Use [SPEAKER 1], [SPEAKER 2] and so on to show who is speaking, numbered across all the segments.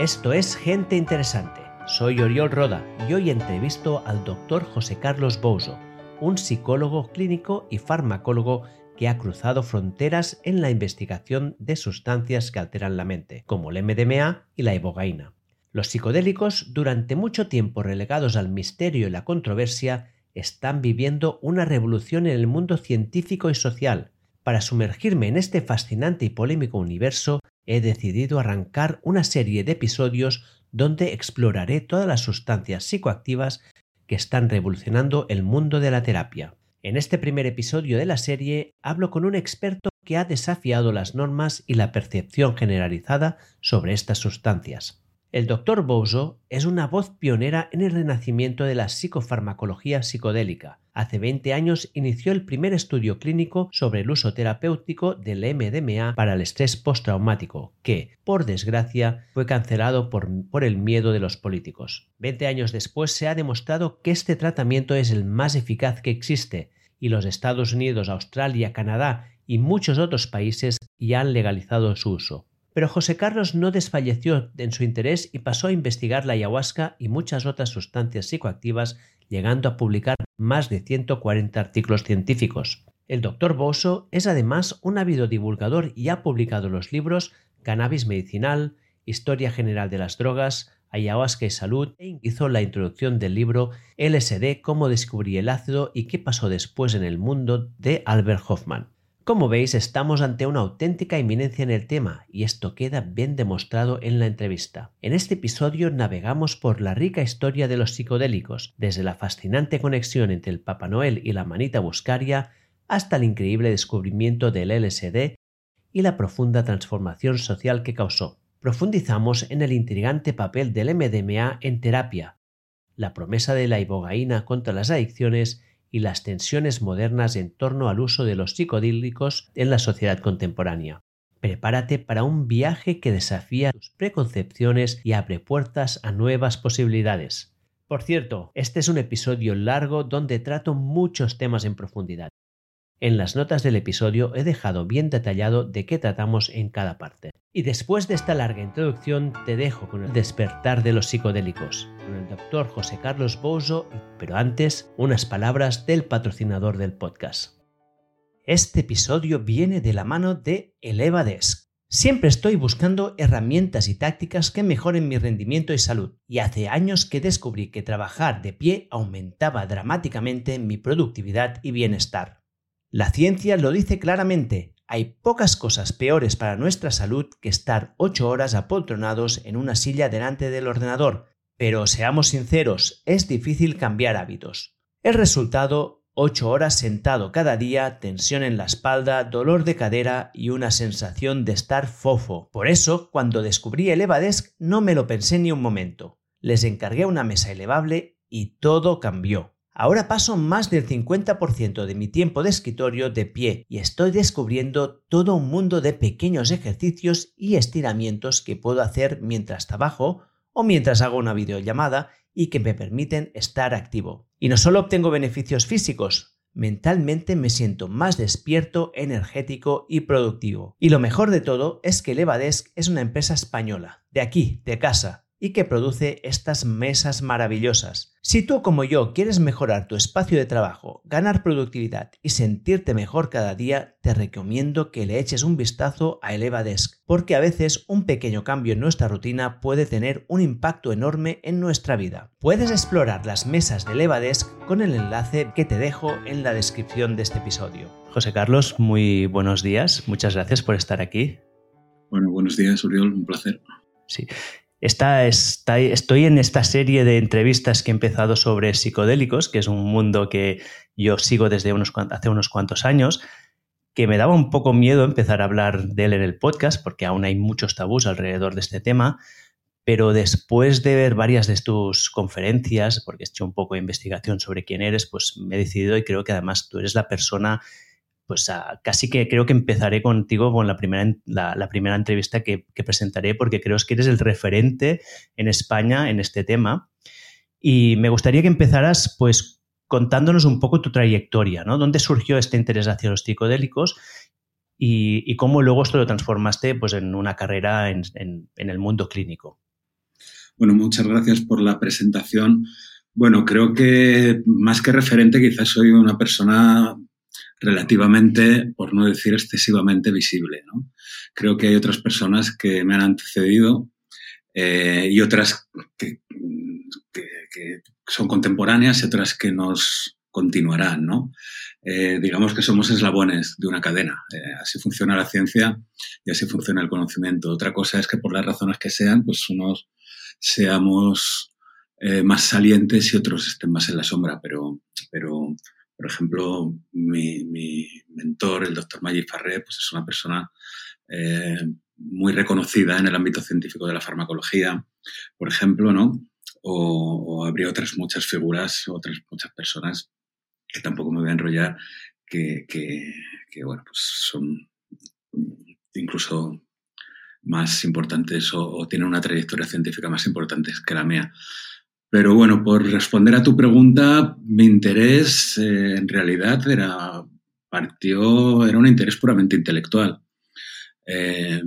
[SPEAKER 1] Esto es Gente Interesante. Soy Oriol Roda y hoy entrevisto al doctor José Carlos Bouso, un psicólogo clínico y farmacólogo que ha cruzado fronteras en la investigación de sustancias que alteran la mente, como el MDMA y la ibogaína. Los psicodélicos, durante mucho tiempo relegados al misterio y la controversia, están viviendo una revolución en el mundo científico y social. Para sumergirme en este fascinante y polémico universo, he decidido arrancar una serie de episodios donde exploraré todas las sustancias psicoactivas que están revolucionando el mundo de la terapia. En este primer episodio de la serie hablo con un experto que ha desafiado las normas y la percepción generalizada sobre estas sustancias. El Dr. Bouso es una voz pionera en el renacimiento de la psicofarmacología psicodélica. Hace 20 años inició el primer estudio clínico sobre el uso terapéutico del MDMA para el estrés postraumático, que, por desgracia, fue cancelado por, por el miedo de los políticos. 20 años después se ha demostrado que este tratamiento es el más eficaz que existe, y los Estados Unidos, Australia, Canadá y muchos otros países ya han legalizado su uso. Pero José Carlos no desfalleció en su interés y pasó a investigar la ayahuasca y muchas otras sustancias psicoactivas, llegando a publicar más de 140 artículos científicos. El doctor Boso es además un ávido divulgador y ha publicado los libros Cannabis Medicinal, Historia General de las Drogas, Ayahuasca y Salud e hizo la introducción del libro LSD, cómo descubrí el ácido y qué pasó después en el mundo de Albert Hoffman. Como veis, estamos ante una auténtica eminencia en el tema y esto queda bien demostrado en la entrevista. En este episodio navegamos por la rica historia de los psicodélicos, desde la fascinante conexión entre el Papá Noel y la manita buscaria hasta el increíble descubrimiento del LSD y la profunda transformación social que causó. Profundizamos en el intrigante papel del MDMA en terapia, la promesa de la ibogaína contra las adicciones y las tensiones modernas en torno al uso de los psicodílicos en la sociedad contemporánea. Prepárate para un viaje que desafía tus preconcepciones y abre puertas a nuevas posibilidades. Por cierto, este es un episodio largo donde trato muchos temas en profundidad. En las notas del episodio he dejado bien detallado de qué tratamos en cada parte. Y después de esta larga introducción te dejo con el despertar de los psicodélicos, con el doctor José Carlos Bouso, pero antes unas palabras del patrocinador del podcast. Este episodio viene de la mano de ElevaDesk. Siempre estoy buscando herramientas y tácticas que mejoren mi rendimiento y salud, y hace años que descubrí que trabajar de pie aumentaba dramáticamente mi productividad y bienestar. La ciencia lo dice claramente, hay pocas cosas peores para nuestra salud que estar ocho horas apoltronados en una silla delante del ordenador, pero seamos sinceros, es difícil cambiar hábitos. El resultado, ocho horas sentado cada día, tensión en la espalda, dolor de cadera y una sensación de estar fofo. Por eso, cuando descubrí el Evadesk no me lo pensé ni un momento. Les encargué una mesa elevable y todo cambió. Ahora paso más del 50% de mi tiempo de escritorio de pie y estoy descubriendo todo un mundo de pequeños ejercicios y estiramientos que puedo hacer mientras trabajo o mientras hago una videollamada y que me permiten estar activo. Y no solo obtengo beneficios físicos, mentalmente me siento más despierto, energético y productivo. Y lo mejor de todo es que Levadesk es una empresa española, de aquí, de casa, y que produce estas mesas maravillosas. Si tú como yo quieres mejorar tu espacio de trabajo, ganar productividad y sentirte mejor cada día, te recomiendo que le eches un vistazo a ElevaDesk, porque a veces un pequeño cambio en nuestra rutina puede tener un impacto enorme en nuestra vida. Puedes explorar las mesas de ElevaDesk con el enlace que te dejo en la descripción de este episodio. José Carlos, muy buenos días, muchas gracias por estar aquí.
[SPEAKER 2] Bueno, buenos días, Uriol, un placer.
[SPEAKER 1] Sí, estoy en esta serie de entrevistas que he empezado sobre psicodélicos, que es un mundo que yo sigo desde hace unos cuantos años, que me daba un poco miedo empezar a hablar de él en el podcast, porque aún hay muchos tabús alrededor de este tema, pero después de ver varias de tus conferencias, porque he hecho un poco de investigación sobre quién eres, pues me he decidido y creo que además tú eres la persona pues casi que creo que empezaré contigo con la primera, la, primera entrevista que, presentaré porque creo que eres el referente en España en este tema. Y me gustaría que empezaras pues contándonos un poco tu trayectoria, ¿no? ¿Dónde surgió este interés hacia los psicodélicos y, cómo luego esto lo transformaste pues, en una carrera en, el mundo clínico?
[SPEAKER 2] Bueno, muchas gracias por la presentación. Bueno, creo que más que referente, quizás soy una persona relativamente, por no decir excesivamente visible. ¿no? Creo que hay otras personas que me han antecedido eh, y otras que, son contemporáneas y otras que nos continuarán. ¿no? Eh, digamos que somos eslabones de una cadena. Eh, así funciona la ciencia y así funciona el conocimiento. Otra cosa es que por las razones que sean, pues unos seamos más salientes y otros estén más en la sombra, pero, pero por ejemplo, mi, mentor, el doctor Maggi Farré, pues es una persona eh, muy reconocida en el ámbito científico de la farmacología, por ejemplo, ¿no? O, habría otras muchas figuras, otras muchas personas que tampoco me voy a enrollar, que, bueno, pues son incluso más importantes o, o, tienen una trayectoria científica más importante que la mía. Pero bueno, por responder a tu pregunta, mi interés eh, en realidad era, partió, era un interés puramente intelectual, eh,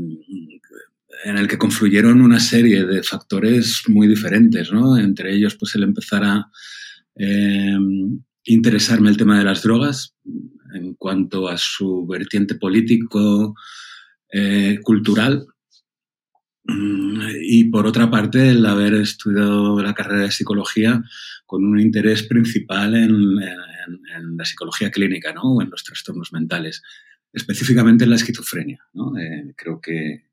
[SPEAKER 2] en el que confluyeron una serie de factores muy diferentes, ¿no? Entre ellos, pues el empezar a eh, interesarme el tema de las drogas en cuanto a su vertiente político, cultural, y por otra parte, el haber estudiado la carrera de psicología con un interés principal en, la psicología clínica, ¿no? En los trastornos mentales, específicamente en la esquizofrenia, ¿no? Eh, creo que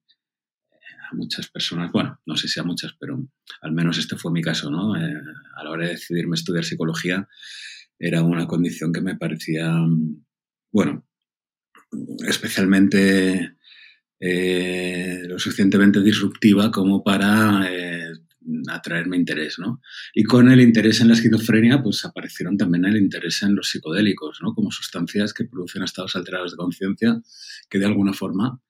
[SPEAKER 2] a muchas personas, bueno, no sé si a muchas, pero al menos este fue mi caso, ¿no? Eh, a la hora de decidirme estudiar psicología, era una condición que me parecía, bueno, especialmente eh, lo suficientemente disruptiva como para eh, atraerme interés, ¿no? Y con el interés en la esquizofrenia, pues aparecieron también el interés en los psicodélicos, ¿no? Como sustancias que producen estados alterados de conciencia que de alguna forma,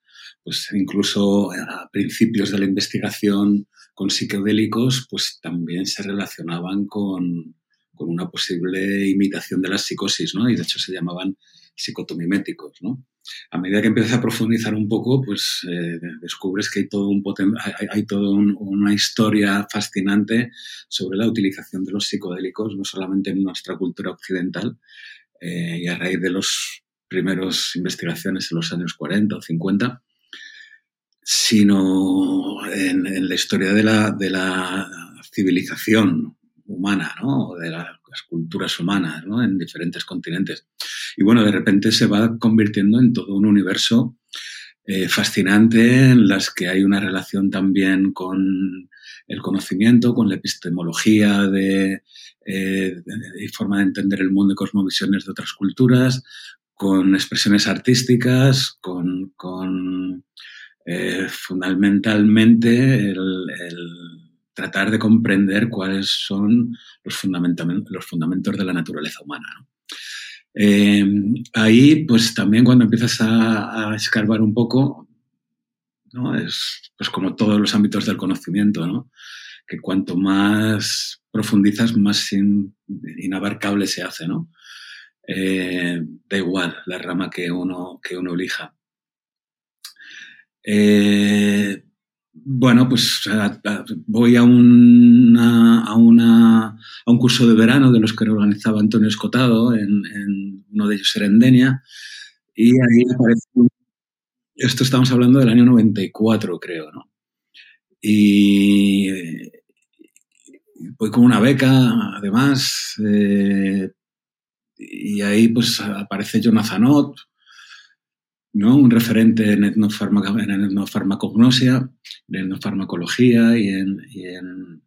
[SPEAKER 2] pues incluso a principios de la investigación con psicodélicos, pues también se relacionaban con, con una posible imitación de la psicosis, ¿no? Y de hecho se llamaban psicotomiméticos, ¿no? a medida que empiezas a profundizar un poco, pues eh, descubres que hay todo un hay, hay toda una historia fascinante sobre la utilización de los psicodélicos, no solamente en nuestra cultura occidental, eh, y a raíz de las primeras investigaciones en los años 40 o 50, sino en, la historia de la, de la civilización humana, ¿no? de las culturas humanas ¿no? en diferentes continentes. Y bueno, de repente se va convirtiendo en todo un universo eh, fascinante en las que hay una relación también con el conocimiento, con la epistemología de, eh, y forma de entender el mundo y cosmovisiones de otras culturas, con expresiones artísticas, con, con eh, fundamentalmente el, tratar de comprender cuáles son los, los fundamentos de la naturaleza humana. Eh, ahí, pues también cuando empiezas a, escarbar un poco, ¿no? Es pues como todos los ámbitos del conocimiento, ¿no? Que cuanto más profundizas, más inabarcable se hace, ¿no? Eh, da igual la rama que uno, que uno elija. Eh, bueno, pues voy a, una, a, una, a, un curso de verano de los que organizaba Antonio Escotado, en, uno de ellos era y ahí aparece, esto estamos hablando del año 94, creo, ¿no? Y voy con una beca, además, eh, y ahí pues aparece Jonathan Ott, ¿no? un referente en, etnofarmacognosia, en etnofarmacología y en, y, en,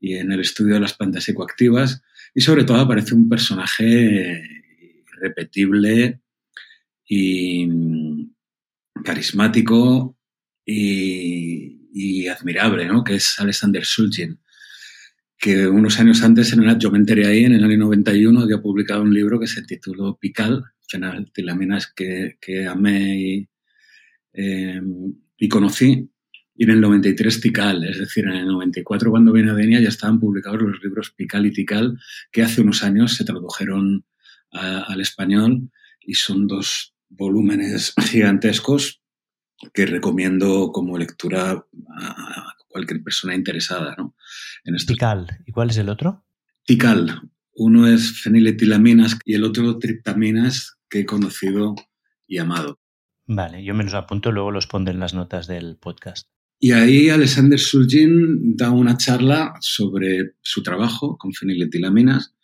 [SPEAKER 2] y en, el estudio de las plantas psicoactivas. Y sobre todo aparece un personaje repetible y carismático y, y admirable, ¿no? que es Alexander Sulgin que unos años antes, en el, yo me enteré ahí, en el año 91, había publicado un libro que se tituló Pical, fenaltilaminas que, que amé y, eh, y, conocí. Y en el 93 Tical, es decir, en el 94 cuando vine a Denia ya estaban publicados los libros Pical y Tical, que hace unos años se tradujeron al español y son dos volúmenes gigantescos que recomiendo como lectura a cualquier persona interesada. ¿no?
[SPEAKER 3] En Tical. ¿Y cuál es el otro?
[SPEAKER 2] Tical. Uno es feniletilaminas y el otro triptaminas que he conocido y amado.
[SPEAKER 3] Vale, yo me los apunto, luego los pondré en las notas del podcast.
[SPEAKER 2] Y ahí Alexander Surgin da una charla sobre su trabajo con feniletilaminas.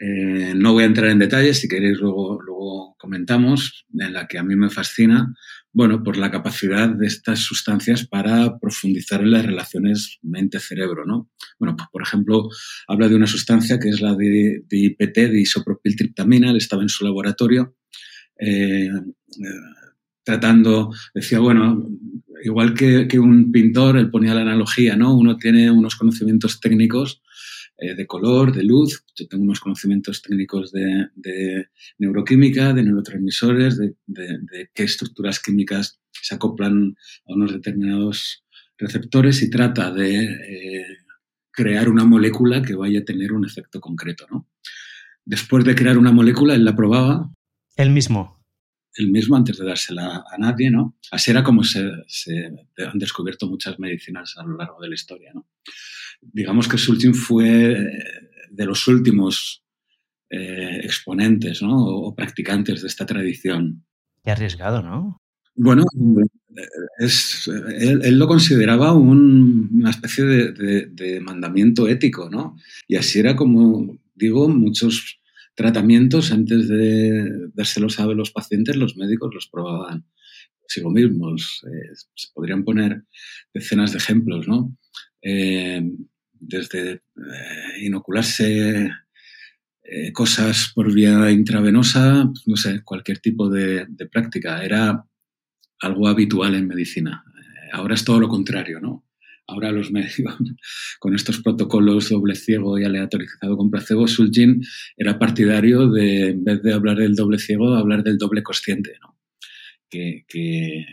[SPEAKER 2] Eh, no voy a entrar en detalles, si queréis luego, luego comentamos, en la que a mí me fascina, bueno, por la capacidad de estas sustancias para profundizar en las relaciones mente-cerebro, ¿no? Bueno, pues, por ejemplo, habla de una sustancia que es la de, de IPT, de isopropiltriptamina, él estaba en su laboratorio eh, tratando, decía, bueno, igual que, un pintor, él ponía la analogía, ¿no? Uno tiene unos conocimientos técnicos eh, de color, de luz, yo tengo unos conocimientos técnicos de, neuroquímica, de neurotransmisores, de, qué estructuras químicas se acoplan a unos determinados receptores y trata de eh, crear una molécula que vaya a tener un efecto concreto, ¿no? Después de crear una molécula, él la probaba.
[SPEAKER 3] Él mismo
[SPEAKER 2] el mismo antes de dársela a nadie, ¿no? Así era como se, han descubierto muchas medicinas a lo largo de la historia, ¿no? Digamos que Sultin fue eh, de los últimos eh, exponentes, ¿no? O, practicantes de esta tradición.
[SPEAKER 3] Qué arriesgado, ¿no?
[SPEAKER 2] Bueno, es, él, lo consideraba una especie de, de mandamiento ético, ¿no? Y así era como, digo, muchos tratamientos, antes de dárselos a los pacientes, los médicos los probaban consigo mismos. Eh, se podrían poner decenas de ejemplos, ¿no? Eh, desde eh, inocularse cosas por vía intravenosa, no sé, cualquier tipo de práctica. Era algo habitual en medicina. ahora es todo lo contrario, ¿no? Ahora los médicos, con estos protocolos doble ciego y aleatorizado con placebo, Sulgin era partidario de, en vez de hablar del doble ciego, hablar del doble consciente, que,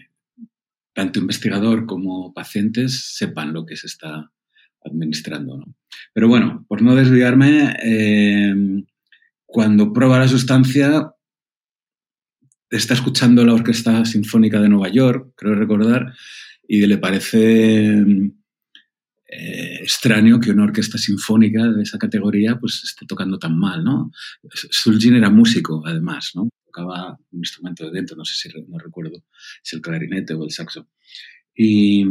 [SPEAKER 2] tanto investigador como pacientes sepan lo que se está administrando. ¿no? Pero bueno, por no desviarme, eh, cuando prueba la sustancia, está escuchando la Orquesta Sinfónica de Nueva York, creo recordar, y le parece eh, extraño que una orquesta sinfónica de esa categoría pues esté tocando tan mal, ¿no? Sulgin era músico, además, ¿no? Tocaba un instrumento de dentro, no sé si no recuerdo si el clarinete o el saxo. Y,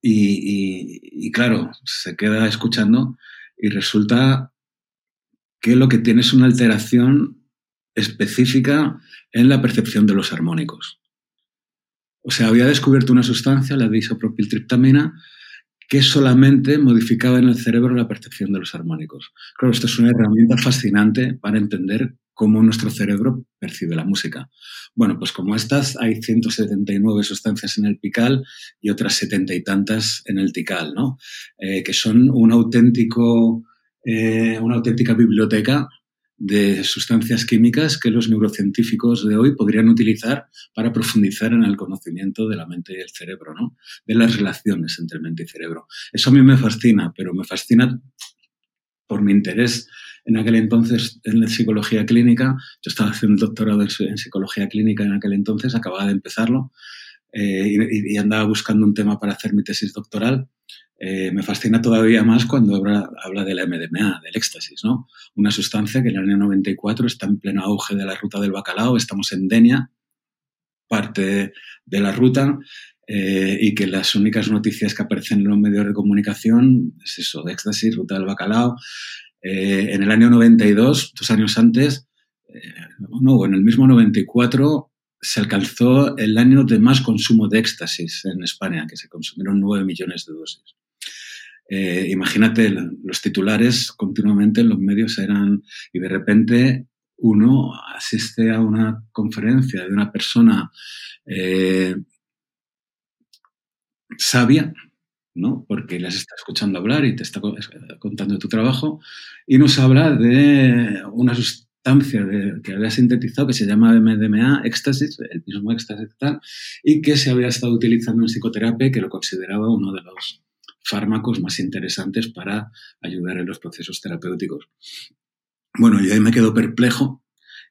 [SPEAKER 2] y, claro, se queda escuchando y resulta que lo que tiene es una alteración específica en la percepción de los armónicos. O sea, había descubierto una sustancia, la disopropiltriptamina, que solamente modificaba en el cerebro la percepción de los armónicos. Claro, esto es una herramienta fascinante para entender cómo nuestro cerebro percibe la música. Bueno, pues como estas, hay 179 sustancias en el pical y otras setenta y tantas en el tical, ¿no? Eh, que son un auténtico, eh, una auténtica biblioteca de sustancias químicas que los neurocientíficos de hoy podrían utilizar para profundizar en el conocimiento de la mente y el cerebro, ¿no? de las relaciones entre mente y cerebro. Eso a mí me fascina, pero me fascina por mi interés en aquel entonces en la psicología clínica. Yo estaba haciendo el doctorado en psicología clínica en aquel entonces, acababa de empezarlo eh, y, y andaba buscando un tema para hacer mi tesis doctoral eh, me fascina todavía más cuando habla, de la MDMA, del éxtasis, ¿no? Una sustancia que en el año 94 está en pleno auge de la ruta del bacalao, estamos en Denia, parte de la ruta, eh, y que las únicas noticias que aparecen en los medios de comunicación es eso, de éxtasis, ruta del bacalao. Eh, en el año 92, dos años antes, no, en el mismo 94, se alcanzó el año de más consumo de éxtasis en España, que se consumieron 9 millones de dosis. Eh, imagínate, los titulares continuamente en los medios eran, y de repente uno asiste a una conferencia de una persona eh, sabia, ¿no? Porque las está escuchando hablar y te está contando tu trabajo, y nos habla de una sustancia que había sintetizado que se llama MDMA, éxtasis, el mismo éxtasis tal, y que se había estado utilizando en psicoterapia que lo consideraba uno de los fármacos más interesantes para ayudar en los procesos terapéuticos. Bueno, yo ahí me quedo perplejo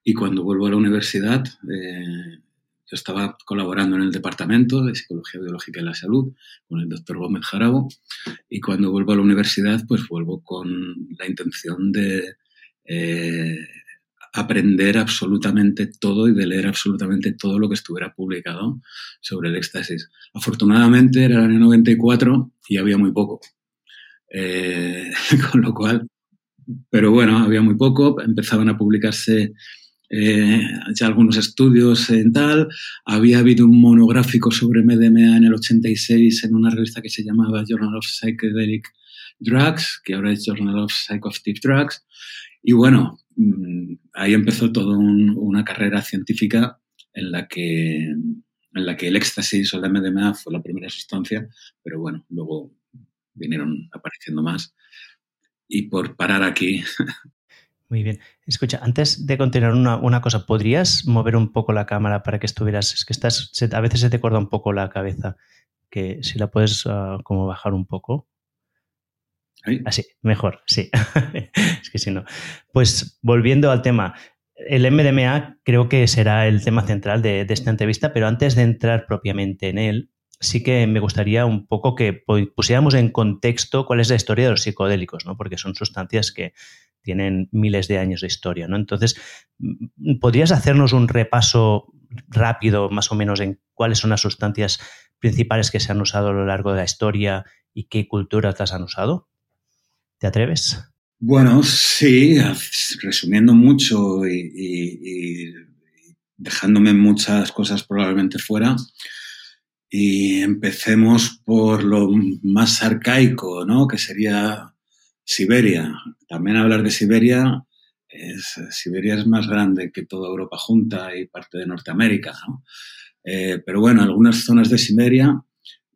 [SPEAKER 2] y cuando vuelvo a la universidad, eh, yo estaba colaborando en el Departamento de Psicología Biológica y la Salud con el doctor Gómez Jarabo y cuando vuelvo a la universidad pues vuelvo con la intención de eh, aprender absolutamente todo y de leer absolutamente todo lo que estuviera publicado sobre el éxtasis. Afortunadamente era el año 94 y había muy poco. Eh, con lo cual, pero bueno, había muy poco, empezaban a publicarse eh, ya algunos estudios en tal. Había habido un monográfico sobre MDMA en el 86 en una revista que se llamaba Journal of Psychedelic Drugs, que ahora es Journal of Psychoactive Drugs. Y bueno, mm, ahí empezó toda una carrera científica en la que en la que el éxtasis o la MDMA fue la primera sustancia, pero bueno, luego vinieron apareciendo más. Y por parar aquí,
[SPEAKER 3] Muy bien. Escucha, antes de continuar una, cosa, ¿podrías mover un poco la cámara para que estuvieras? Es que estás, a veces se te corta un poco la cabeza, que si la puedes ah, como bajar un poco. Así, mejor, sí. es que si no. Pues volviendo al tema, el MDMA creo que será el tema central de, de, esta entrevista, pero antes de entrar propiamente en él, sí que me gustaría un poco que pusiéramos en contexto cuál es la historia de los psicodélicos, ¿no? porque son sustancias que tienen miles de años de historia, ¿no? Entonces, mm, ¿podrías hacernos un repaso rápido, más o menos, en cuáles son las sustancias principales que se han usado a lo largo de la historia y qué culturas las han usado? ¿Te atreves?
[SPEAKER 2] Bueno, sí, resumiendo mucho y, dejándome muchas cosas probablemente fuera. Y empecemos por lo más arcaico, ¿no? Que sería Siberia. También hablar de Siberia, Siberia es más grande que toda Europa junta y parte de Norteamérica. ¿no? Eh, pero bueno, en algunas zonas de Siberia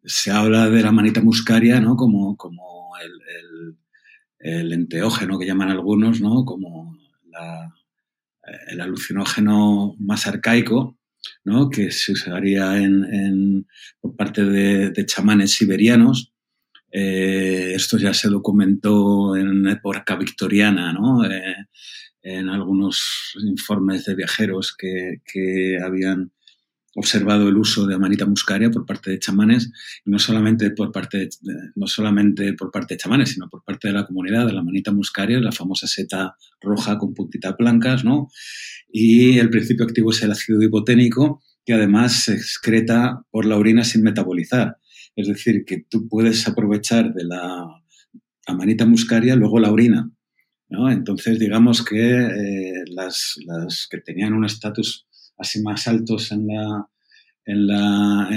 [SPEAKER 2] se habla de la manita muscaria ¿no? como, como el, enteógeno que llaman algunos, ¿no? como el alucinógeno más arcaico. ¿no? que se usaría en, por parte de, de chamanes siberianos eh, esto ya se documentó en época victoriana, ¿no? Eh, en algunos informes de viajeros que, que, habían observado el uso de amanita muscaria por parte de chamanes, y no solamente por parte de, no solamente por parte de chamanes, sino por parte de la comunidad. de La amanita muscaria la famosa seta roja con puntitas blancas, ¿no? Y el principio activo es el ácido hipoténico, que además se excreta por la orina sin metabolizar. Es decir, que tú puedes aprovechar de la amanita muscaria luego la orina. ¿no? Entonces, digamos que eh, las, que tenían un estatus así más altos en la, en la,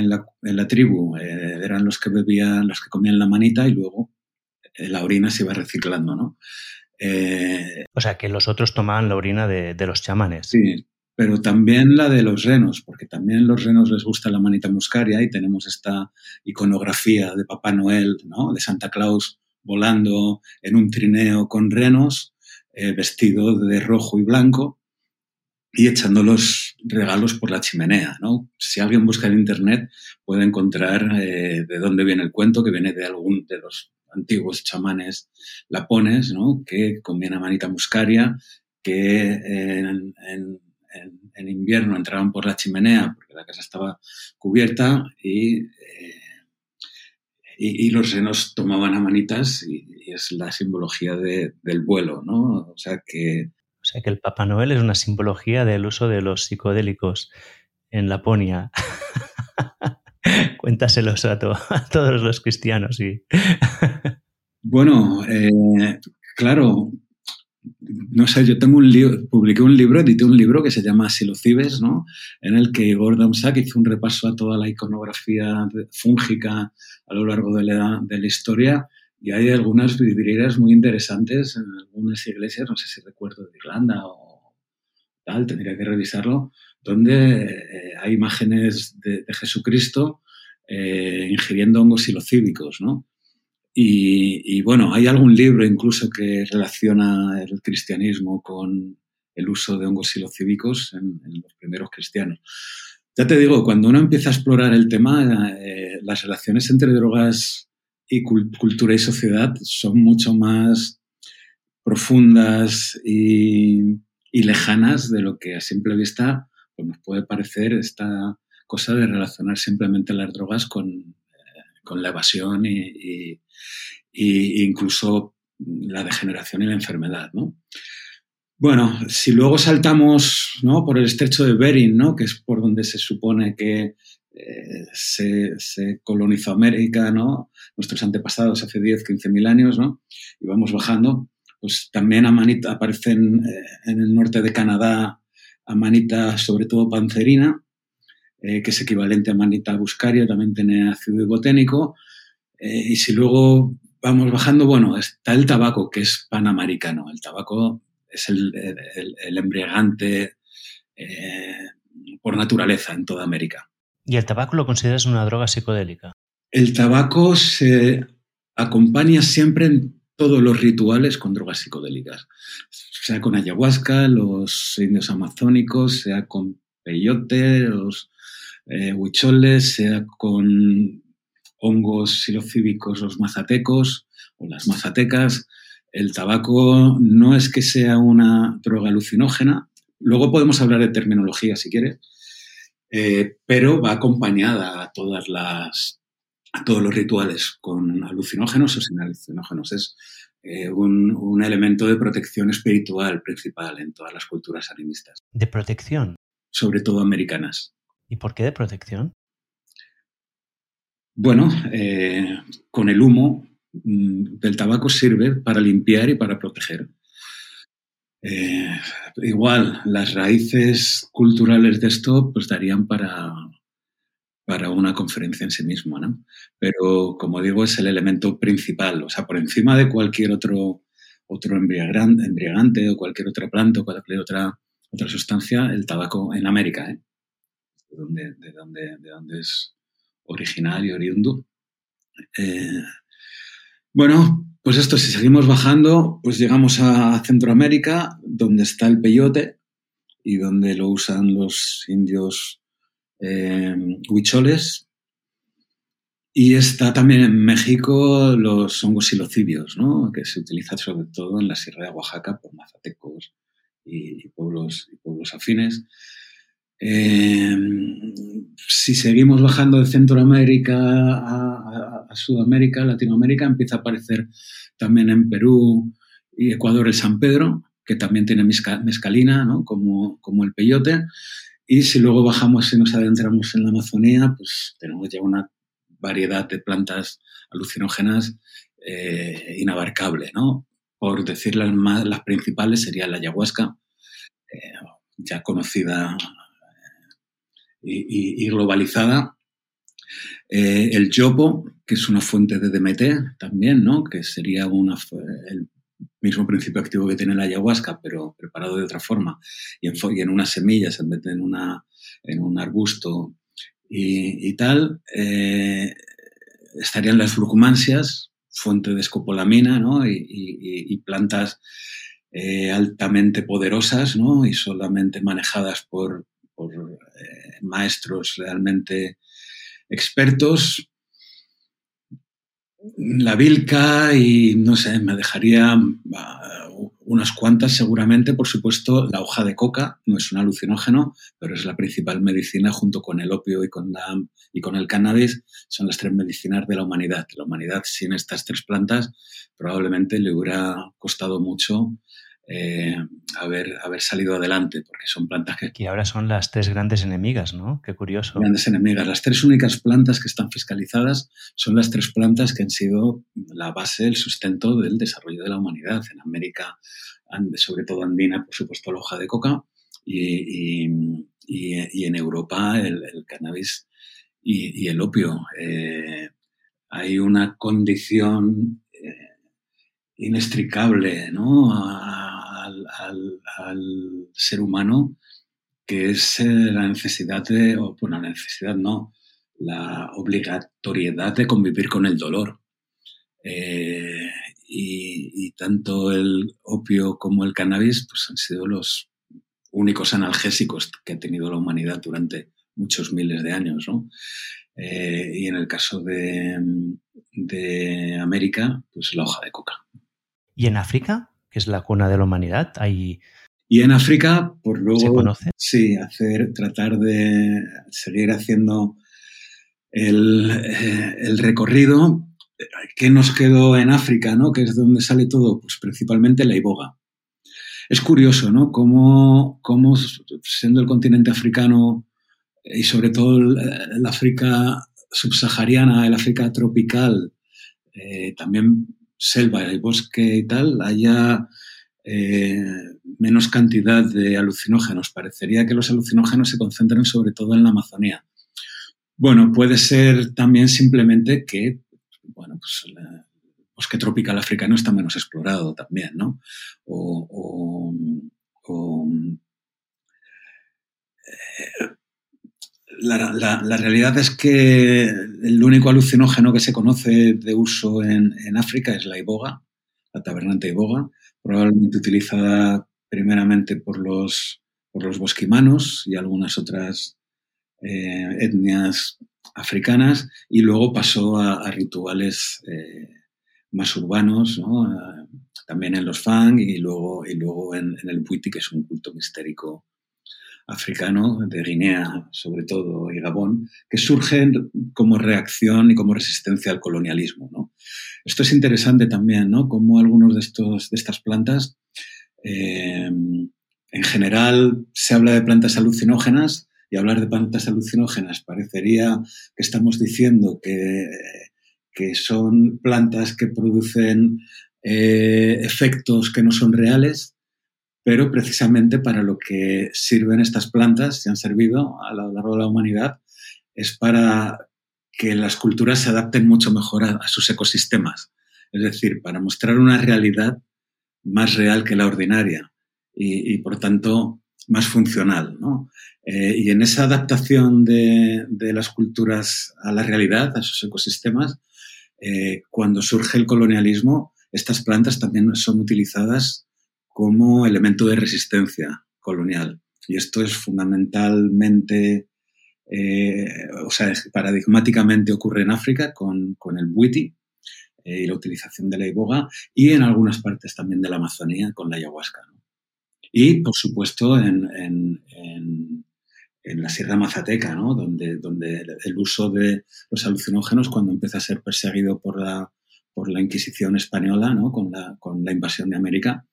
[SPEAKER 2] en la, tribu eh, eran los que bebían, los que comían la manita y luego eh, la orina se iba reciclando, ¿no?
[SPEAKER 3] o sea, que los otros tomaban la orina de, de los chamanes.
[SPEAKER 2] Sí, pero también la de los renos, porque también los renos les gusta la manita muscaria y tenemos esta iconografía de Papá Noel, ¿no? de Santa Claus volando en un trineo con renos, eh, vestido de rojo y blanco y echando los regalos por la chimenea. ¿no? Si alguien busca en Internet puede encontrar eh, de dónde viene el cuento, que viene de algún de los antiguos chamanes lapones, ¿no? que comían a manita muscaria, que en en, invierno entraban por la chimenea porque la casa estaba cubierta y, eh, y, los renos tomaban a manitas y, es la simbología del vuelo, ¿no? O sea que...
[SPEAKER 3] O sea que el Papá Noel es una simbología del uso de los psicodélicos en Laponia. Cuéntaselos a, a, todos los cristianos.
[SPEAKER 2] bueno, eh, claro, no sé, yo tengo un libro, publiqué un libro, edité un libro que se llama Silocibes, ¿no? En el que Gordon Sack hizo un repaso a toda la iconografía fúngica a lo largo de la, de la historia y hay algunas vidrieras muy interesantes en algunas iglesias, no sé si recuerdo de Irlanda o tal, tendría que revisarlo, donde eh, hay imágenes de, Jesucristo eh, ingiriendo hongos silocíbicos, ¿no? Y, bueno, hay algún libro incluso que relaciona el cristianismo con el uso de hongos silocíbicos en, los primeros cristianos. Ya te digo, cuando uno empieza a explorar el tema, eh, las relaciones entre drogas y cultura y sociedad son mucho más profundas y, lejanas de lo que a simple vista pues nos puede parecer esta cosa de relacionar simplemente las drogas con, eh, con la evasión y, y, incluso la degeneración y la enfermedad, ¿no? Bueno, si luego saltamos ¿no? por el estrecho de Bering, ¿no? que es por donde se supone que eh, se, se, colonizó América, ¿no? nuestros antepasados hace 10, 15 mil años, ¿no? y vamos bajando, pues también amanita, aparecen eh, en el norte de Canadá amanita, sobre todo pancerina, eh, que es equivalente a amanita buscaria, también tiene ácido boténico. y si luego vamos bajando, bueno, está el tabaco, que es panamericano. El tabaco es el, el, embriagante eh, por naturaleza en toda América.
[SPEAKER 3] ¿Y el tabaco lo consideras una droga psicodélica?
[SPEAKER 2] El tabaco se acompaña siempre en todos los rituales con drogas psicodélicas, sea con ayahuasca, los indios amazónicos, sea con peyote, los eh, huicholes, sea con hongos silocíbicos, los mazatecos o las mazatecas, el tabaco no es que sea una droga alucinógena, luego podemos hablar de terminología si quieres, eh, pero va acompañada a todas las a todos los rituales con alucinógenos o sin alucinógenos. Es eh, un, un, elemento de protección espiritual principal en todas las culturas animistas.
[SPEAKER 3] ¿De protección?
[SPEAKER 2] Sobre todo americanas.
[SPEAKER 3] ¿Y por qué de protección?
[SPEAKER 2] Bueno, eh, con el humo Mm, del tabaco sirve para limpiar y para proteger. Eh, igual, las raíces culturales de esto pues darían para, para una conferencia en sí mismo, ¿no? Pero, como digo, es el elemento principal, o sea, por encima de cualquier otro, otro embriagante o cualquier otra planta o cualquier otra, otra sustancia, el tabaco en América, ¿eh? de, donde, de, donde, de donde es original oriundo. Eh, bueno, pues esto, si seguimos bajando, pues llegamos a Centroamérica, donde está el peyote y donde lo usan los indios eh, huicholes. Y está también en México los hongos silocibios, ¿no? que se utilizan sobre todo en la Sierra de Oaxaca por mazatecos y, pueblos, y pueblos afines. Eh, si seguimos bajando de Centroamérica a, Sudamérica, Latinoamérica, empieza a aparecer también en Perú y Ecuador el San Pedro, que también tiene mescalina, ¿no? como, como el peyote. Y si luego bajamos y nos adentramos en la Amazonía, pues tenemos ya una variedad de plantas alucinógenas eh, inabarcable, ¿no? Por decir las, más, las principales sería la ayahuasca, eh, ya conocida y, globalizada. Eh, el yopo, que es una fuente de DMT también, ¿no? que sería una, el mismo principio activo que tiene la ayahuasca, pero preparado de otra forma, y en, unas semillas en vez de en, una, en un arbusto y, tal. Eh, estarían las flucumansias, fuente de escopolamina, ¿no? y, plantas eh, altamente poderosas ¿no? y solamente manejadas por, por eh, maestros realmente expertos. La Vilca y no sé, me dejaría ah, unas cuantas seguramente. Por supuesto, la hoja de coca no es un alucinógeno, pero es la principal medicina junto con el opio y con, la, y con el cannabis. Son las tres medicinas de la humanidad. La humanidad sin estas tres plantas probablemente le hubiera costado mucho eh, haber, haber salido adelante, porque son plantas que...
[SPEAKER 3] Y ahora son las tres grandes enemigas, ¿no? Qué curioso.
[SPEAKER 2] Grandes enemigas. Las tres únicas plantas que están fiscalizadas son las tres plantas que han sido la base, el sustento del desarrollo de la humanidad. En América, sobre todo andina, por supuesto, la hoja de coca, y, y, en Europa el, cannabis y, el opio. Eh, hay una condición eh, inextricable ¿no? Al, ser humano, que es eh, la necesidad de, o bueno, la necesidad no, la obligatoriedad de convivir con el dolor. Eh, y, tanto el opio como el cannabis pues, han sido los únicos analgésicos que ha tenido la humanidad durante muchos miles de años. ¿no? Eh, y en el caso de, de América, pues la hoja de coca.
[SPEAKER 3] ¿Y en África? Que es la cuna de la humanidad. Hay
[SPEAKER 2] Y en África, por luego...
[SPEAKER 3] ¿Se conoce?
[SPEAKER 2] Sí, hacer, tratar de seguir haciendo el, eh, el recorrido. ¿Qué nos quedó en África, no? Que es donde sale todo, pues principalmente la iboga. Es curioso, ¿no? Cómo, cómo siendo el continente africano y sobre todo el, África subsahariana, el África tropical, eh, también selva y bosque y tal, haya eh, menos cantidad de alucinógenos. Parecería que los alucinógenos se concentran sobre todo en la Amazonía. Bueno, puede ser también simplemente que, bueno, pues el bosque tropical africano está menos explorado también, ¿no? O, eh, la, realidad es que el único alucinógeno que se conoce de uso en, África es la iboga, la tabernante iboga, probablemente utilizada primeramente por los, por los bosquimanos y algunas otras eh, etnias africanas, y luego pasó a, rituales eh, más urbanos, también en los Fang y luego, y luego en, en el Buiti, que es un culto mistérico africano, de Guinea sobre todo, y Gabón, que surgen como reacción y como resistencia al colonialismo. ¿no? Esto es interesante también, ¿no? Como algunos de, estos, de estas plantas, eh, en general se habla de plantas alucinógenas y hablar de plantas alucinógenas parecería que estamos diciendo que, que son plantas que producen eh, efectos que no son reales, pero precisamente para lo que sirven estas plantas, se han servido a lo largo de la humanidad, es para que las culturas se adapten mucho mejor a, sus ecosistemas. Es decir, para mostrar una realidad más real que la ordinaria y, por tanto, más funcional. Eh, y en esa adaptación de, las culturas a la realidad, a sus ecosistemas, eh, cuando surge el colonialismo, estas plantas también son utilizadas como elemento de resistencia colonial. Y esto es fundamentalmente, eh, o sea, paradigmáticamente ocurre en África con, el buiti eh, y la utilización de la iboga y en algunas partes también de la Amazonía con la ayahuasca. Y, por supuesto, en, la Sierra Mazateca, ¿no? donde, donde el uso de los alucinógenos, cuando empieza a ser perseguido por la, por la Inquisición española, ¿no? con, la, con la invasión de América,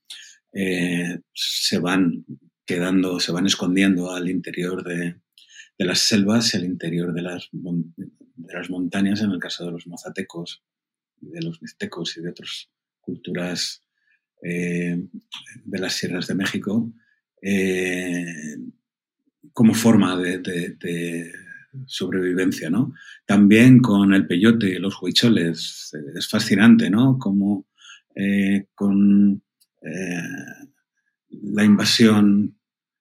[SPEAKER 2] eh, se van quedando, se van escondiendo al interior de, las selvas y al interior de las, montañas, en el caso de los mozatecos, de los mixtecos y de otras culturas eh, de las sierras de México, eh, como forma de, sobrevivencia, ¿no? También con el peyote y los huicholes, es fascinante, ¿no? Como con eh, la invasión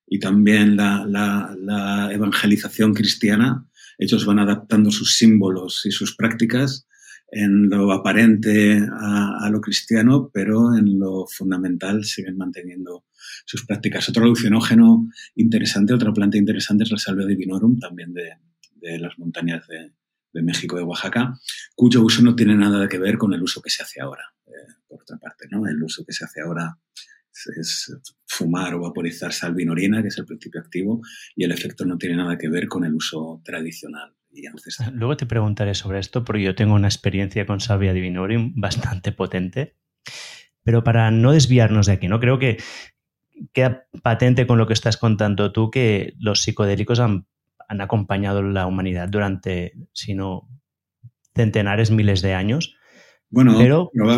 [SPEAKER 2] y también la, evangelización cristiana, ellos van adaptando sus símbolos y sus prácticas en lo aparente a, lo cristiano, pero en lo fundamental siguen manteniendo sus prácticas. Otro alucinógeno interesante, otra planta interesante es la salvia divinorum, también de, las montañas de, México, de Oaxaca, cuyo uso no tiene nada que ver con el uso que se hace ahora. Eh, por otra parte, ¿no? El uso que se hace ahora es fumar o vaporizar salvinorina, que es el principio activo, y el efecto no tiene nada que ver con el uso tradicional.
[SPEAKER 3] Luego te preguntaré sobre esto, porque yo tengo una experiencia con salvia divinorum bastante potente. Pero para no desviarnos de aquí, ¿no? Creo que queda patente con lo que estás contando tú que los psicodélicos han, han acompañado la humanidad durante, si no centenares, miles de años
[SPEAKER 2] bueno,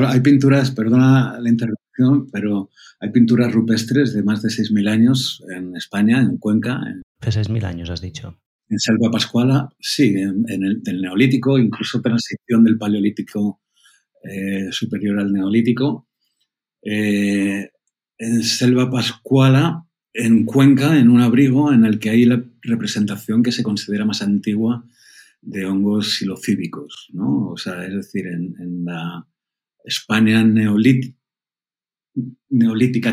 [SPEAKER 2] hay pinturas, perdona la interrupción, pero hay pinturas rupestres de más de 6.000 años en España, en Cuenca. En,
[SPEAKER 3] de 6.000 años, has dicho.
[SPEAKER 2] En Selva Pascuala, sí, en, el del Neolítico, incluso transición del Paleolítico eh, superior al Neolítico. Eh, en Selva Pascuala, en Cuenca, en un abrigo en el que hay la representación que se considera más antigua de hongos silocíbicos, ¿no? O sea, es decir, en, la España neolítica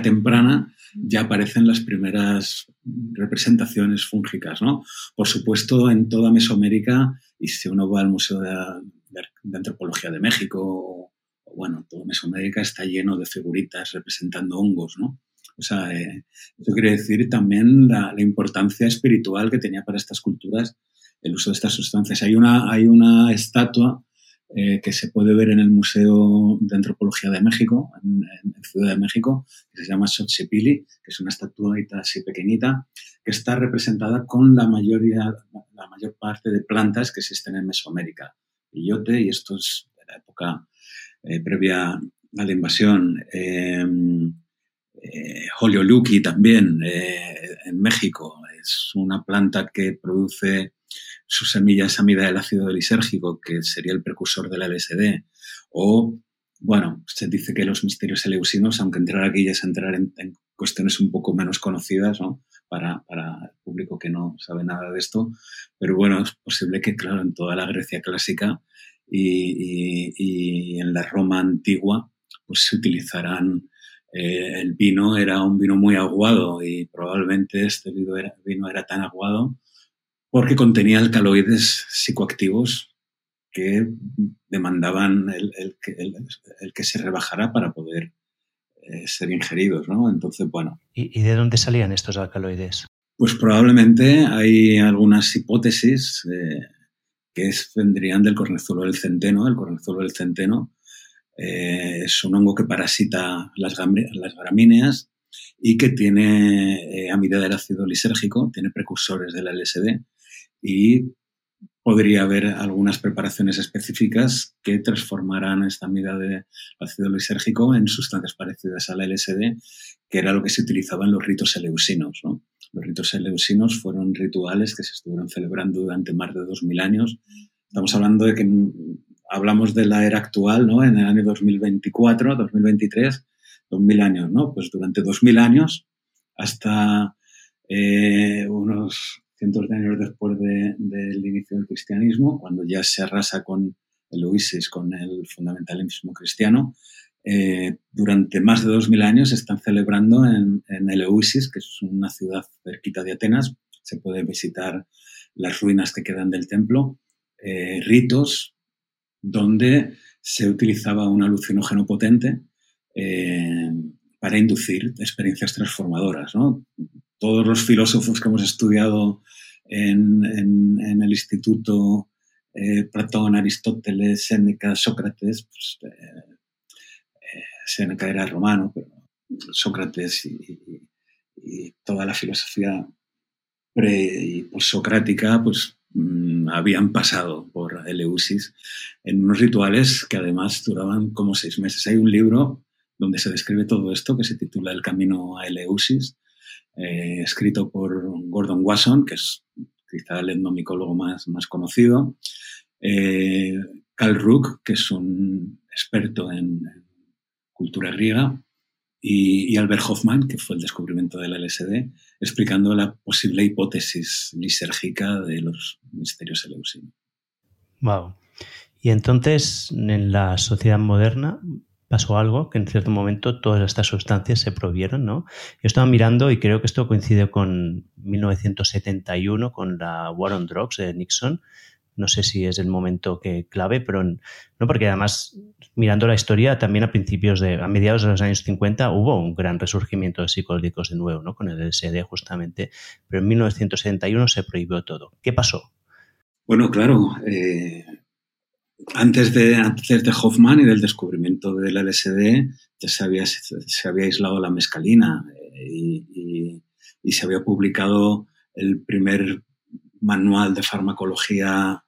[SPEAKER 2] temprana ya aparecen las primeras representaciones fúngicas, ¿no? Por supuesto, en toda Mesoamérica, y si uno va al Museo de, Antropología de México, o, bueno, toda Mesoamérica está lleno de figuritas representando hongos, ¿no? O sea, eh, eso quiere decir también la, importancia espiritual que tenía para estas culturas el uso de estas sustancias. Hay una, hay una estatua eh, que se puede ver en el Museo de Antropología de México, en, Ciudad de México, que se llama Xochipilli, que es una estatuita así pequeñita, que está representada con la mayoría, la mayor parte de plantas que existen en Mesoamérica. Illote, y esto es de la época eh, previa a la invasión. Em, eh, Hollyoluki también eh, en México. Es una planta que produce sus semillas amida del ácido lisérgico, que sería el precursor del LSD. O, bueno, se dice que los misterios eleusinos, aunque entrar aquí ya es entrar en, cuestiones un poco menos conocidas, ¿no? Para, para, el público que no sabe nada de esto. Pero bueno, es posible que, claro, en toda la Grecia clásica y, y, en la Roma antigua, pues se utilizarán eh, el vino era un vino muy aguado y probablemente este vino era, vino era tan aguado porque contenía alcaloides psicoactivos que demandaban el, el, el, que se rebajara para poder eh, ser ingeridos, ¿no? Entonces, bueno.
[SPEAKER 3] ¿Y, de dónde salían estos alcaloides?
[SPEAKER 2] Pues probablemente hay algunas hipótesis eh, que vendrían del cornezuelo del centeno. El cornezuelo del centeno eh, es un hongo que parasita las, las gramíneas y que tiene eh, amida del ácido lisérgico, tiene precursores del LSD y podría haber algunas preparaciones específicas que transformaran esta amida del ácido lisérgico en sustancias parecidas al LSD, que era lo que se utilizaba en los ritos eleusinos. Los ritos eleusinos fueron rituales que se estuvieron celebrando durante más de 2.000 años. Estamos hablando de que hablamos de la era actual, ¿no? En el año 2024, 2023, 2000 años, ¿no? Pues durante 2000 años, hasta eh, unos cientos de años después del inicio del cristianismo, cuando ya se arrasa con el con el fundamentalismo cristiano, eh, durante más de 2000 años se están celebrando en, en el que es una ciudad cerquita de Atenas. Se puede visitar las ruinas que quedan del templo, eh, ritos donde se utilizaba un alucinógeno potente eh, para inducir experiencias transformadoras. Todos los filósofos que hemos estudiado en, el instituto, eh, Platón, Aristóteles, Séneca, Sócrates, pues, eh, Séneca era romano, pero Sócrates y, toda la filosofía pre y pues Mm, habían pasado por Eleusis en unos rituales que además duraban como seis meses. Hay un libro donde se describe todo esto que se titula El camino a Eleusis, eh, escrito por Gordon Wasson, que es quizá el etnomicólogo más, más conocido, eh, Karl Ruck, que es un experto en cultura griega, y, Albert Hoffman, que fue el descubrimiento del LSD, explicando la posible hipótesis lisérgica de los misterios eleusinos.
[SPEAKER 3] Wow. Y entonces, en la sociedad moderna pasó algo que en cierto momento todas estas sustancias se prohibieron, ¿no? Yo estaba mirando y creo que esto coincide con 1971, con la War on Drugs de Nixon, no sé si es el momento que clave, pero no porque además mirando la historia también a principios de a mediados de los años 50 hubo un gran resurgimiento de psicodélicos de nuevo, ¿no? Con el LSD justamente, pero en 1971 se prohibió todo. ¿Qué pasó?
[SPEAKER 2] Bueno, claro, eh, antes, de, antes de Hoffman y del descubrimiento del LSD ya se había, se había aislado la mescalina eh, y, y se había publicado el primer manual de farmacología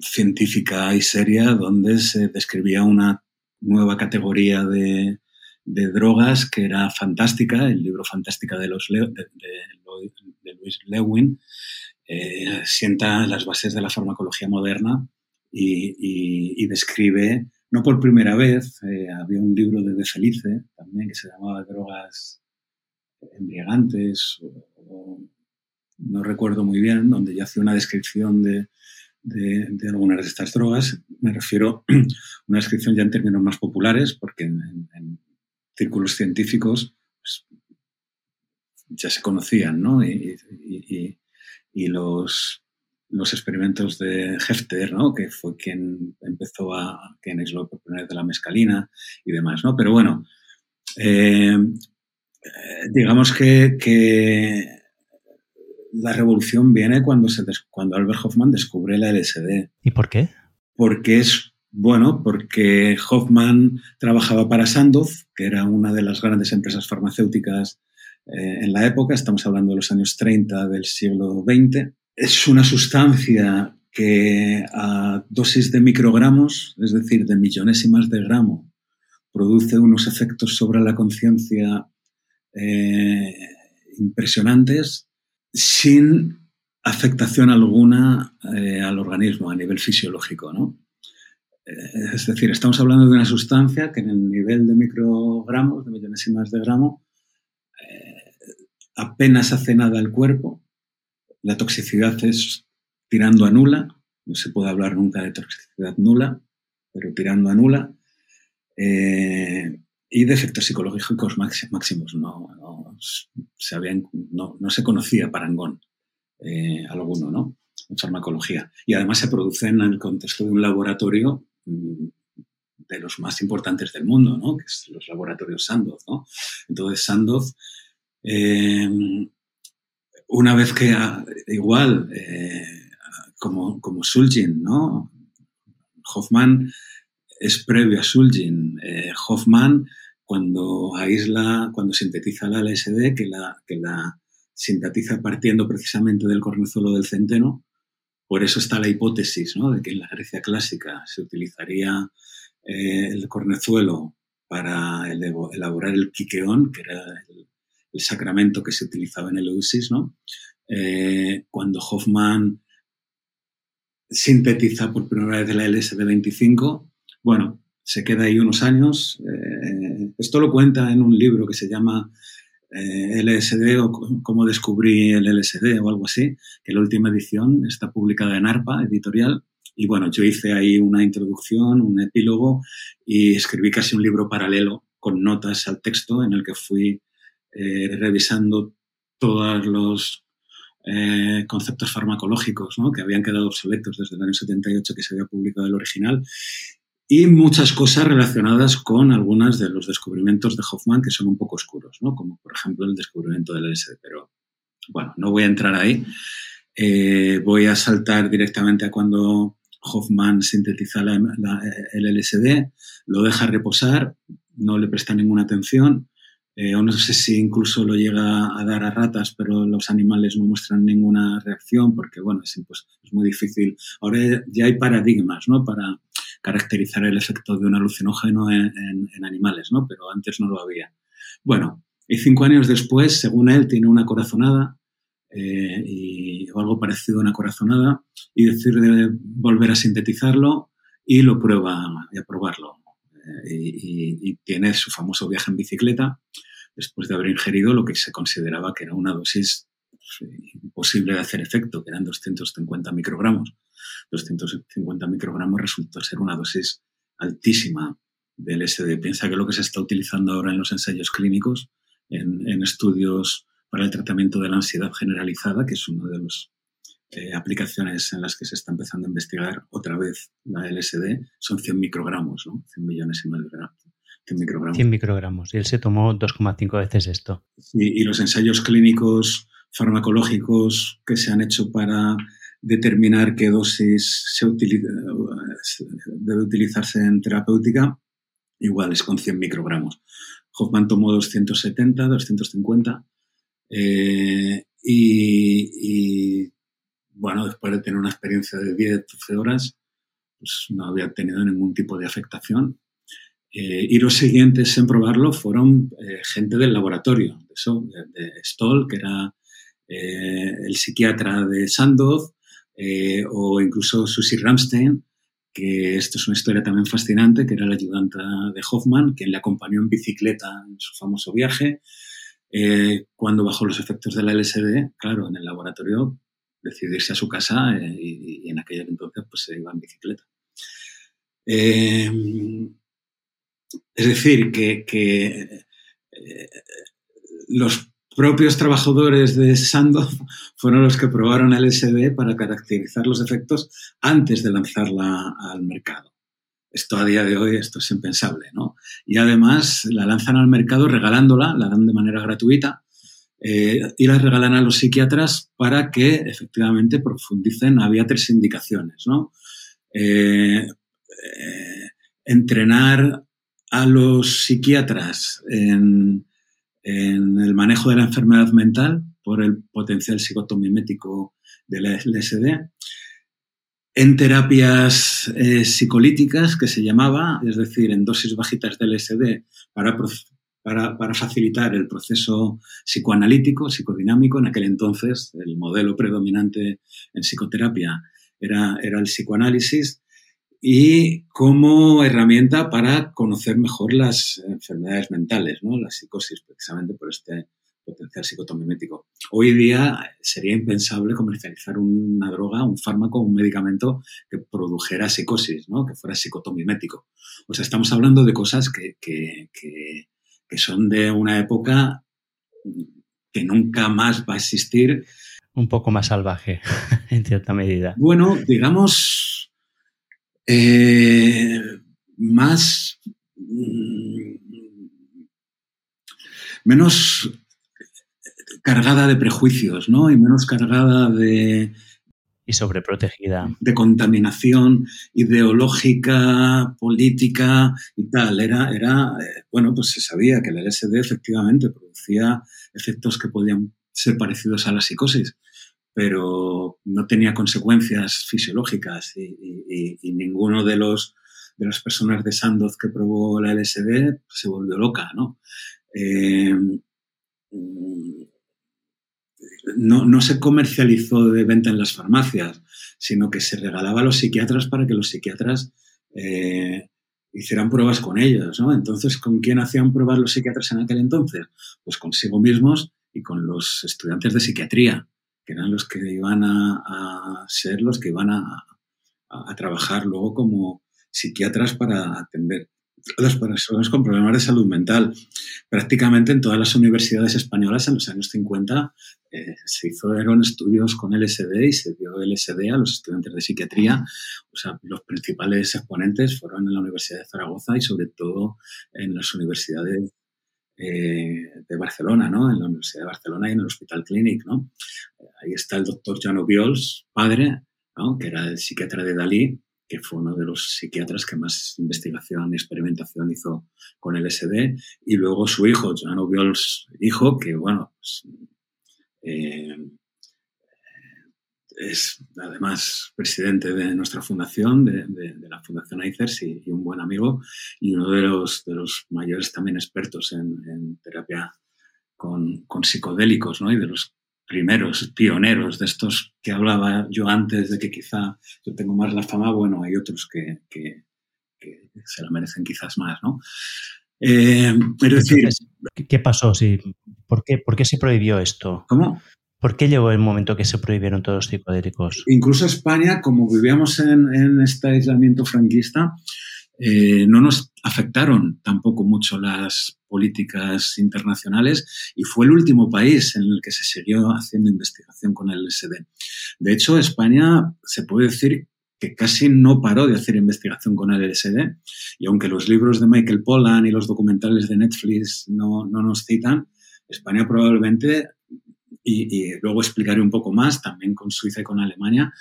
[SPEAKER 2] científica y seria donde se describía una nueva categoría de, drogas que era fantástica, el libro Fantástica de, los de, Luis Lewin, eh, sienta las bases de la farmacología moderna y, describe, no por primera vez, eh, había un libro de De Felice también que se llamaba Drogas embriagantes, no recuerdo muy bien, donde ya hace una descripción de, de, algunas de estas drogas. Me refiero a una descripción ya en términos más populares, porque en, círculos científicos pues, ya se conocían, ¿no? Y, los, los experimentos de Hefter, ¿no? Que fue quien empezó a, quien aisló por primera de la mescalina y demás, ¿no? Pero bueno, eh, Eh, digamos que, la revolución viene cuando, se cuando Albert Hoffman descubre la LSD.
[SPEAKER 3] ¿Y por qué?
[SPEAKER 2] Porque es, bueno, porque Hoffman trabajaba para Sandoz, que era una de las grandes empresas farmacéuticas eh, en la época, estamos hablando de los años 30 del siglo XX. Es una sustancia que a dosis de microgramos, es decir, de millonésimas de gramo, produce unos efectos sobre la conciencia eh, impresionantes sin afectación alguna eh, al organismo a nivel fisiológico. ¿no? Eh, es decir, estamos hablando de una sustancia que en el nivel de microgramos, de millonésimas de gramo, apenas hace nada al cuerpo. La toxicidad es tirando a nula. No se puede hablar nunca de toxicidad nula, pero tirando a nula. Eh, y de efectos psicológicos máximos. No, no se, no, no, se conocía parangón eh, alguno ¿no? en farmacología. Y además se produce en el contexto de un laboratorio mm, de los más importantes del mundo, ¿no? que es los laboratorios Sandoz. ¿no? Entonces Sandoz, eh, una vez que ah, igual, como, como Sulgin, ¿no? Hoffman es previo a Sulgin. Eh, Hoffman, cuando aísla, cuando sintetiza la LSD, que la, que la sintetiza partiendo precisamente del cornezuelo del centeno, por eso está la hipótesis de que en la Grecia clásica se utilizaría eh, el cornezuelo para elaborar el quiqueón, que era el, sacramento que se utilizaba en el Eusis, ¿no? Eh, cuando Hoffman sintetiza por primera vez la LSD-25, bueno, se queda ahí unos años. Eh, esto lo cuenta en un libro que se llama eh, LSD o cómo descubrí el LSD o algo así, que la última edición está publicada en ARPA, editorial. Y bueno, yo hice ahí una introducción, un epílogo y escribí casi un libro paralelo con notas al texto en el que fui eh, revisando todos los conceptos farmacológicos que habían quedado obsoletos desde el año 78 que se había publicado el original y muchas cosas relacionadas con algunos de los descubrimientos de Hoffman que son un poco oscuros, ¿no? como por ejemplo el descubrimiento del LSD. Pero bueno, no voy a entrar ahí. Eh, voy a saltar directamente a cuando Hoffman sintetiza el LSD, lo deja reposar, no le presta ninguna atención, eh, o no sé si incluso lo llega a dar a ratas, pero los animales no muestran ninguna reacción porque, bueno, es, es muy difícil. Ahora ya hay paradigmas, ¿no? Para caracterizar el efecto de un alucinógeno en, animales, ¿no? Pero antes no lo había. Bueno, y cinco años después, según él, tiene una corazonada eh, y, o algo parecido a una corazonada y decide volver a sintetizarlo y lo prueba y a probarlo. Eh, y, y, tiene su famoso viaje en bicicleta después de haber ingerido lo que se consideraba que era una dosis pues, imposible de hacer efecto, que eran 250 microgramos. 250 microgramos resultó ser una dosis altísima del LSD. Piensa que lo que se está utilizando ahora en los ensayos clínicos, en, estudios para el tratamiento de la ansiedad generalizada, que es una de las eh, aplicaciones en las que se está empezando a investigar otra vez la LSD, son 100 microgramos, ¿no? 100 millones y medio de 100 microgramos.
[SPEAKER 3] 100 microgramos. Y él se tomó 2,5 veces esto.
[SPEAKER 2] y los ensayos clínicos farmacológicos que se han hecho para determinar qué dosis se debe utilizarse en terapéutica, igual es con 100 microgramos. Hoffman tomó 270, 250 eh, y, bueno, después de tener una experiencia de 10, 12 horas, pues no había tenido ningún tipo de afectación. Eh, y los siguientes en probarlo fueron eh, gente del laboratorio, de, eso, de, Stoll, que era el psiquiatra de Sandoz, eh, o incluso Susie Ramstein, que esto es una historia también fascinante, que era la ayudante de Hoffman, quien le acompañó en bicicleta en su famoso viaje. Eh, cuando bajo los efectos de la LSD, claro, en el laboratorio decidió irse a su casa eh, y, en aquel entonces pues se iba en bicicleta. es decir, que los propios trabajadores de Sandoz fueron los que probaron el SD para caracterizar los efectos antes de lanzarla al mercado. esto a día de hoy esto es impensable, ¿no? Y además la lanzan al mercado regalándola, la dan de manera gratuita eh, y la regalan a los psiquiatras para que efectivamente profundicen. Había tres indicaciones, ¿no? Eh, eh, entrenar a los psiquiatras en, el manejo de la enfermedad mental por el potencial psicotomimético del LSD, en terapias eh, psicolíticas, que se llamaba, es decir, en dosis bajitas de LSD para, para, facilitar el proceso psicoanalítico, psicodinámico. En aquel entonces, el modelo predominante en psicoterapia era, era el psicoanálisis y como herramienta para conocer mejor las enfermedades mentales, ¿no? la psicosis, precisamente por este potencial psicotomimético. Hoy día sería impensable comercializar una droga, un fármaco, un medicamento que produjera psicosis, ¿no? que fuera psicotomimético. O sea, estamos hablando de cosas que, que, que, que son de una época que nunca más va a existir.
[SPEAKER 3] Un poco más salvaje, en cierta medida.
[SPEAKER 2] Bueno, digamos, eh, más, mm, menos cargada de prejuicios, ¿no? Y menos cargada de...
[SPEAKER 3] Y sobreprotegida.
[SPEAKER 2] De contaminación ideológica, política y tal. Era, era, eh, bueno, pues se sabía que el LSD efectivamente producía efectos que podían ser parecidos a la psicosis pero no tenía consecuencias fisiológicas y, ninguno de los de las personas de Sandoz que probó la LSD se volvió loca, ¿no? Eh, no, se comercializó de venta en las farmacias, sino que se regalaba a los psiquiatras para que los psiquiatras eh, hicieran pruebas con ellos, ¿no? Entonces, ¿con quién hacían pruebas los psiquiatras en aquel entonces? Pues consigo mismos y con los estudiantes de psiquiatría que eran los que iban a, ser los que iban a, trabajar luego como psiquiatras para atender a las personas con problemas de salud mental. Prácticamente en todas las universidades españolas en los años 50 eh, se hicieron estudios con LSD y se dio LSD a los estudiantes de psiquiatría. O sea, los principales exponentes fueron en la Universidad de Zaragoza y sobre todo en las universidades eh, de Barcelona, ¿no? En la Universidad de Barcelona y en el Hospital Clínic, ¿no? Ahí está el doctor Jano Viols, padre, ¿no? que era el psiquiatra de Dalí, que fue uno de los psiquiatras que más investigación y experimentación hizo con el SD, y luego su hijo, Jano Viols, hijo, que bueno, pues, eh, es además presidente de nuestra fundación, de, la Fundación AICERS y, un buen amigo y uno de los, de los mayores también expertos en, terapia con, psicodélicos ¿no? y de los primeros pioneros de estos que hablaba yo antes de que quizá yo tengo más la fama, bueno, hay otros que, se la merecen quizás más, ¿no?
[SPEAKER 3] Eh, decir, ¿Qué pasó? ¿por, qué, ¿Por qué se prohibió esto?
[SPEAKER 2] ¿Cómo?
[SPEAKER 3] ¿Por qué llegó el momento que se prohibieron todos los psicodélicos?
[SPEAKER 2] Incluso España, como vivíamos en, este aislamiento franquista, eh, no nos afectaron tampoco mucho las políticas internacionales y fue el último país en el que se siguió haciendo investigación con el LSD. De hecho, España se puede decir que casi no paró de hacer investigación con el LSD y aunque los libros de Michael Pollan y los documentales de Netflix no, no nos citan, España probablemente y, luego explicaré un poco más, también con Suiza y con Alemania,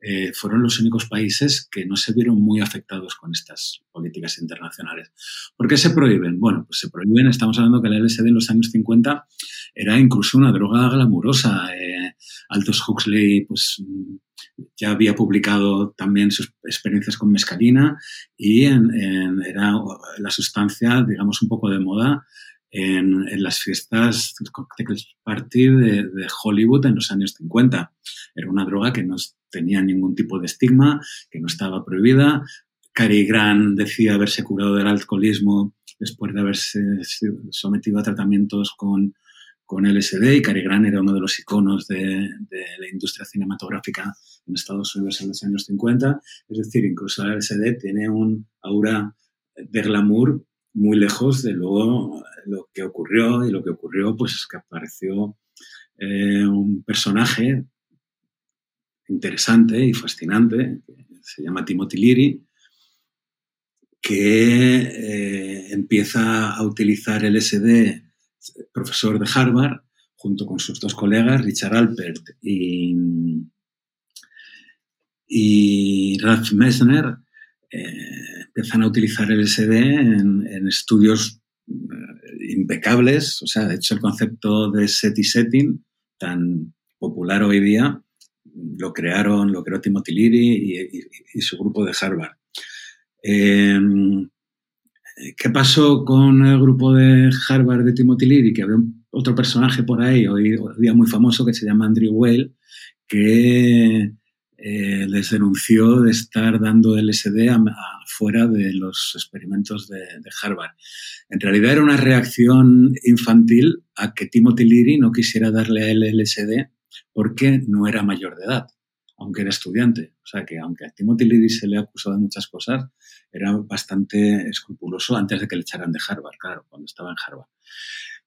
[SPEAKER 2] eh, fueron los únicos países que no se vieron muy afectados con estas políticas internacionales. ¿Por qué se prohíben? Bueno, pues se prohíben, estamos hablando que el LSD en los años 50 era incluso una droga glamurosa. Eh, Altos Huxley, pues ya había publicado también sus experiencias con mescalina y era la sustancia, digamos, un poco de moda en, las fiestas cocktail party de, de, Hollywood en los años 50. Era una droga que no tenía ningún tipo de estigma, que no estaba prohibida. Cary Grant decía haberse curado del alcoholismo después de haberse sometido a tratamientos con, con LSD y Cary Grant era uno de los iconos de, de, la industria cinematográfica en Estados Unidos en los años 50. Es decir, incluso el LSD tiene un aura de glamour muy lejos de luego lo que ocurrió y lo que ocurrió pues es que apareció eh, un personaje interesante y fascinante, que se llama Timothy Leary, que eh, empieza a utilizar el SD, profesor de Harvard, junto con sus dos colegas, Richard Alpert y, y Ralph Messner, eh, empiezan a utilizar el SD en, estudios impecables. O sea, de hecho, el concepto de set y setting, tan popular hoy día, lo crearon, lo creó Timothy Leary y, su grupo de Harvard. Em, ¿Qué pasó con el grupo de Harvard de Timothy Leary? Que había otro personaje por ahí, hoy, día muy famoso, que se llama Andrew Weil, que eh, les denunció de estar dando LSD fuera de los experimentos de, Harvard. En realidad era una reacción infantil a que Timothy Leary no quisiera darle a él LSD porque no era mayor de edad, aunque era estudiante. O sea que aunque a Timothy Leary se le ha acusado de muchas cosas, era bastante escrupuloso antes de que le echaran de Harvard, claro, cuando estaba en Harvard.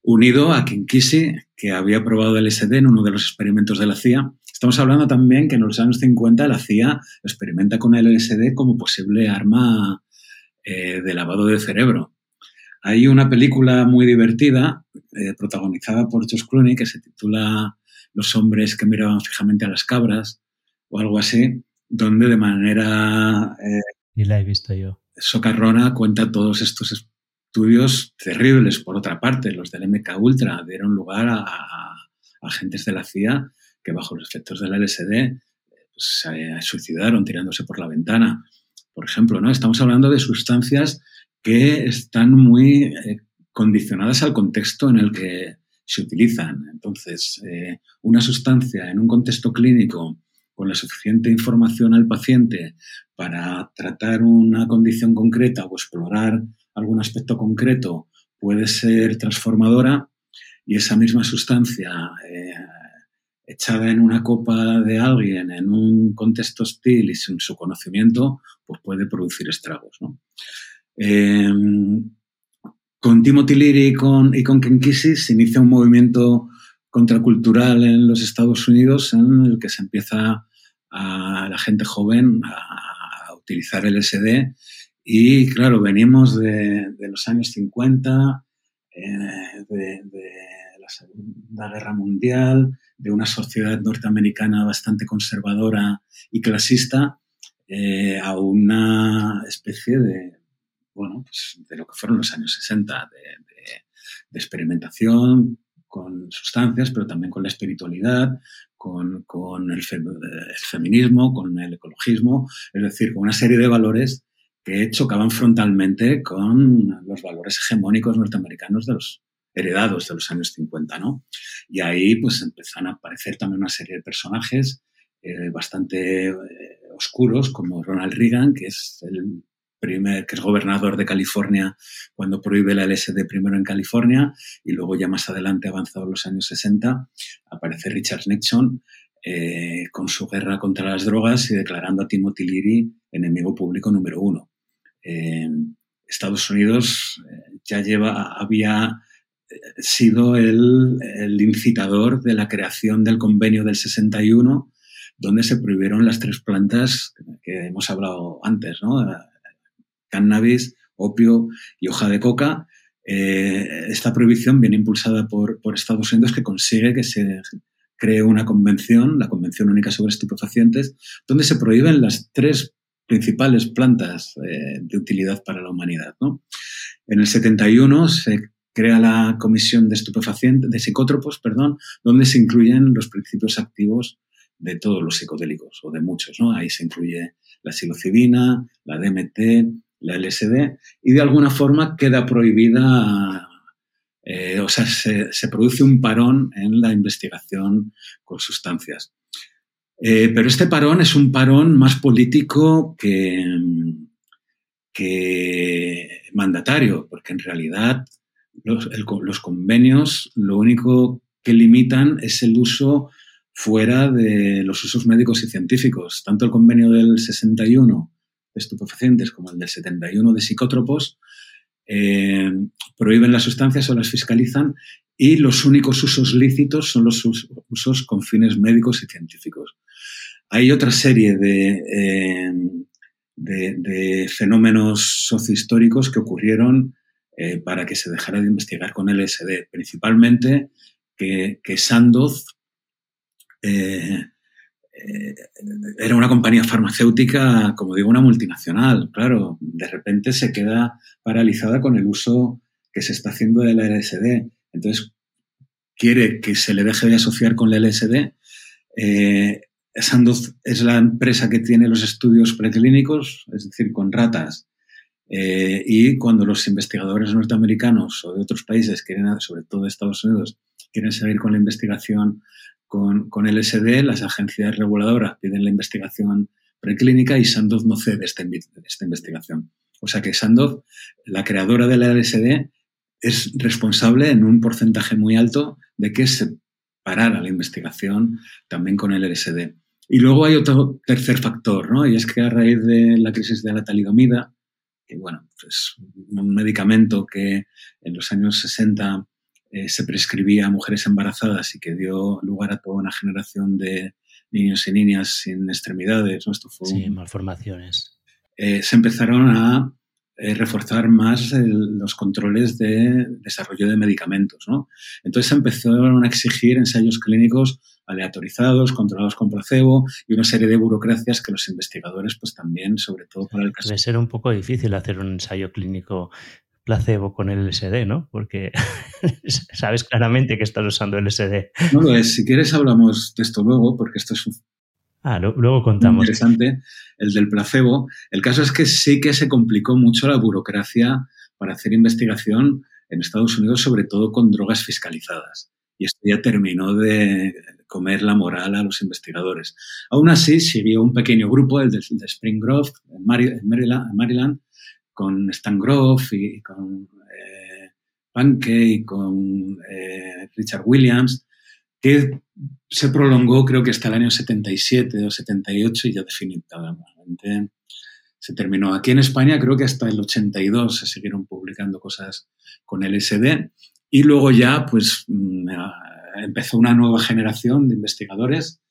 [SPEAKER 2] Unido a Kinkisi, que había probado LSD en uno de los experimentos de la CIA Estamos hablando también que en los años 50 la CIA experimenta con el LSD como posible arma eh, de lavado de cerebro. Hay una película muy divertida, eh, protagonizada por George Clooney, que se titula Los hombres que miraban fijamente a las cabras, o algo así, donde de manera...
[SPEAKER 3] Eh, y la he visto yo.
[SPEAKER 2] Socarrona cuenta todos estos estudios terribles. Por otra parte, los del MK Ultra dieron lugar a agentes de la CIA que bajo los efectos del LSD pues, se suicidaron tirándose por la ventana. Por ejemplo, ¿no? Estamos hablando de sustancias que están muy eh, condicionadas al contexto en el que se utilizan. Entonces, eh, una sustancia en un contexto clínico con la suficiente información al paciente para tratar una condición concreta o explorar algún aspecto concreto puede ser transformadora y esa misma sustancia eh, echada en una copa de alguien en un contexto hostil y sin su conocimiento, pues puede producir estragos. Em, con Timothy Leary y con, y con Ken se inicia un movimiento contracultural en los Estados Unidos en el que se empieza a la gente joven a, utilizar el SD y claro, venimos de, los años 50, eh, de, la Segunda Guerra Mundial, de una sociedad norteamericana bastante conservadora y clasista eh, a una especie de, bueno, pues de lo que fueron los años 60, de, experimentación con sustancias, pero también con la espiritualidad, con, el, feminismo, con el ecologismo, es decir, con una serie de valores que chocaban frontalmente con los valores hegemónicos norteamericanos de los heredados de los años 50, ¿no? Y ahí pues empezaron a aparecer también una serie de personajes eh, bastante eh, oscuros, como Ronald Reagan, que es el primer, que es gobernador de California cuando prohíbe la LSD primero en California y luego ya más adelante, avanzado los años 60, aparece Richard Nixon eh, con su guerra contra las drogas y declarando a Timothy Leary enemigo público número uno. Estados Unidos ya lleva, había sido el, incitador de la creación del convenio del 61, donde se prohibieron las tres plantas que hemos hablado antes, ¿no? Cannabis, opio y hoja de coca. Eh, esta prohibición viene impulsada por, Estados Unidos que consigue que se cree una convención, la Convención Única sobre Estupefacientes, donde se prohíben las tres principales plantas eh, de utilidad para la humanidad. En el 71 se crea la Comisión de Estupefacientes, de Psicótropos, perdón, donde se incluyen los principios activos de todos los psicodélicos, o de muchos, ¿no? Ahí se incluye la psilocibina, la DMT, la LSD, y de alguna forma queda prohibida, eh, o sea, se, produce un parón en la investigación con sustancias. Eh, pero este parón es un parón más político que, mandatario, porque en realidad los, convenios lo único que limitan es el uso fuera de los usos médicos y científicos. Tanto el convenio del 61 de estupefacientes como el del 71 de psicótropos eh, prohíben las sustancias o las fiscalizan y los únicos usos lícitos son los usos con fines médicos y científicos. Hay otra serie de, eh, de, fenómenos sociohistóricos que ocurrieron eh, para que se dejara de investigar con LSD. Principalmente que, Sandoz eh, era una compañía farmacéutica, como digo, una multinacional. Claro, de repente se queda paralizada con el uso que se está haciendo del LSD. Entonces, quiere que se le deje de asociar con el LSD. Sandoz es la empresa que tiene los estudios preclínicos, es decir, con ratas. Eh, y cuando los investigadores norteamericanos o de otros países quieren, sobre todo de Estados Unidos, quieren seguir con la investigación con, con LSD, las agencias reguladoras piden la investigación preclínica y Sandoz no cede esta, esta investigación. O sea que Sandoz, la creadora de la LSD, es responsable en un porcentaje muy alto de que se parara la investigación también con el LSD. Y luego hay otro tercer factor, ¿no? Y es que a raíz de la crisis de la talidomida, que bueno, pues un medicamento que en los años 60 eh, se prescribía a mujeres embarazadas y que dio lugar a toda una generación de niños y niñas sin extremidades, ¿no?
[SPEAKER 3] Esto fue sí, malformaciones.
[SPEAKER 2] Eh, se empezaron a eh, reforzar más los controles de desarrollo de medicamentos. ¿no? Entonces se empezaron a exigir ensayos clínicos aleatorizados, controlados con placebo y una serie de burocracias que los investigadores, pues también, sobre todo para el caso.
[SPEAKER 3] Debe ser un poco difícil hacer un ensayo clínico placebo con el LSD, ¿no? Porque sabes claramente que estás usando LSD.
[SPEAKER 2] No lo es. Si quieres hablamos de esto luego, porque esto es un
[SPEAKER 3] Ah, luego contamos.
[SPEAKER 2] Interesante, el del placebo. El caso es que sí que se complicó mucho la burocracia para hacer investigación en Estados Unidos, sobre todo con drogas fiscalizadas. Y esto ya terminó de comer la moral a los investigadores. Aún así, siguió un pequeño grupo, el de, Spring Grove, en, Maryland, con Stan Grove y con eh, Pankey y con eh, Richard Williams, que se prolongó creo que hasta el año 77 o 78 y ya definitivamente se terminó. Aquí en España creo que hasta el 82 se siguieron publicando cosas con LSD y luego ya pues mm, empezó una nueva generación de investigadores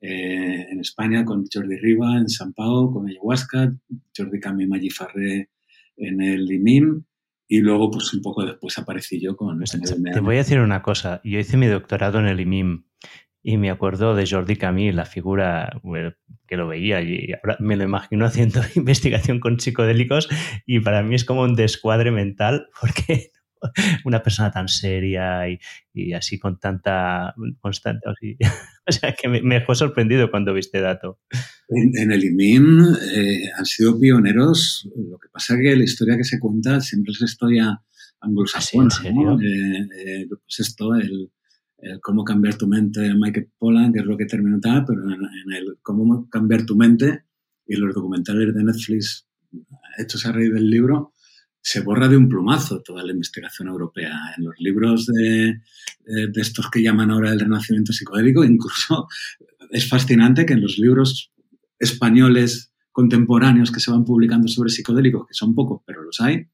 [SPEAKER 2] eh, en España con Jordi Riva en San Pau, con ayahuasca, Jordi Cami Maggi en el IMIM y luego, pues un poco después aparecí yo con...
[SPEAKER 3] Pues te voy a decir una cosa. Yo hice mi doctorado en el IMIM y me acuerdo de Jordi Camille, la figura que lo veía y ahora me lo imagino haciendo investigación con psicodélicos y para mí es como un descuadre mental porque una persona tan seria y, así con tanta constante. O sea, que me, fue sorprendido cuando viste dato.
[SPEAKER 2] En, el IMIM eh, han sido pioneros. Lo que pasa es que la historia que se cuenta siempre es la historia anglosajona. ¿Ah, ¿En serio? Eh, eh, pues esto, el, cómo cambiar tu mente Michael Pollan, que es lo que terminó tal, pero en, en, el cómo cambiar tu mente y los documentales de Netflix hechos a raíz del libro, se borra de un plumazo toda la investigación europea. En los libros de, estos que llaman ahora el renacimiento psicodélico, incluso es fascinante que en los libros españoles contemporáneos que se van publicando sobre psicodélicos, que son pocos, pero los hay,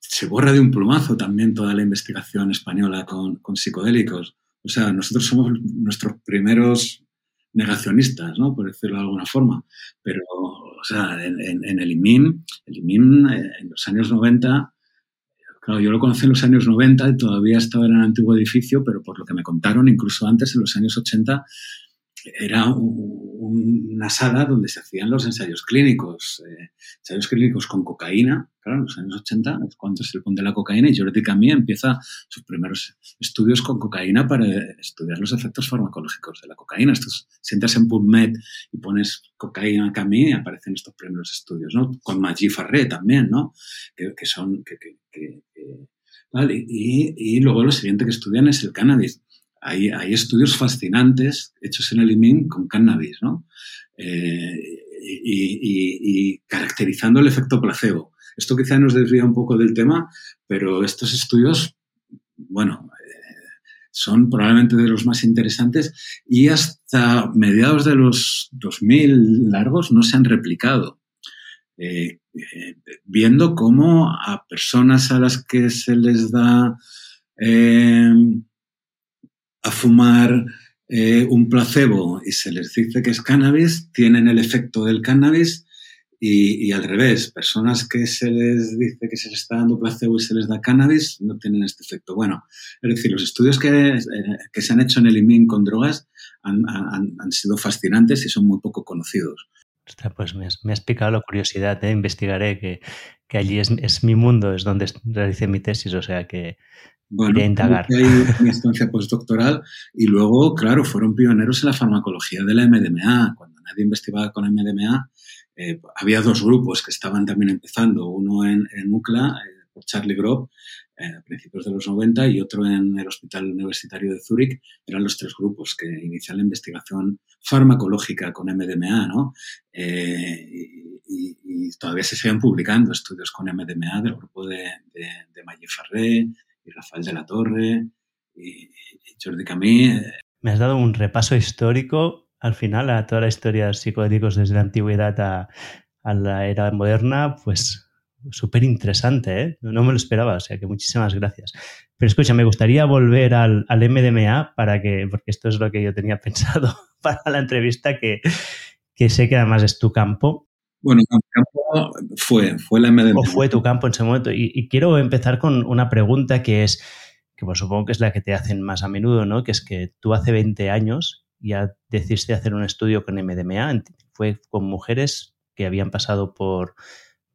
[SPEAKER 2] se borra de un plumazo también toda la investigación española con, con psicodélicos. O sea, nosotros somos nuestros primeros negacionistas, ¿no? Por decirlo de alguna forma. Pero, o sea, en, el IMIM, el IMIM eh, en los años 90, claro, yo lo conocí en los años 90 y todavía estaba en el antiguo edificio, pero por lo que me contaron, incluso antes, en los años 80, era una sala donde se hacían los ensayos clínicos, eh, ensayos clínicos con cocaína, claro, en los años 80 es cuando se le pone la cocaína y Jordi Camille empieza sus primeros estudios con cocaína para estudiar los efectos farmacológicos de la cocaína. Estos, sientas en PubMed y pones cocaína Camille y aparecen estos primeros estudios, ¿no? Con Maggi Farré también, ¿no? Que, son... Que, ¿vale? y luego lo siguiente que estudian es el cannabis hay, estudios fascinantes hechos en el IMIN con cannabis, ¿no? Eh, y, caracterizando el efecto placebo. Esto quizá nos desvía un poco del tema, pero estos estudios, bueno, eh, son probablemente de los más interesantes y hasta mediados de los 2000 largos no se han replicado. Eh, viendo cómo a personas a las que se les da a fumar eh, un placebo y se les dice que es cannabis, tienen el efecto del cannabis Y, al revés, personas que se les dice que se les está dando placebo y se les da cannabis no tienen este efecto. Bueno, es decir, los estudios que, eh, que se han hecho en el IMIN con drogas han, han, sido fascinantes y son muy poco conocidos.
[SPEAKER 3] pues me has, me has picado la curiosidad, ¿eh? investigaré que, que allí es, es, mi mundo, es donde realicé mi tesis, o sea que
[SPEAKER 2] bueno, a indagar. Hay una instancia postdoctoral y luego, claro, fueron pioneros en la farmacología de la MDMA. Cuando nadie investigaba con MDMA, eh, había dos grupos que estaban también empezando, uno en, en UCLA, eh, por Charlie Grob, eh, a principios de los 90, y otro en el Hospital Universitario de Zúrich. Eran los tres grupos que inician la investigación farmacológica con MDMA, ¿no? Y, y, todavía se siguen publicando estudios con MDMA del grupo de, de, de Farré y Rafael de la Torre y, y Jordi Camí.
[SPEAKER 3] Me has dado un repaso histórico al final a toda la historia de psicodélicos desde la antigüedad a, a la era moderna, pues súper interesante, ¿eh? No me lo esperaba, o sea que muchísimas gracias. Pero escucha, me gustaría volver al, al, MDMA para que, porque esto es lo que yo tenía pensado para la entrevista, que, que sé que además es tu campo.
[SPEAKER 2] Bueno, mi campo fue, fue la MDMA.
[SPEAKER 3] O fue tu campo en ese momento. Y, y quiero empezar con una pregunta que es, que pues supongo que es la que te hacen más a menudo, ¿no? Que es que tú hace 20 años ya decidiste hacer un estudio con MDMA. Fue con mujeres que habían pasado por,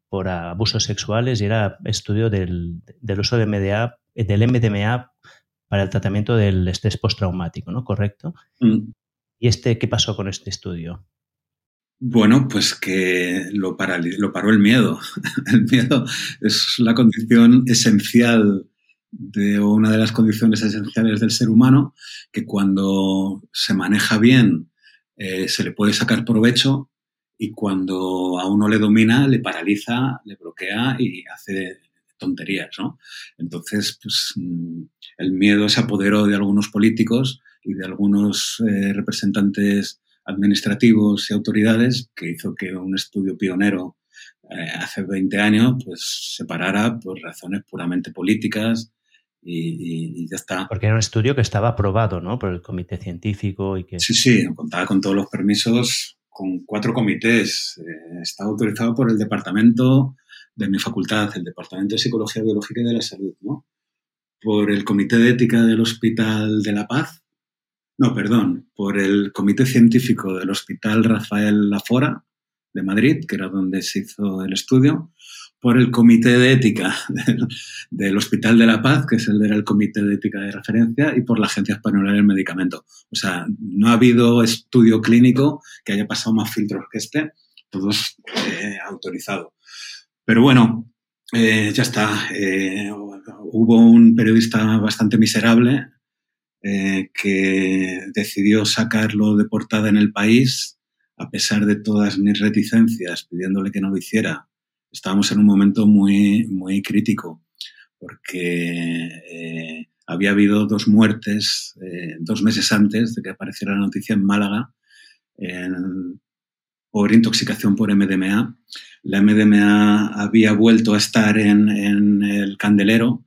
[SPEAKER 3] por abusos sexuales y era estudio del, del uso de MDA, del MDMA para el tratamiento del estrés postraumático, ¿no? ¿Correcto? Mm. ¿Y este qué pasó con este estudio?
[SPEAKER 2] Bueno, pues que lo, lo paró el miedo. El miedo es la condición esencial de una de las condiciones esenciales del ser humano, que cuando se maneja bien eh, se le puede sacar provecho y cuando a uno le domina le paraliza, le bloquea y hace tonterías, ¿no? Entonces, pues mm, el miedo se apoderó de algunos políticos y de algunos eh, representantes administrativos y autoridades que hizo que un estudio pionero eh, hace 20 años pues se parara por razones puramente políticas, y, ya está.
[SPEAKER 3] Porque era un estudio que estaba aprobado, ¿no? Por el comité científico y que...
[SPEAKER 2] Sí, sí, contaba con todos los permisos, con cuatro comités. Eh, estaba autorizado por el departamento de mi facultad, el Departamento de Psicología Biológica y de la Salud, ¿no? Por el Comité de Ética del Hospital de la Paz, no, perdón, por el Comité Científico del Hospital Rafael Lafora de Madrid, que era donde se hizo el estudio, por el Comité de Ética del, Hospital de la Paz, que es el, Comité de Ética de Referencia, y por la Agencia Española del Medicamento. O sea, no ha habido estudio clínico que haya pasado más filtros que este, todos eh, autorizados. Pero bueno, eh, ya está. Eh, hubo un periodista bastante miserable eh, que decidió sacarlo de portada en el país, a pesar de todas mis reticencias, pidiéndole que no lo hiciera estábamos en un momento muy, muy crítico porque eh, había habido dos muertes eh, dos meses antes de que apareciera la noticia en Málaga en, por intoxicación por MDMA. La MDMA había vuelto a estar en, en el candelero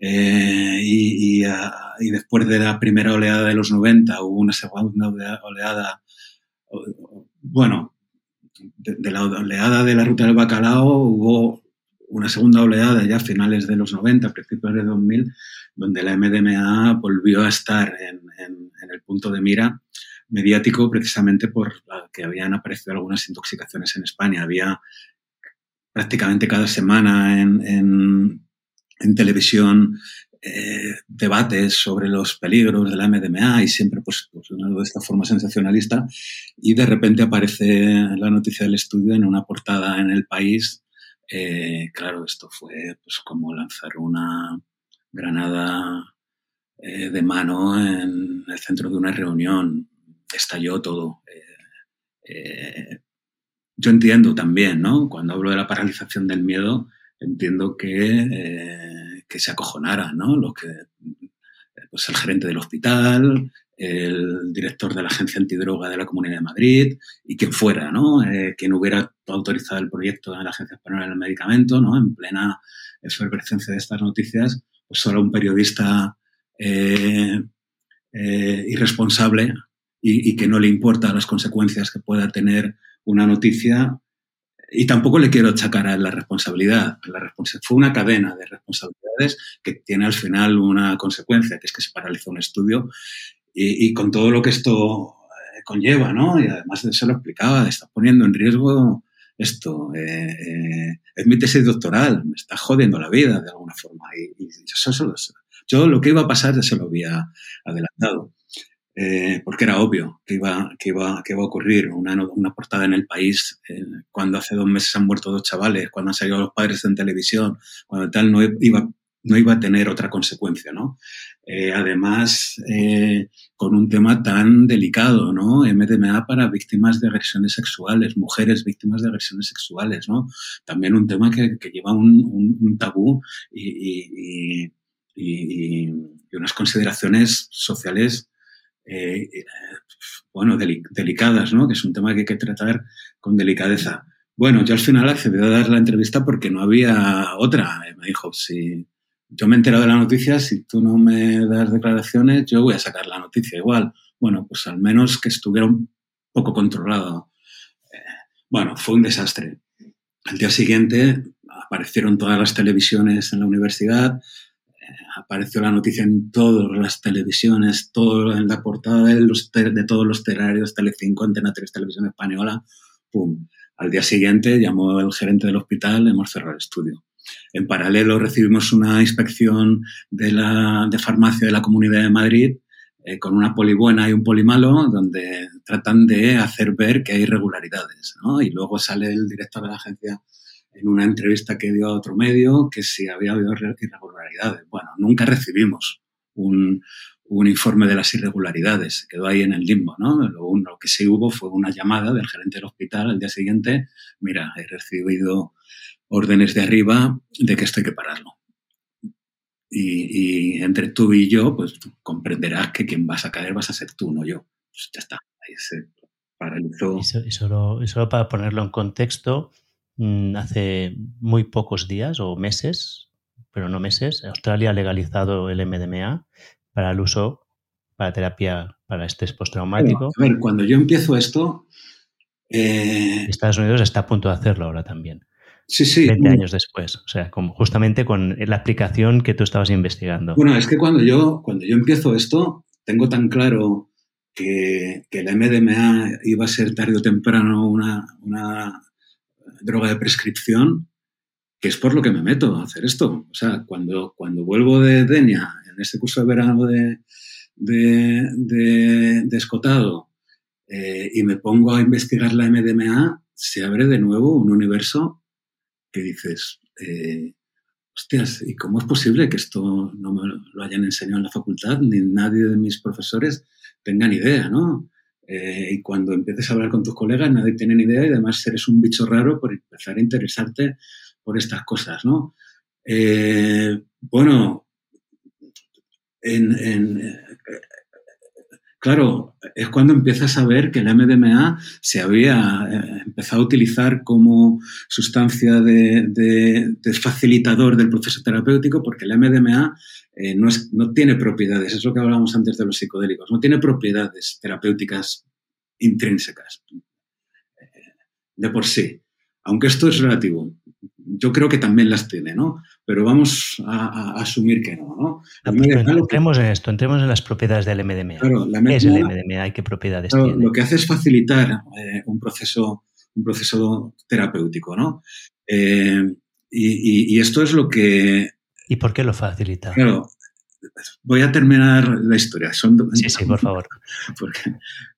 [SPEAKER 2] eh, y, y, a, y, después de la primera oleada de los 90 hubo una segunda oleada, bueno, de, la oleada de la ruta del bacalao hubo una segunda oleada ya a finales de los 90, principios de 2000, donde la MDMA volvió a estar en, en, en el punto de mira mediático precisamente por la que habían aparecido algunas intoxicaciones en España. Había prácticamente cada semana en, en televisión eh, debates sobre los peligros de la MDMA y siempre pues, pues de esta forma sensacionalista y de repente aparece la noticia del estudio en una portada en el país. Eh, claro, esto fue pues como lanzar una granada eh, de mano en el centro de una reunión. Estalló todo. Yo entiendo también, ¿no? Cuando hablo de la paralización del miedo, entiendo que que se acojonara, ¿no? Lo que, pues el gerente del hospital, el director de la Agencia Antidroga de la Comunidad de Madrid y quien fuera, ¿no? Eh, quien hubiera autorizado el proyecto de la Agencia Española del Medicamento, ¿no? En plena efervescencia de estas noticias, pues solo un periodista eh, eh, irresponsable y, y, que no le importa las consecuencias que pueda tener una noticia y tampoco le quiero achacar a la responsabilidad. La fue una cadena de responsabilidades que tiene al final una consecuencia, que es que se paralizó un estudio y, con todo lo que esto eh, conlleva, ¿no? Y además se lo explicaba, está poniendo en riesgo esto, eh, eh, es mi tesis doctoral, me está jodiendo la vida de alguna forma. Y, yo lo que iba a pasar ya se lo había adelantado. Eh, porque era obvio que iba, que iba, que iba a ocurrir una, una portada en el país eh, cuando hace dos meses han muerto dos chavales, cuando han salido los padres en televisión, cuando tal no iba, no iba a tener otra consecuencia, ¿no? Eh, además, con un tema tan delicado, ¿no? MDMA para víctimas de agresiones sexuales, mujeres víctimas de agresiones sexuales, ¿no? También un tema que, que lleva un, un, tabú y, y, y, y, unas consideraciones sociales eh, bueno, delicadas, ¿no? Que es un tema que hay que tratar con delicadeza. Bueno, yo al final accedí a dar la entrevista porque no había otra. Me dijo, si yo me he enterado de la noticia, si tú no me das declaraciones, yo voy a sacar la noticia igual. Bueno, pues al menos que estuviera un poco controlado. Eh, bueno, fue un desastre. Al día siguiente aparecieron todas las televisiones en la universidad, apareció la noticia en todas las televisiones, todo en la portada de, todos los terarios, Telecinco, Antena 3, Televisión Española, ¡pum! Al día siguiente llamó el gerente del hospital, hemos cerrado el estudio. En paralelo recibimos una inspección de, la, de farmacia de la Comunidad de Madrid eh, con una poli buena y un poli malo, donde tratan de hacer ver que hay irregularidades. Y luego sale el director de la agencia en una entrevista que dio a otro medio que si había habido irregularidades. Bueno, nunca recibimos un, un informe de las irregularidades, quedó ahí en el limbo, ¿no? Lo, lo, que sí hubo fue una llamada del gerente del hospital al día siguiente, mira, he recibido órdenes de arriba de que esto hay que pararlo. Y, y entre tú y yo, pues comprenderás que quien vas a caer vas a ser tú, no yo. Pues ya está, ahí se paralizó.
[SPEAKER 3] Y, solo, y solo para ponerlo en contexto, hace muy pocos días o meses, pero no meses, Australia ha legalizado el MDMA para el uso para terapia para estrés postraumático.
[SPEAKER 2] a ver, cuando yo empiezo esto... Eh,
[SPEAKER 3] Estados Unidos está a punto de hacerlo ahora también.
[SPEAKER 2] Sí, sí.
[SPEAKER 3] 20 años después, o sea, como justamente con la aplicación que tú estabas investigando.
[SPEAKER 2] Bueno, es que cuando yo, cuando yo empiezo esto, tengo tan claro que, que la MDMA iba a ser tarde o temprano una, una droga de prescripción, que es por lo que me meto a hacer esto. O sea, cuando, cuando vuelvo de Denia, en este curso de verano de, de, escotado, eh, y me pongo a investigar la MDMA, se abre de nuevo un universo que dices, eh, hostias, ¿y cómo es posible que esto no me lo hayan enseñado en la facultad, ni nadie de mis profesores tengan idea, ¿no? Eh, y cuando empieces a hablar con tus colegas, nadie tiene ni idea y además eres un bicho raro por empezar a interesarte por estas cosas, ¿no? Eh, bueno, en, claro, es cuando empiezas a ver que el MDMA se había eh, empezado a utilizar como sustancia de, facilitador del proceso terapéutico, porque el MDMA eh, no, no tiene propiedades, es lo que hablábamos antes de los psicodélicos, no tiene propiedades terapéuticas intrínsecas eh, de por sí. Aunque esto es relativo, yo creo que también las tiene, ¿no? Pero vamos a, asumir que no, ¿no?
[SPEAKER 3] entremos en esto, entremos en las propiedades del MDMA. ¿Qué es el MDMA y qué propiedades tiene?
[SPEAKER 2] Lo que hace es facilitar eh, un, proceso, un proceso terapéutico, ¿no? Eh, y, esto es lo que...
[SPEAKER 3] ¿Y por qué lo facilita?
[SPEAKER 2] Claro, voy a terminar la historia. Son,
[SPEAKER 3] sí, sí, por favor.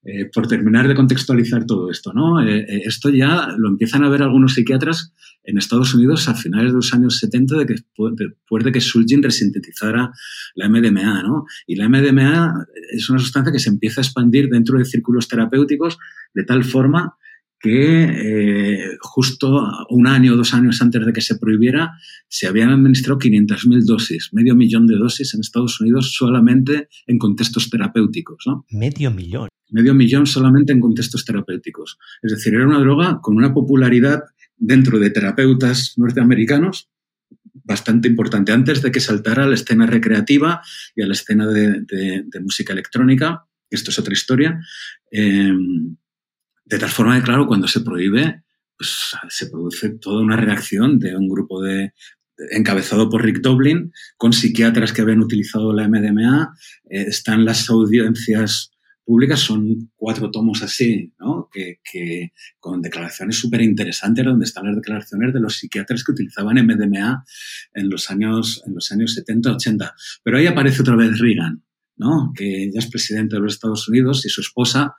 [SPEAKER 2] Eh, por terminar de contextualizar todo esto, ¿no? Esto ya lo empiezan a ver algunos psiquiatras en Estados Unidos a finales de los años 70 de que, después de que Sulgin resintetizara la MDMA, ¿no? Y la MDMA es una sustancia que se empieza a expandir dentro de círculos terapéuticos de tal forma que eh, justo un año o dos años antes de que se prohibiera, se habían administrado 500.000 dosis, medio millón de dosis en Estados Unidos solamente en contextos terapéuticos. ¿no?
[SPEAKER 3] Medio millón.
[SPEAKER 2] Medio millón solamente en contextos terapéuticos. Es decir, era una droga con una popularidad dentro de terapeutas norteamericanos bastante importante, antes de que saltara a la escena recreativa y a la escena de, música electrónica, esto es otra historia. Eh, de tal forma que, claro, cuando se prohíbe, pues se produce toda una reacción de un grupo de, encabezado por Rick Doblin, con psiquiatras que habían utilizado la MDMA. Eh, están las audiencias públicas, son cuatro tomos así, ¿no? que, con declaraciones súper interesantes, donde están las declaraciones de los psiquiatras que utilizaban MDMA en los años, en los años 70, 80. Pero ahí aparece otra vez Reagan, ¿no? que ya es presidente de los Estados Unidos y su esposa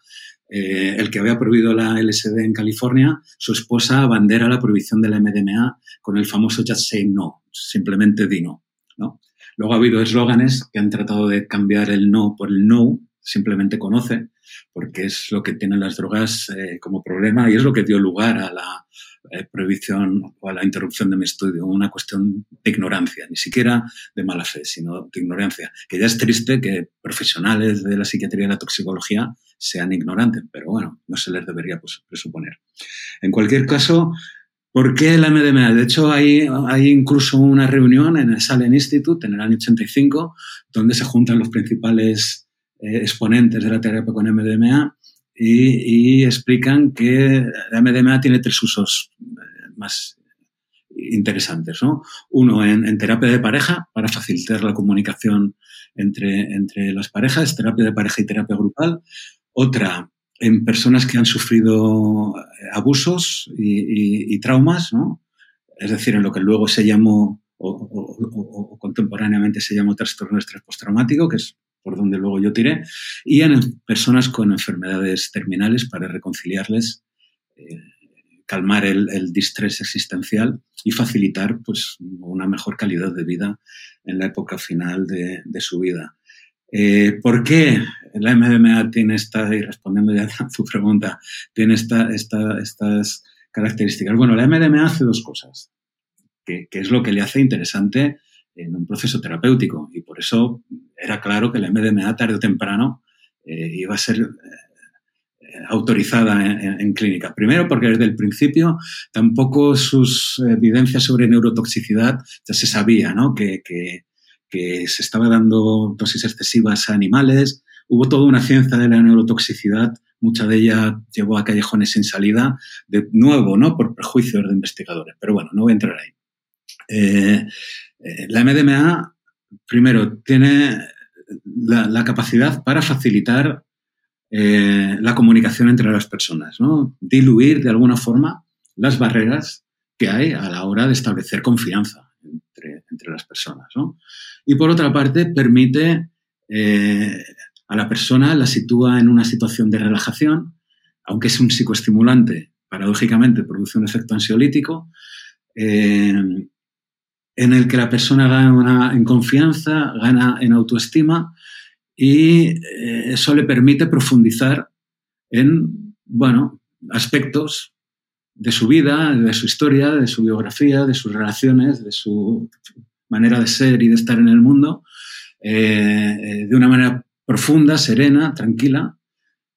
[SPEAKER 2] eh, el que había prohibido la LSD en California, su esposa abandera la prohibición de la MDMA con el famoso Just Say No, simplemente di no. ¿no? Luego ha habido eslóganes que han tratado de cambiar el no por el no, simplemente conoce, porque es lo que tienen las drogas eh, como problema y es lo que dio lugar a la eh, prohibición o a la interrupción de mi estudio, una cuestión de ignorancia, ni siquiera de mala fe, sino de ignorancia. Que ya es triste que profesionales de la psiquiatría y la toxicología sean ignorantes, pero bueno, no se les debería pues, presuponer. En cualquier caso, ¿por qué la MDMA? De hecho, hay, hay incluso una reunión en el Salen Institute en el año 85, donde se juntan los principales eh, exponentes de la terapia con MDMA y, explican que la MDMA tiene tres usos eh, más interesantes. ¿no? Uno en, terapia de pareja, para facilitar la comunicación entre, entre las parejas, terapia de pareja y terapia grupal. Otra en personas que han sufrido eh, abusos y, traumas, ¿no? es decir, en lo que luego se llamó o, contemporáneamente se llamó trastorno de estrés postraumático, que es por donde luego yo tiré, y en personas con enfermedades terminales para reconciliarles, eh, calmar el, el, distrés existencial y facilitar pues, una mejor calidad de vida en la época final de, su vida. Eh, ¿Por qué la MDMA tiene esta, y respondiendo ya a tu pregunta, tiene esta, estas características? Bueno, la MDMA hace dos cosas, que, que es lo que le hace interesante en un proceso terapéutico y por eso era claro que la MDMA tarde o temprano eh, iba a ser eh, autorizada en, clínica. Primero porque desde el principio tampoco sus evidencias sobre neurotoxicidad ya se sabía, ¿no? Que, que, se estaba dando dosis excesivas a animales. Hubo toda una ciencia de la neurotoxicidad, mucha de ella llevó a callejones sin salida, de nuevo, ¿no? Por prejuicios de investigadores. Pero bueno, no voy a entrar ahí. Eh, eh, la MDMA, primero, tiene la, capacidad para facilitar eh, la comunicación entre las personas, ¿no? diluir de alguna forma las barreras que hay a la hora de establecer confianza entre, las personas. Y por otra parte, permite a la persona, la sitúa en una situación de relajación, aunque es un psicoestimulante, paradójicamente produce un efecto ansiolítico, en el que la persona gana en confianza, gana en autoestima y eh, eso le permite profundizar en, bueno, aspectos de su vida, de su historia, de su biografía, de sus relaciones, de su manera de ser y de estar en el mundo, eh, eh, de una manera profunda, serena, tranquila,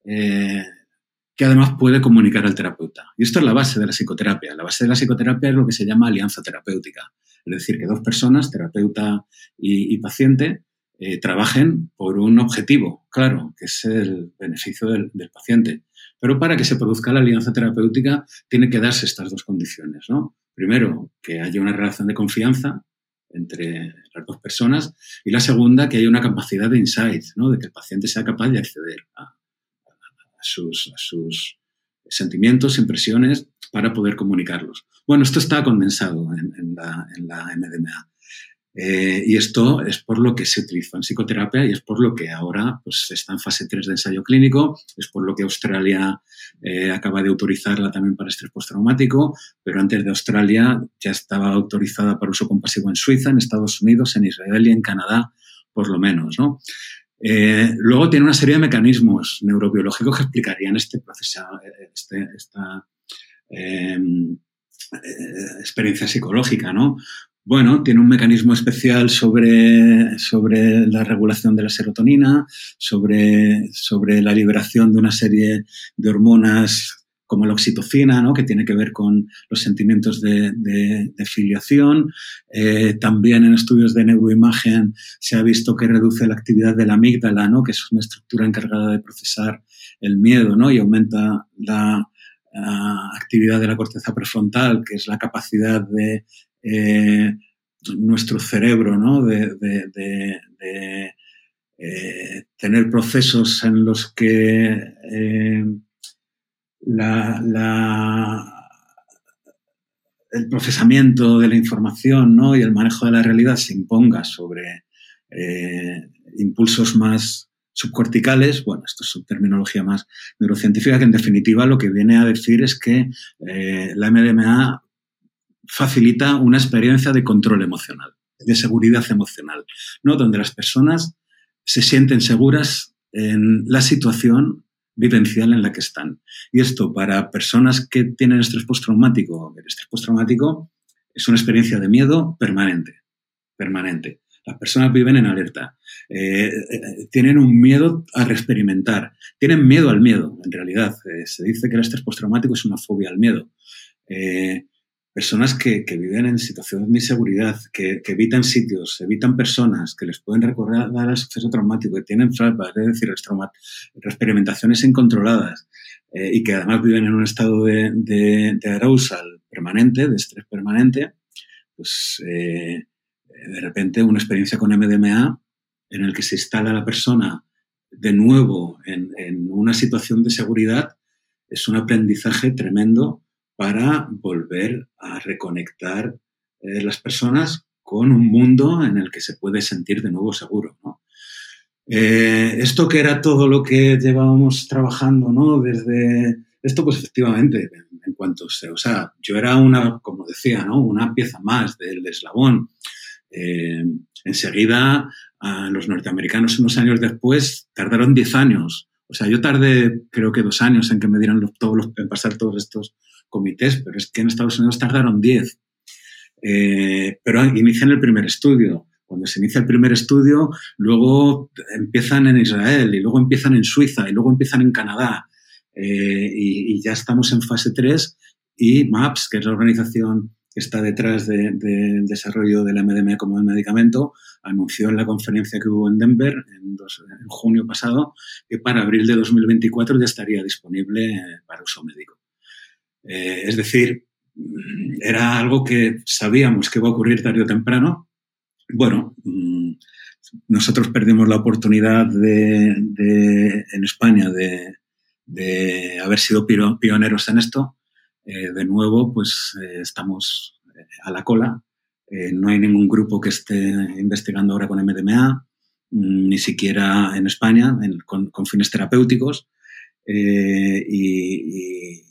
[SPEAKER 2] que además puede comunicar al terapeuta. Y esto es la base de la psicoterapia. La base de la psicoterapia es lo que se llama alianza terapéutica. Es decir, que dos personas, terapeuta y, paciente, eh, trabajen por un objetivo, claro, que es el beneficio del, paciente. Pero para que se produzca la alianza terapéutica, tiene que darse estas dos condiciones, ¿no? Primero, que haya una relación de confianza entre las dos personas y la segunda, que haya una capacidad de insight, ¿no? de que el paciente sea capaz de acceder a, sus, sus, sentimientos, impresiones, para poder comunicarlos. Bueno, esto está condensado en, la, MDMA. Eh, y esto es por lo que se utilizó en psicoterapia y es por lo que ahora pues, está en fase 3 de ensayo clínico, es por lo que Australia eh, acaba de autorizarla también para estrés postraumático, pero antes de Australia ya estaba autorizada para uso compasivo en Suiza, en Estados Unidos, en Israel y en Canadá, por lo menos. ¿no? Eh, luego tiene una serie de mecanismos neurobiológicos que explicarían este proceso, este, esta em, experiencia psicológica, ¿no? Bueno, tiene un mecanismo especial sobre, sobre la regulación de la serotonina, sobre, sobre la liberación de una serie de hormonas como la oxitocina, ¿no? que tiene que ver con los sentimientos de, filiación. Eh, también en estudios de neuroimagen se ha visto que reduce la actividad de la amígdala, ¿no? que es una estructura encargada de procesar el miedo ¿no? y aumenta la, actividad de la corteza prefrontal, que es la capacidad de eh, nuestro cerebro, ¿no? de, eh, tener procesos en los que la, el procesamiento de la información ¿no? y el manejo de la realidad se imponga sobre impulsos más subcorticales, bueno, esto es terminología más neurocientífica, que en definitiva lo que viene a decir es que eh, la MDMA facilita una experiencia de control emocional, de seguridad emocional, ¿no? donde las personas se sienten seguras en la situación vivencial en la que están. Y esto para personas que tienen estrés postraumático, el estrés postraumático es una experiencia de miedo permanente, permanente. Las personas viven en alerta, eh, eh, tienen un miedo a reexperimentar, tienen miedo al miedo, en realidad. Eh, se dice que el estrés postraumático es una fobia al miedo. personas que, viven en situaciones de inseguridad, que, evitan sitios, evitan personas, que les pueden recordar al suceso traumático, que tienen flashbacks, es decir, experimentaciones incontroladas y que además viven en un estado de, de arousal permanente, de estrés permanente, pues de repente una experiencia con MDMA en el que se instala la persona de nuevo en, una situación de seguridad es un aprendizaje tremendo para volver a reconectar eh, las personas con un mundo en el que se puede sentir de nuevo seguro. Eh, esto que era todo lo que llevábamos trabajando, ¿no? Desde esto, pues efectivamente, en, cuanto se, o sea, yo era una, como decía, ¿no? Una pieza más del eslabón. Eh, enseguida, los norteamericanos unos años después tardaron 10 años. O sea, yo tardé creo que dos años en que me dieran los, todos los, pasar todos estos comités, pero es que en Estados Unidos tardaron 10. Eh, pero inician el primer estudio. Cuando se inicia el primer estudio, luego empiezan en Israel y luego empiezan en Suiza y luego empiezan en Canadá. Eh, y, y, ya estamos en fase 3 y MAPS, que es la organización está detrás del desarrollo del MDMA como el medicamento, anunció en la conferencia que hubo en Denver en, junio pasado que para abril de 2024 ya estaría disponible eh, para uso médico. Eh, es decir, mm, era algo que sabíamos que iba a ocurrir tarde o temprano. Bueno, mm, nosotros perdimos la oportunidad de, en España de, de haber sido pioneros en esto eh, de nuevo, pues eh, estamos eh, a la cola. no hay ningún grupo que esté investigando ahora con MDMA, mm, ni siquiera en España, con, fines terapéuticos. Y,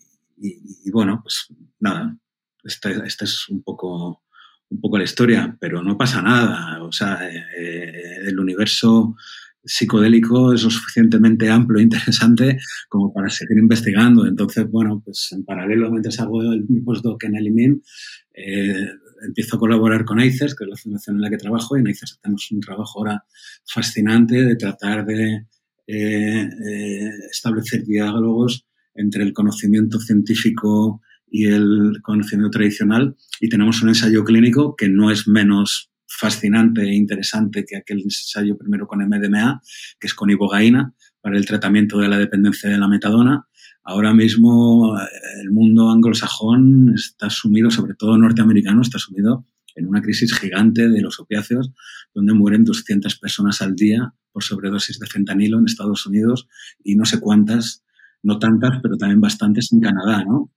[SPEAKER 2] bueno, pues nada, esta, es un poco, un poco la historia, pero no pasa nada. O sea, el universo psicodélico es lo suficientemente amplio e interesante como para seguir investigando. Entonces, bueno, pues en paralelo, mientras hago el, mi postdoc en el IMIM, eh, empiezo a colaborar con AICES, que es la fundación en la que trabajo, y en AICES tenemos un trabajo ahora fascinante de tratar de eh, eh, establecer diálogos entre el conocimiento científico y el conocimiento tradicional, y tenemos un ensayo clínico que no es menos fascinante e interesante que aquel ensayo primero con MDMA, que es con ibogaína, para el tratamiento de la dependencia de la metadona. Ahora mismo eh, el mundo anglosajón está sumido, sobre todo norteamericano, está sumido en una crisis gigante de los opiáceos, donde mueren 200 personas al día por sobredosis de fentanilo en Estados Unidos y no sé cuántas, no tantas, pero también bastantes en Canadá, ¿no?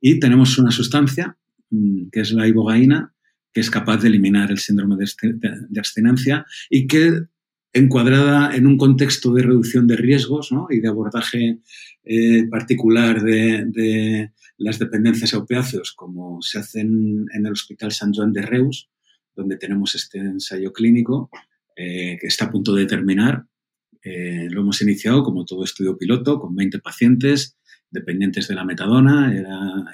[SPEAKER 2] Y tenemos una sustancia, mm, que es la ibogaína, que es capaz de eliminar el síndrome de abstinencia y que, encuadrada en un contexto de reducción de riesgos y de abordaje eh, particular de, las dependencias a opiáceos, como se hace en, el Hospital San Juan de Reus, donde tenemos este ensayo clínico eh, que está a punto de terminar. Eh, lo hemos iniciado como todo estudio piloto, con 20 pacientes dependientes de la metadona.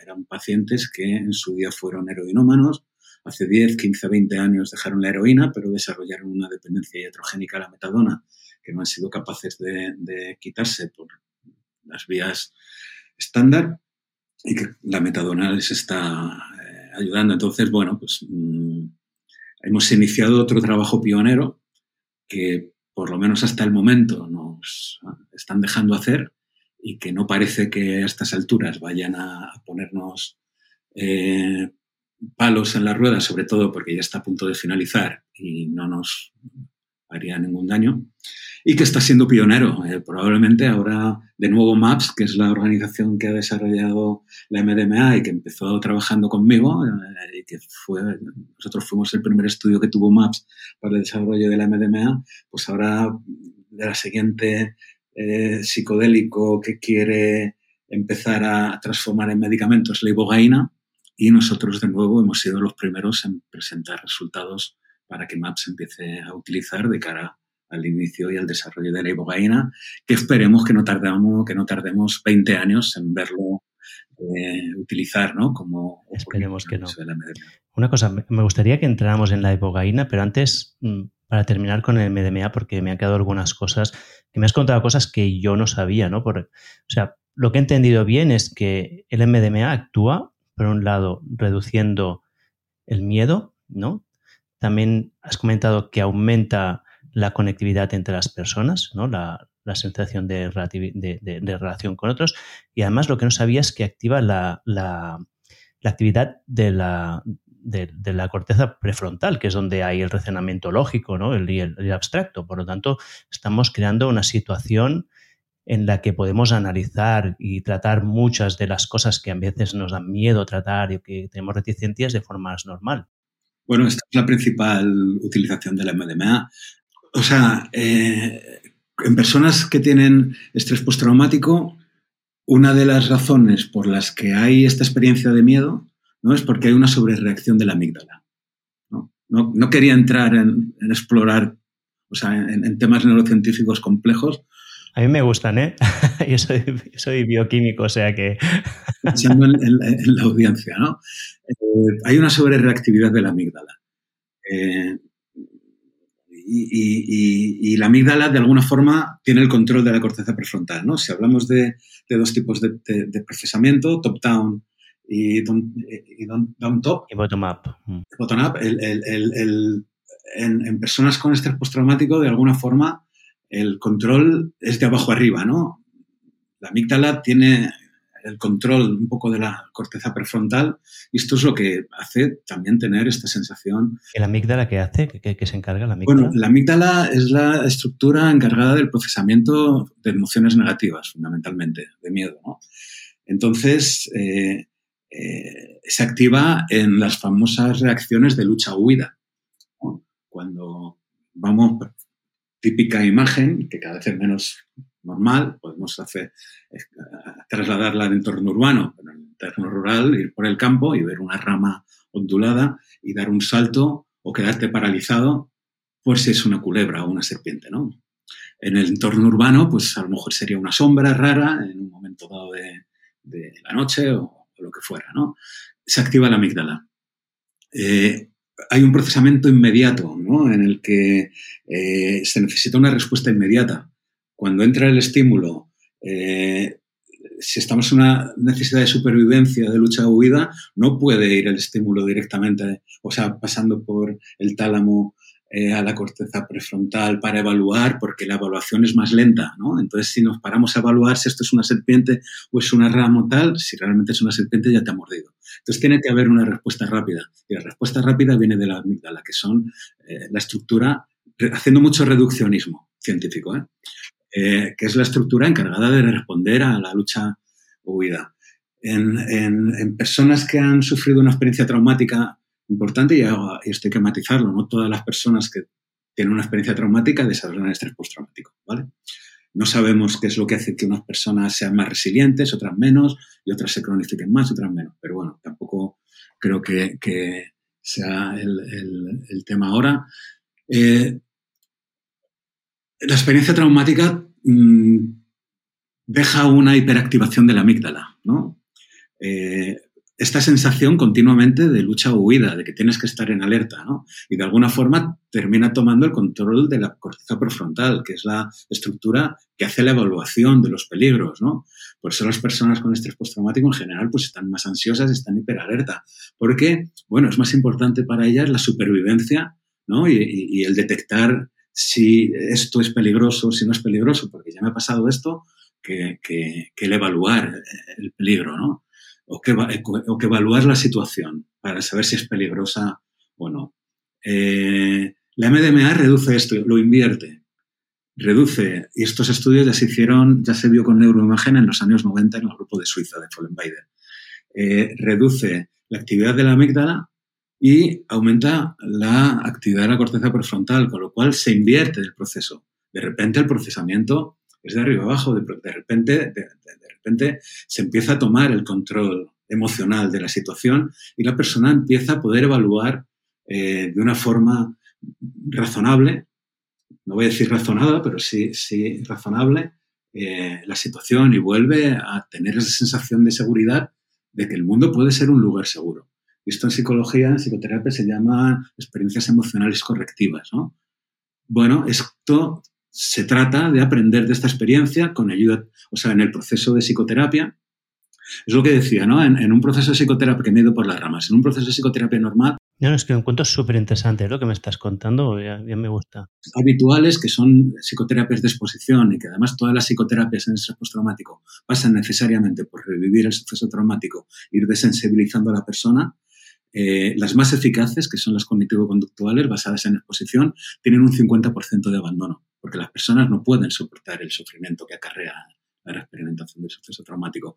[SPEAKER 2] eran pacientes que en su día fueron heroinómanos hace 10, 15, 20 años dejaron la heroína, pero desarrollaron una dependencia iatrogénica a la metadona que no han sido capaces de, quitarse por las vías estándar y que la metadona les está eh, ayudando. Entonces, bueno, pues mm, hemos iniciado otro trabajo pionero que por lo menos hasta el momento nos están dejando hacer y que no parece que a estas alturas vayan a, ponernos eh, palos en la rueda, sobre todo porque ya está a punto de finalizar y no nos haría ningún daño, y que está siendo pionero. Eh, probablemente ahora, de nuevo, MAPS, que es la organización que ha desarrollado la MDMA y que empezó trabajando conmigo, eh, y que fue, nosotros fuimos el primer estudio que tuvo MAPS para el desarrollo de la MDMA, pues ahora de la siguiente eh, psicodélico que quiere empezar a transformar en medicamentos la ibogaína, y nosotros de nuevo hemos sido los primeros en presentar resultados para que MAPS empiece a utilizar de cara al inicio y al desarrollo de la ibogaína, que esperemos que no tardemos, que no tardemos 20 años en verlo eh, utilizar, ¿no? Como
[SPEAKER 3] esperemos que no. Una cosa, me gustaría que entráramos en la ibogaína, pero antes, mm, para terminar con el MDMA, porque me han quedado algunas cosas, que me has contado cosas que yo no sabía, ¿no? Por, o sea, lo que he entendido bien es que el MDMA actúa, por un lado, reduciendo el miedo, ¿no? También has comentado que aumenta la conectividad entre las personas, ¿no? la, sensación de, relación con otros. Y además lo que no sabía es que activa la, actividad de la, la corteza prefrontal, que es donde hay el razonamiento lógico ¿no? el, abstracto. Por lo tanto, estamos creando una situación en la que podemos analizar y tratar muchas de las cosas que a veces nos dan miedo tratar y que tenemos reticencias de forma normal.
[SPEAKER 2] Bueno, esta es la principal utilización de la MDMA. O sea, eh, en personas que tienen estrés postraumático, una de las razones por las que hay esta experiencia de miedo ¿no? es porque hay una sobrereacción de la amígdala. No, quería entrar en, explorar, o sea, en, temas neurocientíficos complejos.
[SPEAKER 3] A mí me gustan, ¿eh? yo, soy, bioquímico, o sea que...
[SPEAKER 2] Pensando en, la audiencia, ¿no? Eh, hay una sobrereactividad de la amígdala. Eh, y, la amígdala, de alguna forma, tiene el control de la corteza prefrontal, ¿no? Si hablamos de, dos tipos de, procesamiento, top-down y down-top.
[SPEAKER 3] Y bottom-up.
[SPEAKER 2] Mm. Bottom-up, en, personas con estrés postraumático, de alguna forma, el control es de abajo arriba, ¿no? La amígdala tiene el control un poco de la corteza prefrontal y esto es lo que hace también tener esta sensación.
[SPEAKER 3] ¿Y la amígdala qué hace? ¿Qué, se encarga la amígdala?
[SPEAKER 2] Bueno, la amígdala es la estructura encargada del procesamiento de emociones negativas, fundamentalmente, de miedo. ¿no? Entonces, eh, eh, se activa en las famosas reacciones de lucha-huida. Cuando vamos, típica imagen, que cada vez es menos normal, podemos hacer, eh, trasladarla al entorno urbano, en el entorno rural, ir por el campo y ver una rama ondulada y dar un salto o quedarte paralizado por si es una culebra o una serpiente, ¿no? En el entorno urbano, pues a lo mejor sería una sombra rara en un momento dado de, la noche o, lo que fuera, ¿no? Se activa la amígdala. Eh, hay un procesamiento inmediato, ¿no? En el que eh, se necesita una respuesta inmediata cuando entra el estímulo, eh, si estamos en una necesidad de supervivencia, de lucha o huida, no puede ir el estímulo directamente, o sea, pasando por el tálamo eh, a la corteza prefrontal para evaluar, porque la evaluación es más lenta, ¿no? Entonces, si nos paramos a evaluar si esto es una serpiente o es una rama tal, si realmente es una serpiente ya te ha mordido. Entonces, tiene que haber una respuesta rápida. Y la respuesta rápida viene de la amígdala, que son eh, la estructura, haciendo mucho reduccionismo científico, ¿eh? Eh, que es la estructura encargada de responder a la lucha o huida. En, personas que han sufrido una experiencia traumática importante, y, esto hay que matizarlo, no todas las personas que tienen una experiencia traumática desarrollan estrés postraumático, ¿vale? No sabemos qué es lo que hace que unas personas sean más resilientes, otras menos, y otras se cronifiquen más, otras menos. Pero bueno, tampoco creo que, sea el, tema ahora. Eh, la experiencia traumática mm, deja una hiperactivación de la amígdala, ¿no? Eh, esta sensación continuamente de lucha o huida, de que tienes que estar en alerta, ¿no? Y de alguna forma termina tomando el control de la corteza prefrontal, que es la estructura que hace la evaluación de los peligros, ¿no? Por eso las personas con estrés postraumático en general pues están más ansiosas, están hiperalerta, porque, bueno, es más importante para ellas la supervivencia, ¿no? y el detectar si esto es peligroso, si no es peligroso, porque ya me ha pasado esto, que, el evaluar el peligro, ¿no? O que, o que, evaluar la situación para saber si es peligrosa o no. Eh, la MDMA reduce esto, lo invierte. Reduce, y estos estudios ya se hicieron, ya se vio con neuroimagen en los años 90 en el grupo de Suiza, de Follenweider. Eh, reduce la actividad de la amígdala y aumenta la actividad de la corteza prefrontal, con lo cual se invierte el proceso. De repente el procesamiento es de arriba abajo, de, repente, de, repente se empieza a tomar el control emocional de la situación y la persona empieza a poder evaluar eh, de una forma razonable, no voy a decir razonada, pero sí, sí razonable, eh, la situación y vuelve a tener esa sensación de seguridad de que el mundo puede ser un lugar seguro. Esto en psicología, en psicoterapia, se llama experiencias emocionales correctivas. ¿no? Bueno, esto se trata de aprender de esta experiencia con ayuda, o sea, en el proceso de psicoterapia. Es lo que decía, ¿no? En, un proceso de psicoterapia, que me he ido por las ramas, en un proceso de psicoterapia normal.
[SPEAKER 3] No, es que me encuentro súper interesante lo que me estás contando, ya, me gusta.
[SPEAKER 2] Habituales, que son psicoterapias de exposición y que además todas las psicoterapias en estrés postraumático pasan necesariamente por revivir el suceso traumático, ir desensibilizando a la persona, eh, las más eficaces, que son las cognitivo-conductuales basadas en exposición, tienen un 50% de abandono, porque las personas no pueden soportar el sufrimiento que acarrea la experimentación del suceso traumático.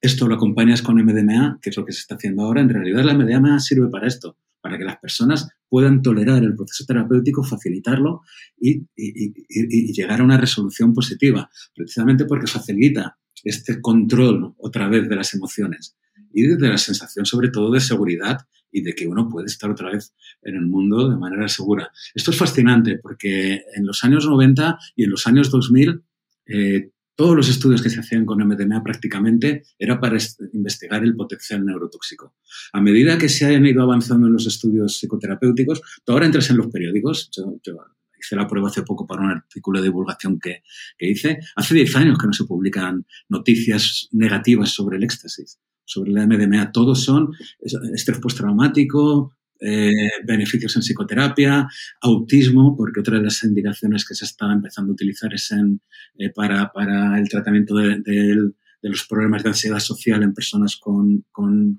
[SPEAKER 2] Esto lo acompañas con MDMA, que es lo que se está haciendo ahora. En realidad la MDMA sirve para esto, para que las personas puedan tolerar el proceso terapéutico, facilitarlo y, y llegar a una resolución positiva, precisamente porque facilita este control otra vez de las emociones y de la sensación sobre todo de seguridad y de que uno puede estar otra vez en el mundo de manera segura. Esto es fascinante porque en los años 90 y en los años 2000 eh, todos los estudios que se hacían con MDMA prácticamente era para investigar el potencial neurotóxico. A medida que se han ido avanzando en los estudios psicoterapéuticos, tú ahora entras en los periódicos, yo, hice la prueba hace poco para un artículo de divulgación que, que hice, hace 10 años que no se publican noticias negativas sobre el éxtasis sobre la MDMA. Todos son estrés postraumático, eh, beneficios en psicoterapia, autismo, porque otra de las indicaciones que se está empezando a utilizar es eh, para, el tratamiento de, los problemas de ansiedad social en personas con, eh,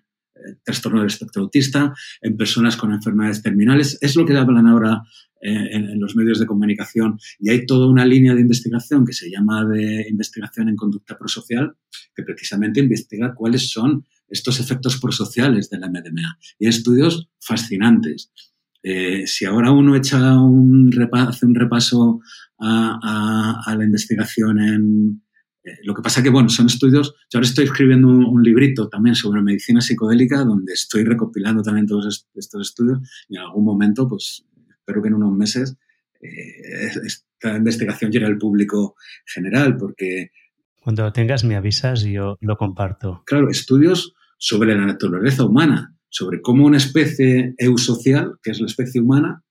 [SPEAKER 2] trastorno del espectro autista, en personas con enfermedades terminales. Es lo que hablan ahora en, los medios de comunicación y hay toda una línea de investigación que se llama de investigación en conducta prosocial que precisamente investiga cuáles son estos efectos prosociales de la MDMA. Y hay estudios fascinantes. Eh, si ahora uno echa un hace un repaso a, la investigación en... Eh, lo que pasa que, bueno, son estudios... Yo ahora estoy escribiendo un, librito también sobre medicina psicodélica donde estoy recopilando también todos estos estudios y en algún momento, pues espero que en unos meses eh, esta investigación llegue al público general porque...
[SPEAKER 3] Cuando lo tengas me avisas y yo lo comparto.
[SPEAKER 2] Claro, estudios sobre la naturaleza humana, sobre cómo una especie eusocial, que es la especie humana,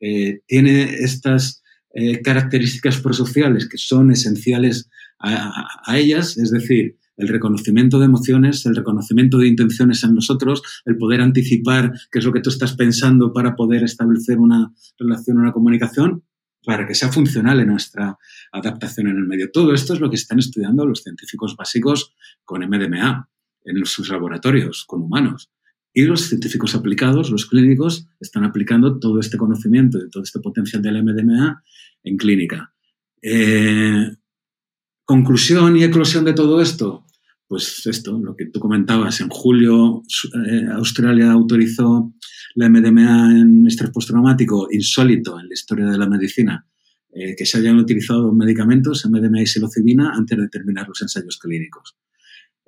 [SPEAKER 2] eh, tiene estas eh, características prosociales que son esenciales a, ellas, es decir, el reconocimiento de emociones, el reconocimiento de intenciones en nosotros, el poder anticipar qué es lo que tú estás pensando para poder establecer una relación, una comunicación, para que sea funcional en nuestra adaptación en el medio. Todo esto es lo que están estudiando los científicos básicos con MDMA en sus laboratorios con humanos. Y los científicos aplicados, los clínicos, están aplicando todo este conocimiento y todo este potencial del MDMA en clínica. Eh, conclusión y eclosión de todo esto, pues esto, lo que tú comentabas, en julio eh, Australia autorizó la MDMA en estrés postraumático, insólito en la historia de la medicina, eh, que se hayan utilizado medicamentos, MDMA y psilocibina, antes de terminar los ensayos clínicos.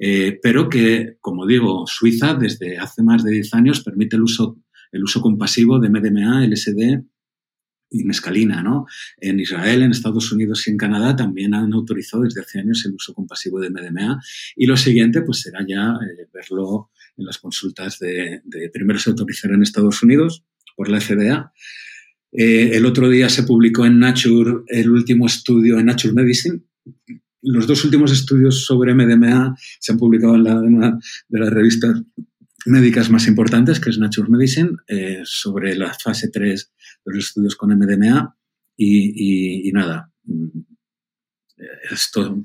[SPEAKER 2] Eh, pero que, como digo, Suiza desde hace más de 10 años permite el uso, el uso compasivo de MDMA, LSD y mescalina. ¿no? En Israel, en Estados Unidos y en Canadá también han autorizado desde hace años el uso compasivo de MDMA y lo siguiente pues será ya eh, verlo en las consultas de, primero se autorizará en Estados Unidos por la FDA. Eh, el otro día se publicó en Nature el último estudio en Nature Medicine los dos últimos estudios sobre MDMA se han publicado en, una de las revistas médicas más importantes, que es Nature Medicine, eh, sobre la fase 3 de los estudios con MDMA. Y, nada, mm, esto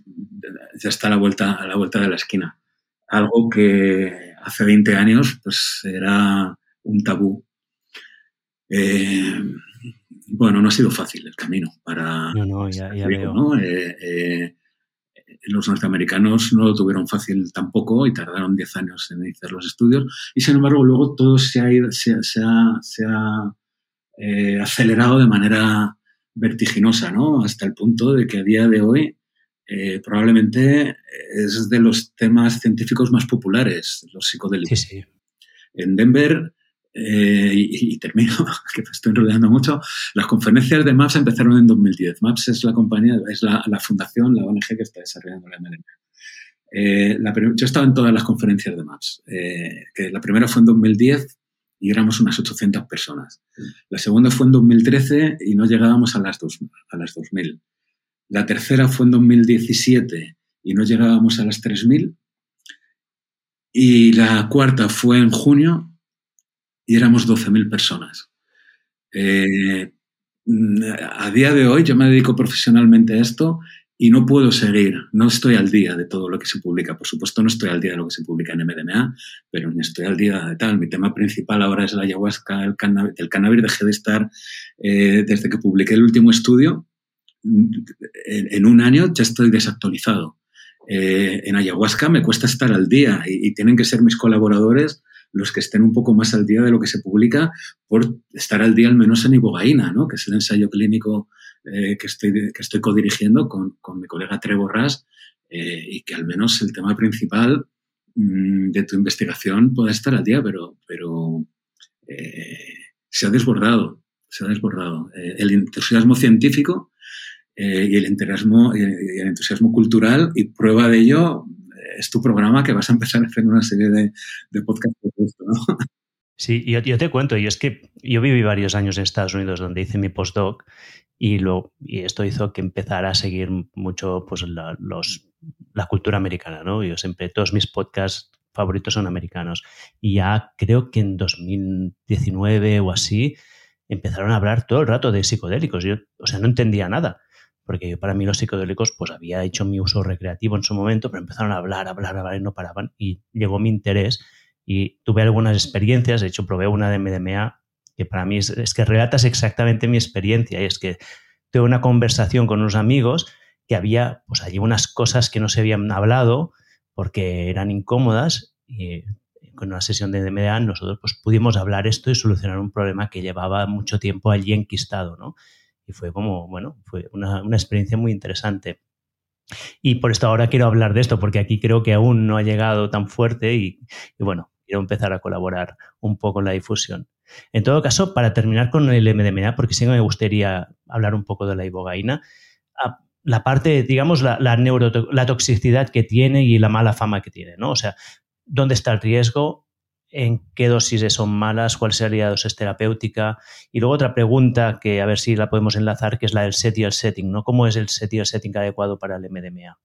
[SPEAKER 2] ya está a la vuelta, a la vuelta de la esquina. Algo que hace 20 años pues era un tabú. Eh, bueno, no ha sido fácil el camino para...
[SPEAKER 3] No, no, ya, veo.
[SPEAKER 2] ¿no? Eh, los norteamericanos no lo tuvieron fácil tampoco y tardaron 10 años en iniciar los estudios. Y sin embargo, luego todo se ha, se, se ha, se ha eh, acelerado de manera vertiginosa, ¿no? Hasta el punto de que a día de hoy eh, probablemente es de los temas científicos más populares, los psicodélicos.
[SPEAKER 3] Sí, sí.
[SPEAKER 2] En Denver eh, y, termino, que me estoy enrollando mucho, las conferencias de MAPS empezaron en 2010. MAPS es la compañía, es la, fundación, la ONG que está desarrollando la MLM. Eh, yo estaba en todas las conferencias de MAPS. Eh, la primera fue en 2010 y éramos unas 800 personas. La segunda fue en 2013 y no llegábamos a las, dos, a las 2.000. La tercera fue en 2017 y no llegábamos a las 3.000. Y la cuarta fue en junio y éramos 12.000 personas. Eh, a día de hoy yo me dedico profesionalmente a esto y no puedo seguir, no estoy al día de todo lo que se publica. Por supuesto, no estoy al día de lo que se publica en MDMA, pero ni estoy al día de tal. Mi tema principal ahora es la ayahuasca, el cannabis. El cannabis dejé de estar eh, desde que publiqué el último estudio. En, un año ya estoy desactualizado. Eh, en ayahuasca me cuesta estar al día y, y tienen que ser mis colaboradores los que estén un poco más al día de lo que se publica por estar al día al menos en ibogaína, ¿no? que es el ensayo clínico eh, que, estoy, que estoy codirigiendo con, con mi colega Trevor Ras eh, y que al menos el tema principal mmm, de tu investigación pueda estar al día, pero, pero eh, se ha desbordado, se ha desbordado. El entusiasmo científico y el entusiasmo, y el entusiasmo cultural y prueba de ello es tu programa que vas a empezar a hacer una serie de, de podcasts.
[SPEAKER 3] Sí, yo, yo, te cuento, y es que yo viví varios años en Estados Unidos donde hice mi postdoc y, lo, y esto hizo que empezara a seguir mucho pues, la, los, la cultura americana, ¿no? Yo siempre, todos mis podcasts favoritos son americanos. Y ya creo que en 2019 o así empezaron a hablar todo el rato de psicodélicos. Yo, o sea, no entendía nada porque para mí los psicodélicos, pues había hecho mi uso recreativo en su momento, pero empezaron a hablar, hablar, hablar y no paraban. Y llegó mi interés y tuve algunas experiencias, de hecho probé una de MDMA, que para mí es, que relatas exactamente mi experiencia, y es que tuve una conversación con unos amigos que había, pues allí unas cosas que no se habían hablado porque eran incómodas y con una sesión de MDMA nosotros pues pudimos hablar esto y solucionar un problema que llevaba mucho tiempo allí enquistado, ¿no? Y fue como, bueno, fue una, una experiencia muy interesante. Y por esto ahora quiero hablar de esto, porque aquí creo que aún no ha llegado tan fuerte y, bueno, quiero empezar a colaborar un poco en la difusión. En todo caso, para terminar con el MDMA, porque sí me gustaría hablar un poco de la ibogaína, ah, la parte, digamos, la, la, la toxicidad que tiene y la mala fama que tiene, ¿no? O sea, ¿dónde está el riesgo? En qué dosis son malas, cuál sería la dosis terapéutica. Y luego otra pregunta que a ver si la podemos enlazar, que es la del set y el setting, ¿no? ¿Cómo es el set y el setting adecuado para el MDMA?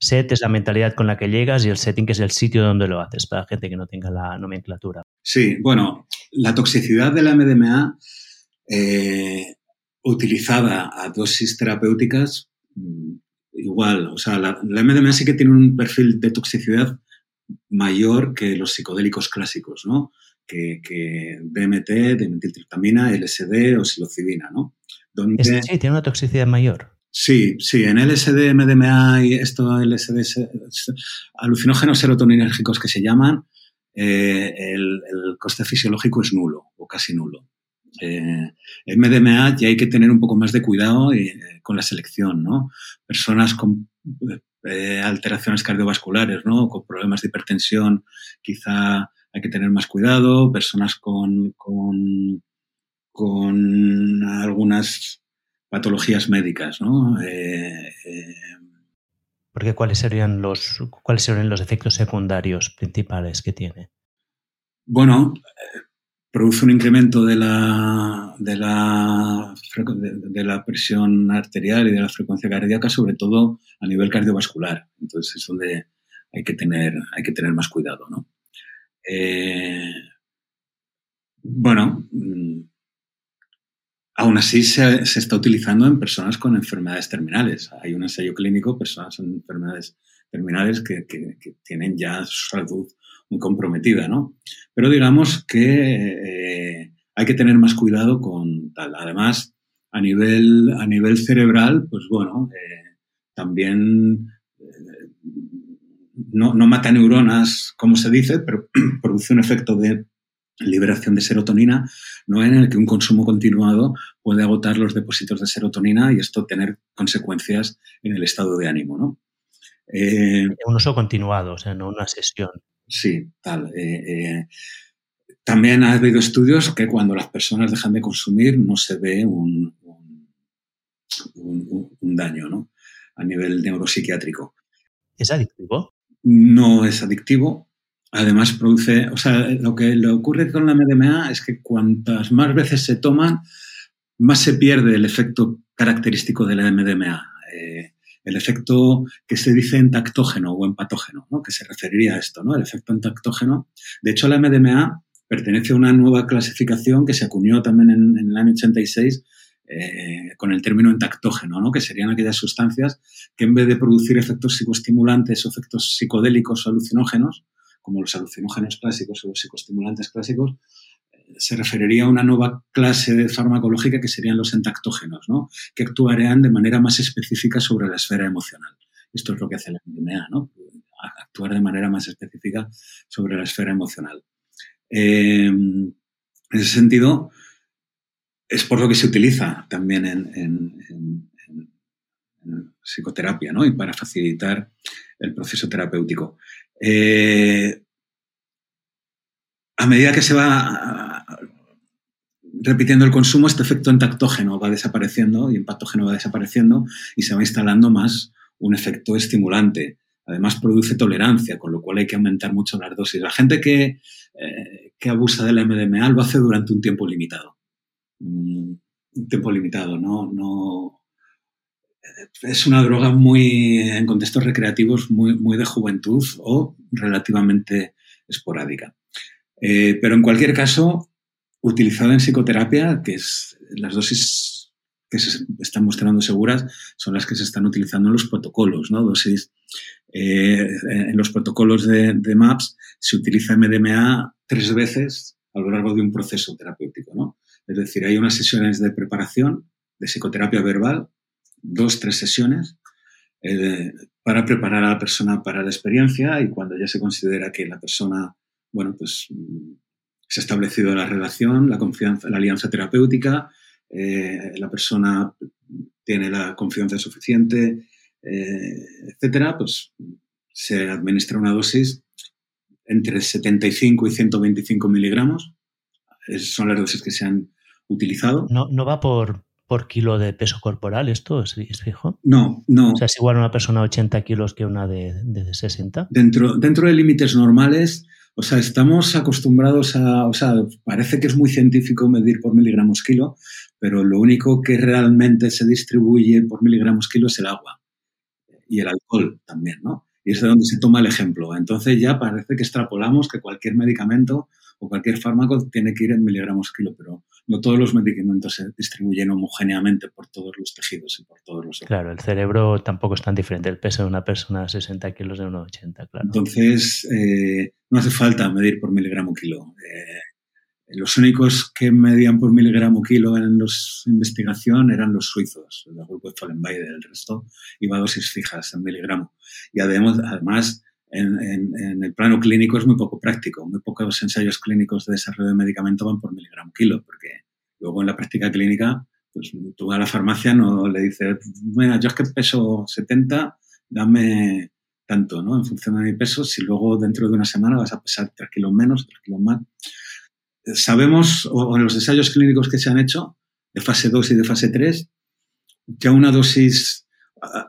[SPEAKER 3] Set es la mentalidad con la que llegas y el setting es el sitio donde lo haces, para gente que no tenga la nomenclatura.
[SPEAKER 2] Sí, bueno, la toxicidad de la MDMA eh, utilizada a dosis terapéuticas, mm, igual, o sea, la, la MDMA sí que tiene un perfil de toxicidad mayor que los psicodélicos clásicos, ¿no? Que, que DMT, dimetiltriptamina, LSD o psilocibina, ¿no?
[SPEAKER 3] Donde, sí, tiene una toxicidad mayor.
[SPEAKER 2] Sí, sí, en LSD, MDMA y esto LSD, alucinógenos serotoninérgicos que se llaman, eh, el, el, coste fisiológico es nulo o casi nulo. Eh, en MDMA ya hay que tener un poco más de cuidado eh, con la selección, ¿no? Personas con eh, alteraciones cardiovasculares, ¿no? Con problemas de hipertensión, quizá hay que tener más cuidado. Personas con, con, con algunas patologías médicas, ¿no? Eh, eh,
[SPEAKER 3] porque cuáles serían los cuáles serían los efectos secundarios principales que tiene.
[SPEAKER 2] Bueno, produce un incremento de la, de la, de, la, presión arterial y de la frecuencia cardíaca, sobre todo a nivel cardiovascular. Entonces es donde hay que tener, hay que tener más cuidado, ¿no? Eh, bueno, mm, Aún así, se, está utilizando en personas con enfermedades terminales. Hay un ensayo clínico, personas con enfermedades terminales que, tienen ya su salud muy comprometida, ¿no? Pero digamos que eh, hay que tener más cuidado con tal. Además, a nivel, a nivel cerebral, pues bueno, eh, también eh, no, mata neuronas, como se dice, pero produce un efecto de liberación de serotonina, ¿no? en el que un consumo continuado puede agotar los depósitos de serotonina y esto tener consecuencias en el estado de ánimo. ¿no?
[SPEAKER 3] Un uso continuado, o sea, no una sesión.
[SPEAKER 2] Sí, tal. Eh, también ha habido estudios que cuando las personas dejan de consumir no se ve un, un, daño ¿no? a nivel neuropsiquiátrico.
[SPEAKER 3] ¿Es adictivo?
[SPEAKER 2] No es adictivo. Además produce, o sea, lo que le ocurre con la MDMA es que cuantas más veces se toman, más se pierde el efecto característico de la MDMA. Eh, el efecto que se dice entactógeno o empatógeno, ¿no? que se referiría a esto, ¿no? el efecto entactógeno. De hecho, la MDMA pertenece a una nueva clasificación que se acuñó también en, el año 86 eh, con el término entactógeno, ¿no? que serían aquellas sustancias que en vez de producir efectos psicoestimulantes o efectos psicodélicos o alucinógenos, como los alucinógenos clásicos o los psicoestimulantes clásicos, se referiría a una nueva clase de farmacológica que serían los entactógenos, ¿no? que actuarían de manera más específica sobre la esfera emocional. Esto es lo que hace la MDMA, ¿no? actuar de manera más específica sobre la esfera emocional. Eh, en ese sentido, es por lo que se utiliza también en, psicoterapia ¿no? y para facilitar el proceso terapéutico. Eh, a medida que se va repitiendo el consumo, este efecto entactógeno va desapareciendo y empatógeno va desapareciendo y se va instalando más un efecto estimulante. Además, produce tolerancia, con lo cual hay que aumentar mucho las dosis. La gente que, eh, que abusa del MDMA lo hace durante un tiempo limitado un tiempo limitado, no, no es una droga muy en contextos recreativos muy, muy de juventud o relativamente esporádica. Eh, pero en cualquier caso, utilizada en psicoterapia, que es las dosis que se están mostrando seguras son las que se están utilizando en los protocolos, ¿no? Dosis, eh, en los protocolos de, de, MAPS se utiliza MDMA tres veces a lo largo de un proceso terapéutico, ¿no? Es decir, hay unas sesiones de preparación de psicoterapia verbal, dos, tres sesiones, eh, para preparar a la persona para la experiencia y cuando ya se considera que la persona, bueno, pues se ha establecido la relación, la confianza, la alianza terapéutica, eh, la persona tiene la confianza suficiente, eh, etcétera, pues se administra una dosis entre 75 y 125 miligramos son las dosis que se han utilizado.
[SPEAKER 3] ¿No, no va por, por kilo de peso corporal esto? ¿Es, fijo?
[SPEAKER 2] No, no.
[SPEAKER 3] O sea, es igual una persona de 80 kilos que una de, de 60.
[SPEAKER 2] Dentro, dentro de límites normales, o sea, estamos acostumbrados a, o sea, parece que es muy científico medir por miligramos kilo, pero lo único que realmente se distribuye por miligramos kilo es el agua y el alcohol también, ¿no? Y es de donde se toma el ejemplo. Entonces ya parece que extrapolamos que cualquier medicamento o cualquier fármaco tiene que ir en miligramos kilo, pero no todos los medicamentos se distribuyen homogéneamente por todos los tejidos y por todos los...
[SPEAKER 3] Claro, el cerebro tampoco es tan diferente, el peso de una persona de 60 kilos de 1,80, claro.
[SPEAKER 2] Entonces, eh, no hace falta medir por miligramo kilo. Eh, los únicos que medían por miligramo kilo en la investigación eran los suizos, el grupo de Fallenbeider, el resto iba a dosis fijas en miligramo. Y además, además en, el plano clínico es muy poco práctico. Muy pocos ensayos clínicos de desarrollo de medicamento van por miligramo kilo, porque luego en la práctica clínica, pues tú a la farmacia no le dices, bueno, yo es que peso 70, dame tanto, ¿no? En función de mi peso, si luego dentro de una semana vas a pesar 3 kilos menos, 3 kilos más. Sabemos, o en los ensayos clínicos que se han hecho, de fase 2 y de fase 3, ya una dosis,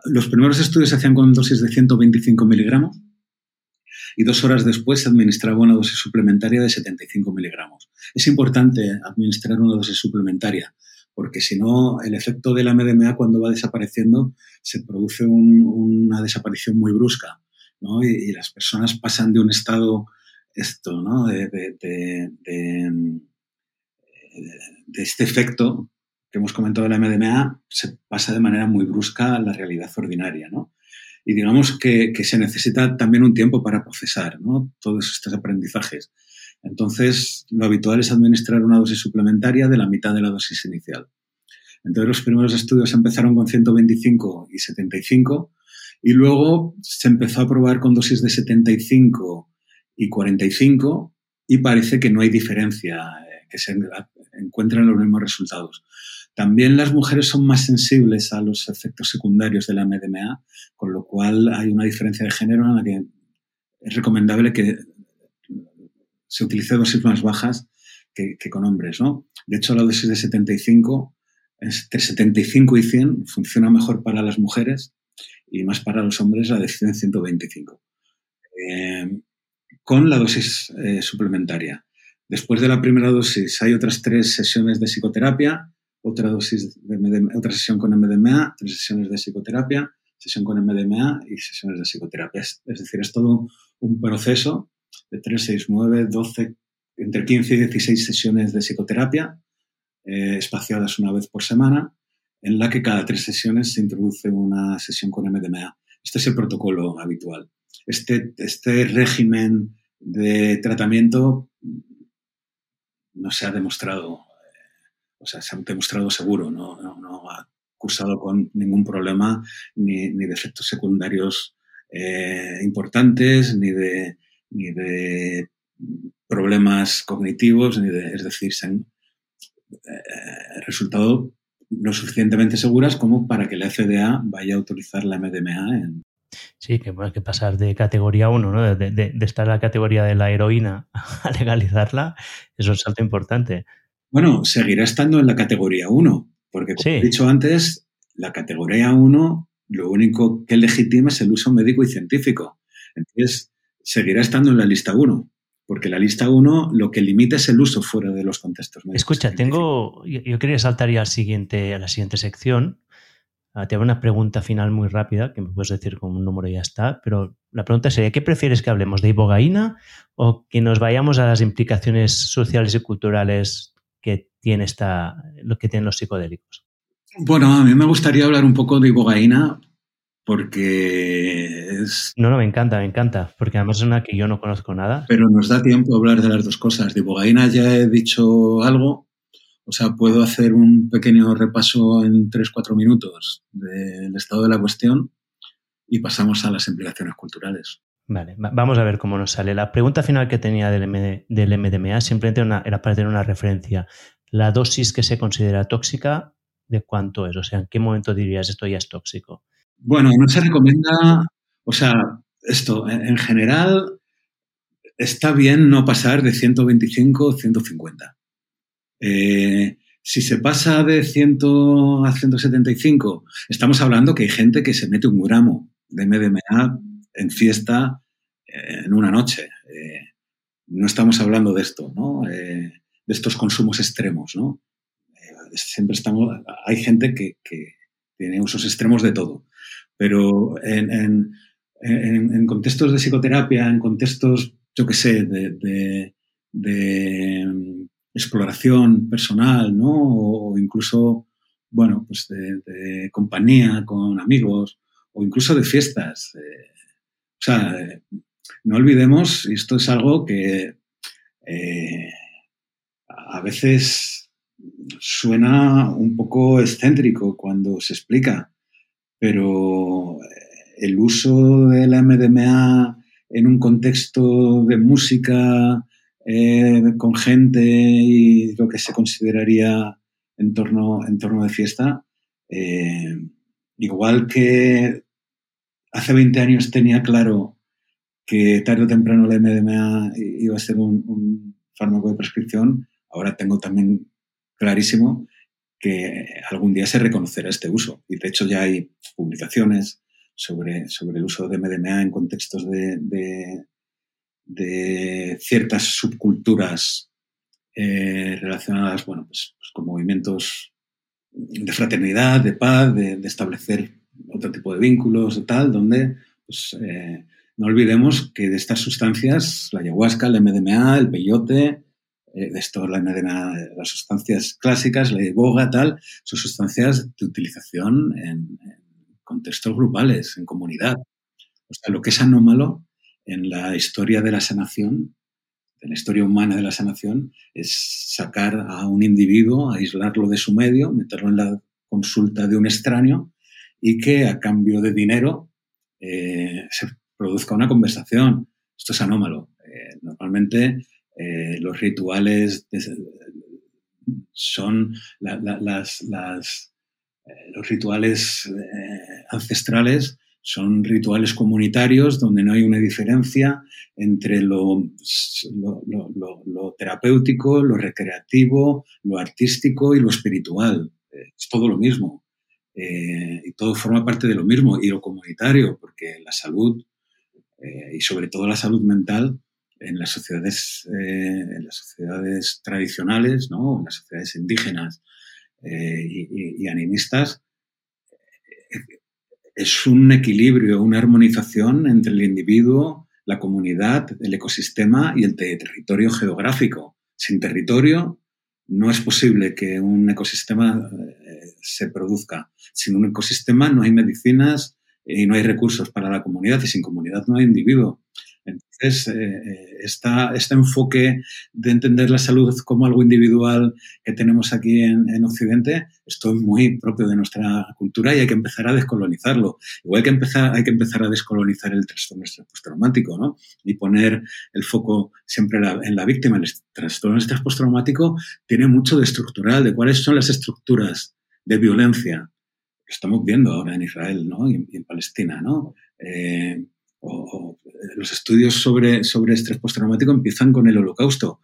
[SPEAKER 2] los primeros estudios se hacían con dosis de 125 miligramos, y dos horas después se administraba una dosis suplementaria de 75 miligramos. Es importante administrar una dosis suplementaria porque si no, el efecto de la MDMA cuando va desapareciendo se produce una desaparición muy brusca ¿no? y, las personas pasan de un estado esto, ¿no? de, de, de, de este efecto que hemos comentado de la MDMA se pasa de manera muy brusca a la realidad ordinaria, ¿no? Y digamos que, que se necesita también un tiempo para procesar, ¿no? Todos estos aprendizajes. Entonces, lo habitual es administrar una dosis suplementaria de la mitad de la dosis inicial. Entonces, los primeros estudios empezaron con 125 y 75 y luego se empezó a probar con dosis de 75 y 45 y parece que no hay diferencia, eh, que se encuentran los mismos resultados. También las mujeres son más sensibles a los efectos secundarios de la MDMA, con lo cual hay una diferencia de género en la que es recomendable que se utilice dosis más bajas que, con hombres, ¿no? De hecho, la dosis de 75, entre 75 y 100, funciona mejor para las mujeres y más para los hombres la de 125. Eh, con la dosis eh, suplementaria. Después de la primera dosis hay otras tres sesiones de psicoterapia, otra, dosis de otra sesión con MDMA, tres sesiones de psicoterapia, sesión con MDMA y sesiones de psicoterapia. Es, decir, es todo un proceso de 3, 6, 9, 12, entre 15 y 16 sesiones de psicoterapia, eh, espaciadas una vez por semana, en la que cada tres sesiones se introduce una sesión con MDMA. Este es el protocolo habitual. Este, este régimen de tratamiento no se ha demostrado, o sea, se ha demostrado seguro, no, no, ha cursado con ningún problema, ni, ni de efectos secundarios eh, importantes, ni de ni de problemas cognitivos, ni de, es decir, se han eh, resultado lo suficientemente seguras como para que la FDA vaya a autorizar la MDMA en,
[SPEAKER 3] Sí, que que pasar de categoría 1, ¿no? de, estar en la categoría de la heroína a legalizarla, es un salto importante.
[SPEAKER 2] Bueno, seguirá estando en la categoría 1, porque como he dicho antes, la categoría 1 lo único que legitima es el uso médico y científico. Entonces, seguirá estando en la lista 1, porque la lista 1 lo que limita es el uso fuera de los contextos médicos.
[SPEAKER 3] Escucha, tengo, yo, quería saltar ya al siguiente, a la siguiente sección. Ah, te hago una pregunta final muy rápida, que me puedes decir con un número y ya está, pero la pregunta sería, ¿qué prefieres que hablemos de ibogaína o que nos vayamos a las implicaciones sociales y culturales que tiene esta, lo que tienen los psicodélicos?
[SPEAKER 2] Bueno, a mí me gustaría hablar un poco de ibogaína porque es...
[SPEAKER 3] No, no, me encanta, me encanta, porque además es una que yo no conozco nada.
[SPEAKER 2] Pero nos da tiempo a hablar de las dos cosas. De Bogaina ya he dicho algo, o sea, puedo hacer un pequeño repaso en 3-4 minutos del estado de la cuestión y pasamos a las implicaciones culturales.
[SPEAKER 3] Vale, vamos a ver cómo nos sale. La pregunta final que tenía del, MDMA simplemente era para tener una referencia. La dosis que se considera tóxica, ¿de cuánto es? O sea, ¿en qué momento dirías esto ya es tóxico?
[SPEAKER 2] Bueno, no se recomienda, o sea, esto, en general, está bien no pasar de 125 o 150. Eh, si se pasa de 100 a 175, estamos hablando que hay gente que se mete un gramo de MDMA en fiesta en una noche. Eh, no estamos hablando de esto, ¿no? de estos consumos extremos, ¿no? siempre estamos, hay gente que, que tiene usos extremos de todo. Pero en, contextos de psicoterapia, en contextos, yo qué sé, de, mm, exploración personal, ¿no? O, incluso, bueno, pues de, compañía con amigos, o incluso de fiestas. Eh, o sea, eh, no olvidemos, y esto es algo que eh, a veces suena un poco excéntrico cuando se explica, pero eh, el uso de la MDMA en un contexto de música eh, con gente y lo que se consideraría entorno, entorno de fiesta, igual que hace 20 años tenía claro que tarde o temprano la MDMA iba a ser un, fármaco de prescripción, ahora tengo también clarísimo que algún día se reconocerá este uso. Y de hecho ya hay publicaciones sobre, sobre el uso de MDMA en contextos de, de, ciertas subculturas eh, relacionadas bueno, pues, pues, con movimientos de fraternidad, de paz, de, establecer otro tipo de vínculos y tal, donde pues, eh, no olvidemos que de estas sustancias, la ayahuasca, el MDMA, el peyote, eh, esto la MDMA, las sustancias clásicas, la iboga, tal, son sustancias de utilización en, contextos grupales, en comunidad. O sea, lo que es anómalo en la historia de la sanación, en la historia humana de la sanación, es sacar a un individuo, aislarlo de su medio, meterlo en la consulta de un extraño y que a cambio de dinero eh, se produzca una conversación. Esto es anómalo. Eh, normalmente eh, los rituales son las, los rituales ancestrales son rituales comunitarios donde no hay una diferencia entre lo, terapéutico, lo recreativo, lo artístico y lo espiritual. Es todo lo mismo. y todo forma parte de lo mismo. Y lo comunitario, porque la salud eh, y sobre todo la salud mental en las sociedades, eh, en las sociedades tradicionales, ¿no? en las sociedades indígenas eh, y, animistas, es un equilibrio, una armonización entre el individuo, la comunidad, el ecosistema y el territorio geográfico. Sin territorio no es posible que un ecosistema se produzzca. Sin un ecosistema no hay medicinas, y no hay recursos para la comunidad y sin comunidad no hay individuo. Entonces, eh, eh, este enfoque de entender la salud como algo individual que tenemos aquí en, Occidente, esto es muy propio de nuestra cultura y hay que empezar a descolonizarlo. Igual que empezar, hay que empezar a descolonizar el trastorno postraumático, ¿no? Y poner el foco siempre en la víctima. El trastorno estrés postraumático tiene mucho de estructural, de cuáles son las estructuras de violencia estamos viendo ahora en Israel ¿no? y, en Palestina. ¿no? Eh, o, los estudios sobre, sobre estrés postraumático empiezan con el holocausto,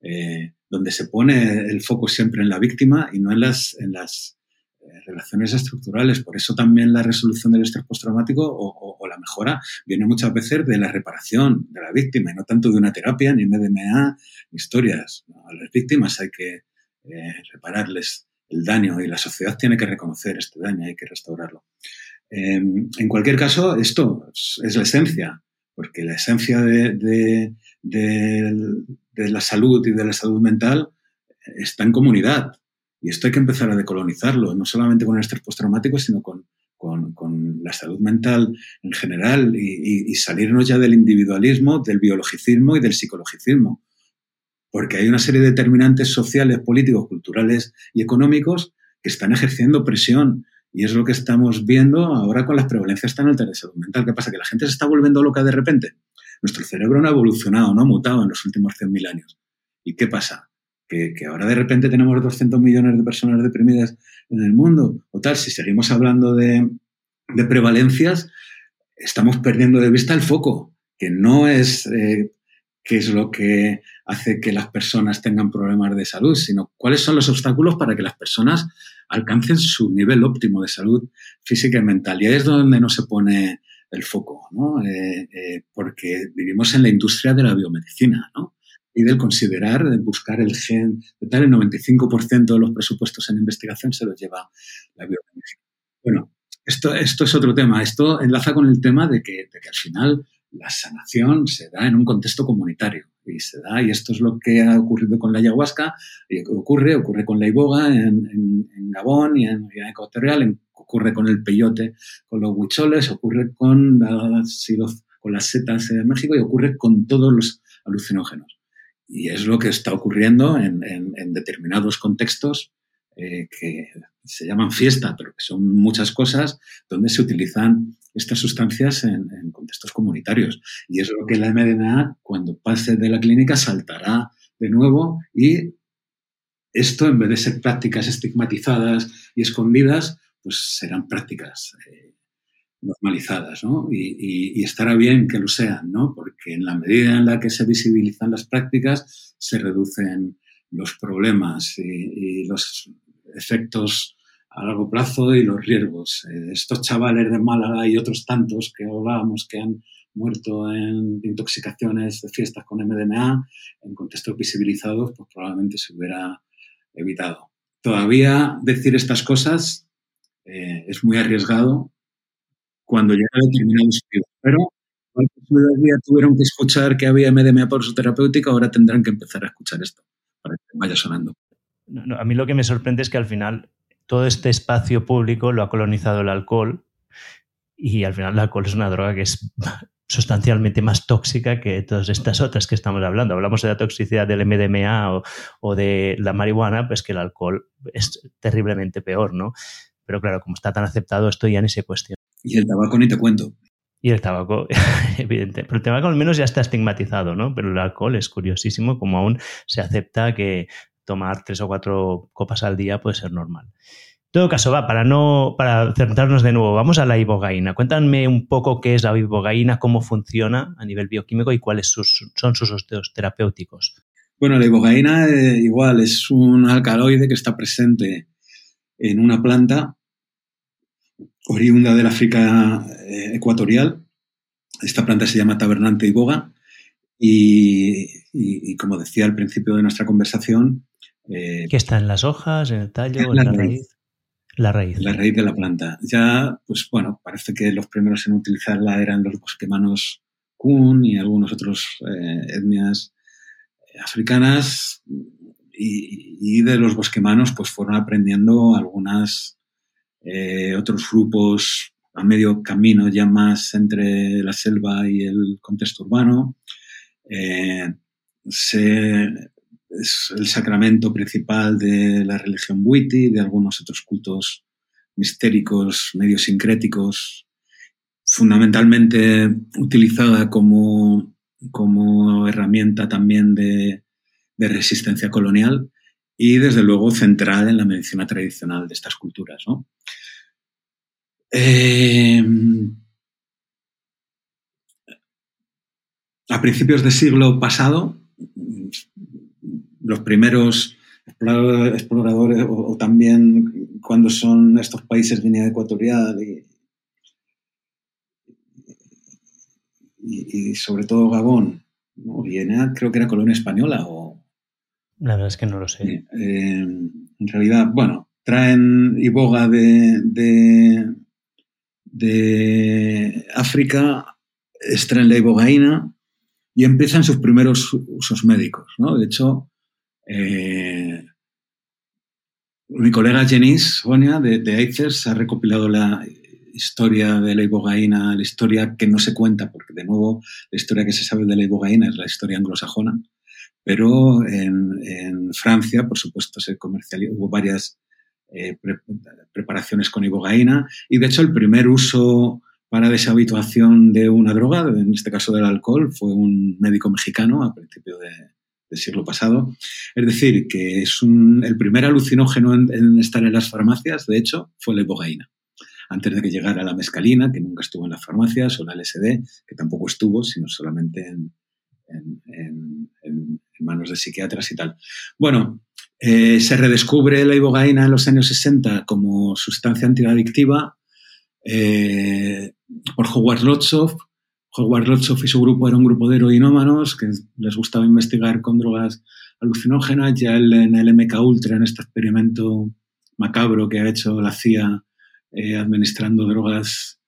[SPEAKER 2] eh, donde se pone el foco siempre en la víctima y no en las, en las eh, relaciones estructurales. Por eso también la resolución del estrés postraumático o, o, la mejora viene muchas veces de la reparación de la víctima y no tanto de una terapia ni MDMA, ni historias. A las víctimas hay que repararles el daño y la sociedad tiene que reconocer este daño, hay que restaurarlo. Em, en cualquier caso, esto es, la esencia, porque la esencia de, la salud y de la salud mental está en comunidad. Y esto hay que empezar a decolonizarlo, no solamente con el estrés postraumático, sino con, la salud mental en general y, y, salirnos ya del individualismo, del biologicismo y del psicologicismo porque hay una serie de determinantes sociales, políticos, culturales y económicos que están ejerciendo presión. Y es lo que estamos viendo ahora con las prevalencias tan altas de salud mental. ¿Qué pasa? Que la gente se está volviendo loca de repente. Nuestro cerebro no ha evolucionado, no ha mutado en los últimos 100.000 años. ¿Y qué pasa? Que, ahora de repente tenemos 200 millones de personas deprimidas en el mundo. O tal, si seguimos hablando de, prevalencias, estamos perdiendo de vista el foco, que no es eh, qué es lo que hace que las personas tengan problemas de salud, sino cuáles son los obstáculos para que las personas alcancen su nivel óptimo de salud física y mental. Y ahí es donde no se pone el foco, ¿no? Eh, eh, porque vivimos en la industria de la biomedicina, ¿no? Y del considerar, de buscar el gen, de tal, el 95% de los presupuestos en investigación se los lleva la biomedicina. Bueno, esto, esto es otro tema. Esto enlaza con el tema de que, de que al final la sanación se da en un contexto comunitario y se da, y esto es lo que ha ocurrido con la ayahuasca, y ocurre, ocurre con la iboga en, Gabón y en, en Ecuatorial, ocurre con el peyote, con los huicholes, ocurre con, las setas en México y ocurre con todos los alucinógenos. Y es lo que está ocurriendo en, determinados contextos eh, que se llaman fiesta, pero que son muchas cosas donde se utilizan estas sustancias en, contextos comunitarios. Y es lo que la MDMA, cuando pase de la clínica, saltará de nuevo y esto, en vez de ser prácticas estigmatizadas y escondidas, pues serán prácticas eh, normalizadas, ¿no? Y, estará bien que lo sean, ¿no? Porque en la medida en la que se visibilizan las prácticas, se reducen los problemas y los efectos a largo plazo y los riesgos. Eh, estos chavales de Málaga y otros tantos que hablábamos que han muerto en intoxicaciones de fiestas con MDMA, en contextos visibilizados, pues probablemente se hubiera evitado. Todavía decir estas cosas eh, es muy arriesgado cuando llega a determinados pero día tuvieron que escuchar que había MDMA por su terapéutica, ahora tendrán que empezar a escuchar esto, para que vaya sonando.
[SPEAKER 3] a mí lo que me sorprende es que al final todo este espacio público lo ha colonizado el alcohol y al final el alcohol es una droga que es sustancialmente más tóxica que todas estas otras que estamos hablando. Hablamos de la toxicidad del MDMA o, de la marihuana, pues que el alcohol es terriblemente peor, ¿no? Pero claro, como está tan aceptado, esto ya ni se cuestiona.
[SPEAKER 2] Y el tabaco ni te cuento.
[SPEAKER 3] Y el tabaco, evidente. Pero el tabaco al menos ya está estigmatizado, ¿no? Pero el alcohol es curiosísimo, como aún se acepta que tomar tres o cuatro copas al día puede ser normal. En todo caso, va, para no, para centrarnos de nuevo, vamos a la ibogaína. Cuéntame un poco qué es la ibogaína, cómo funciona a nivel bioquímico y cuáles son sus usos terapéuticos.
[SPEAKER 2] Bueno, la ibogaína eh, igual es un alcaloide que está presente en una planta oriunda del África eh, ecuatorial. Esta planta se llama tabernante iboga y, y, como decía al principio de nuestra conversación...
[SPEAKER 3] Eh, ¿Qué está en las hojas, en el tallo, en la, raíz? La raíz.
[SPEAKER 2] La raíz de la planta. Ya, pues bueno, parece que los primeros en utilizarla eran los bosquemanos Kun y algunos otros eh, etnias africanas y, de los bosquemanos pues fueron aprendiendo algunas eh, otros grupos a medio camino ya más entre la selva y el contexto urbano. Eh, se es el sacramento principal de la religión buiti, de algunos otros cultos mistéricos, medio sincréticos, fundamentalmente utilizada como, como herramienta también de, resistencia colonial y desde luego central en la medicina tradicional de estas culturas. Eh, a principios del siglo pasado, los primeros exploradores o, también cuando son estos países Guinea Ecuatorial y, sobre todo Gabón, ¿no? Guinea creo que era colonia española o...
[SPEAKER 3] La verdad es que no lo sé.
[SPEAKER 2] Eh, en realidad, bueno, traen iboga de, de, de África, extraen la ibogaína y empiezan sus primeros usos médicos. ¿no? De hecho, eh, mi colega Jenis Sonia de, de ha recopilado la historia de la ibogaína, la historia que no se cuenta, porque de nuevo la historia que se sabe de la ibogaína es la historia anglosajona, pero en, Francia, por supuesto, se comercializó, hubo varias eh, preparaciones con ibogaína y de hecho el primer uso para deshabituación de una droga, en este caso del alcohol, fue un médico mexicano a principio de, del siglo pasado. Es decir, que es el primer alucinógeno en, estar en las farmacias, de hecho, fue la ibogaína. Antes de que llegara la mescalina, que nunca estuvo en las farmacias, o la LSD, que tampoco estuvo, sino solamente en, manos de psiquiatras y tal. Bueno, eh, se redescubre la ibogaína en los años 60 como sustancia antiadictiva eh, por Howard Lotsoff, Howard Lotsoff y su grupo era un grupo de heroinómanos que les gustaba investigar con drogas alucinógenas. Ya en el MK Ultra, en este experimento macabro que ha hecho la CIA eh, administrando drogas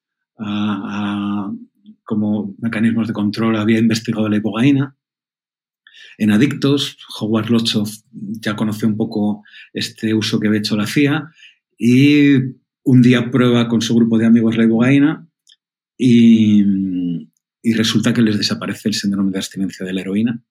[SPEAKER 2] como mecanismos de control, había investigado la ibogaína. En adictos, Howard Lotsoff ya conoció un poco este uso que había hecho la CIA y un día prueba con su grupo de amigos la ibogaína y, y resulta que les desaparece el síndrome de abstinencia de la heroína.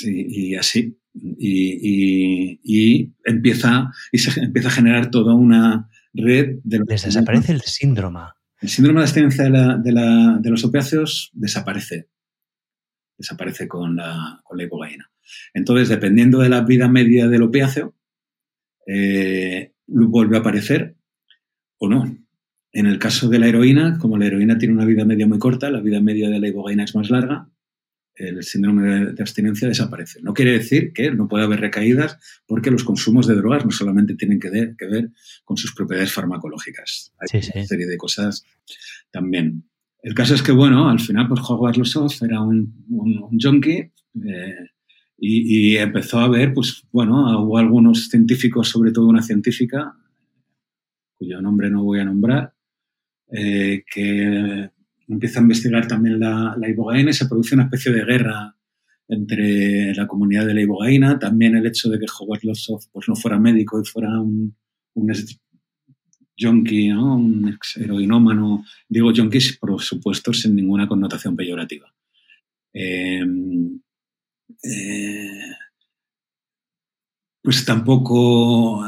[SPEAKER 2] y así. Y, empieza, y se empieza a generar toda una red
[SPEAKER 3] de... Les desaparece el síndrome.
[SPEAKER 2] El síndrome de abstinencia de, los opiáceos desaparece. Desaparece con la, con la ibogaína. Entonces, dependiendo de la vida media del opiáceo, eh, vuelve a aparecer o no. En el caso de la heroína, como la heroína tiene una vida media muy corta, la vida media de la ibogaína es más larga, el síndrome de, abstinencia desaparece. No quiere decir que no pueda haber recaídas porque los consumos de drogas no solamente tienen que, ver con sus propiedades farmacológicas. Hay una serie de cosas también. El caso es que, bueno, al final, pues Howard Lossoff era un, un, junkie eh, y, y, empezó a ver, pues, bueno, hubo algunos científicos, sobre todo una científica, cuyo nombre no voy a nombrar, eh, que empieza a investigar también la, la, y se produce una especie de guerra entre la comunidad de la ibogaína, también el hecho de que Howard Lossoff pues, no fuera médico y fuera un, un junkie, un ex heroinómano. Digo junkies, por supuesto, sin ninguna connotación peyorativa. Eh, eh, pues tampoco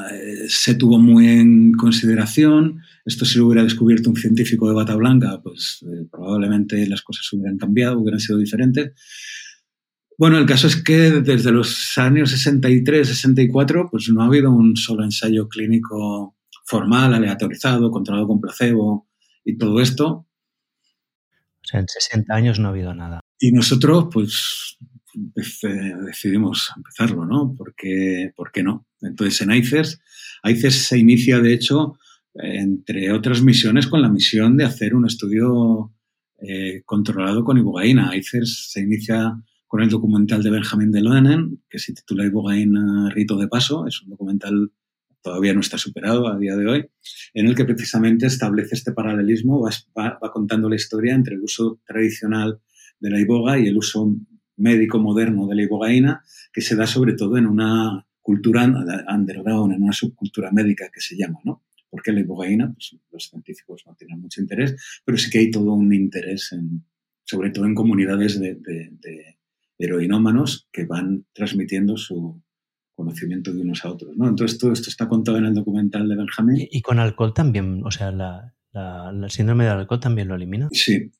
[SPEAKER 2] se tuvo muy en consideración. Esto si lo hubiera descubierto un científico de bata blanca, pues eh, probablemente las cosas hubieran cambiado, hubieran sido diferentes. Bueno, el caso es que desde los años 63, 64, pues no ha habido un solo ensayo clínico formal, aleatorizado, controlado con placebo y todo esto.
[SPEAKER 3] O sea, en 60 años no ha habido nada.
[SPEAKER 2] Y nosotros, pues, decidimos empezarlo, ¿no? ¿Por qué, ¿Por qué no? Entonces, en ICES, ICES se inicia, de hecho, entre otras misiones, con la misión de hacer un estudio eh, controlado con ibogaína. ICES se inicia con el documental de Benjamin Deloenen, que se titula Ibogaína Rito de Paso. Es un documental todavía no está superado a día de hoy, en el que precisamente establece este paralelismo, va, va contando la historia entre el uso tradicional de la iboga y el uso médico moderno de la ibogaína, que se da sobre todo en una cultura underground, en una subcultura médica que se llama, ¿no? Porque la ibogaína, pues los científicos no tienen mucho interés, pero sí que hay todo un interés, en, sobre todo en comunidades de, de, heroinómanos que van transmitiendo su conocimiento de unos a otros, ¿no? Entonces todo esto está contado en el documental de Benjamín.
[SPEAKER 3] ¿Y, con alcohol también? O sea, la, el síndrome del alcohol también lo elimina?
[SPEAKER 2] Sí.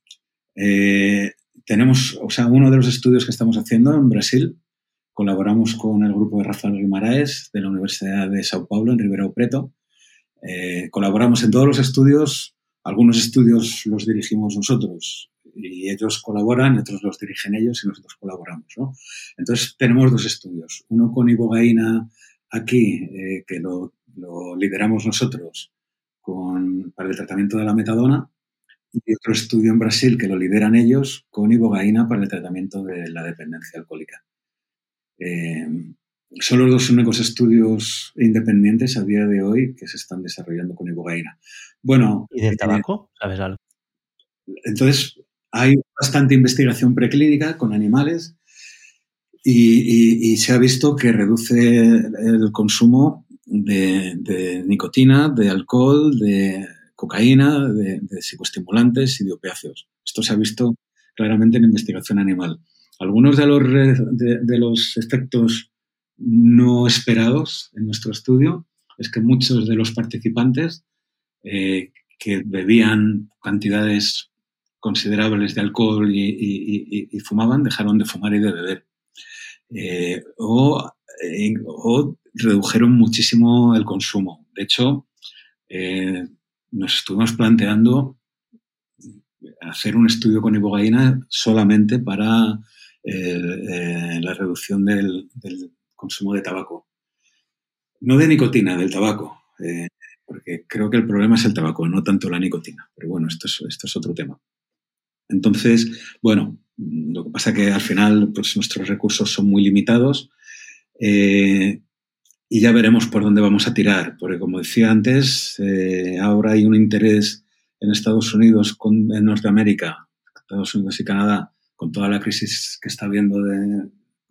[SPEAKER 2] Eh, tenemos, o sea, uno de los estudios que estamos haciendo en Brasil, colaboramos con el grupo de Rafael Guimaraes de la Universidad de Sao Paulo en Ribeirão Preto. Eh, colaboramos en todos los estudios, algunos estudios los dirigimos nosotros y ellos colaboran, otros los dirigen ellos y nosotros colaboramos. ¿no? Entonces tenemos dos estudios, uno con ibogaína aquí, eh, que lo, lo, lideramos nosotros con, para el tratamiento de la metadona, y otro estudio en Brasil que lo lideran ellos con ibogaína para el tratamiento de la dependencia alcohólica. Eh, son los dos únicos estudios independientes a día de hoy que se están desarrollando con ibogaína. Bueno.
[SPEAKER 3] ¿Y del tabaco? ¿Sabes algo?
[SPEAKER 2] Entonces, hay bastante investigación preclínica con animales y, se ha visto que reduce el consumo de, de nicotina, de alcohol, de cocaína, de, psicoestimulantes y de opiáceos. Esto se ha visto claramente en investigación animal. Algunos de los, de, los efectos no esperados en nuestro estudio es que muchos de los participantes eh, que bebían cantidades considerables de alcohol y, fumaban dejaron de fumar y de beber. Eh, o, eh, o, redujeron muchísimo el consumo. De hecho, nos estuvimos planteando hacer un estudio con ibogaína solamente para la reducción del, consumo de tabaco. No de nicotina, del tabaco, eh, porque creo que el problema es el tabaco, no tanto la nicotina. Pero bueno, esto es, esto es otro tema. Entonces, bueno, lo que pasa es que al final pues, nuestros recursos son muy limitados y ya veremos por dónde vamos a tirar, porque como decía antes, eh, ahora hay un interés en Estados Unidos, con, en Norteamérica, Estados Unidos y Canadá, con toda la crisis que está habiendo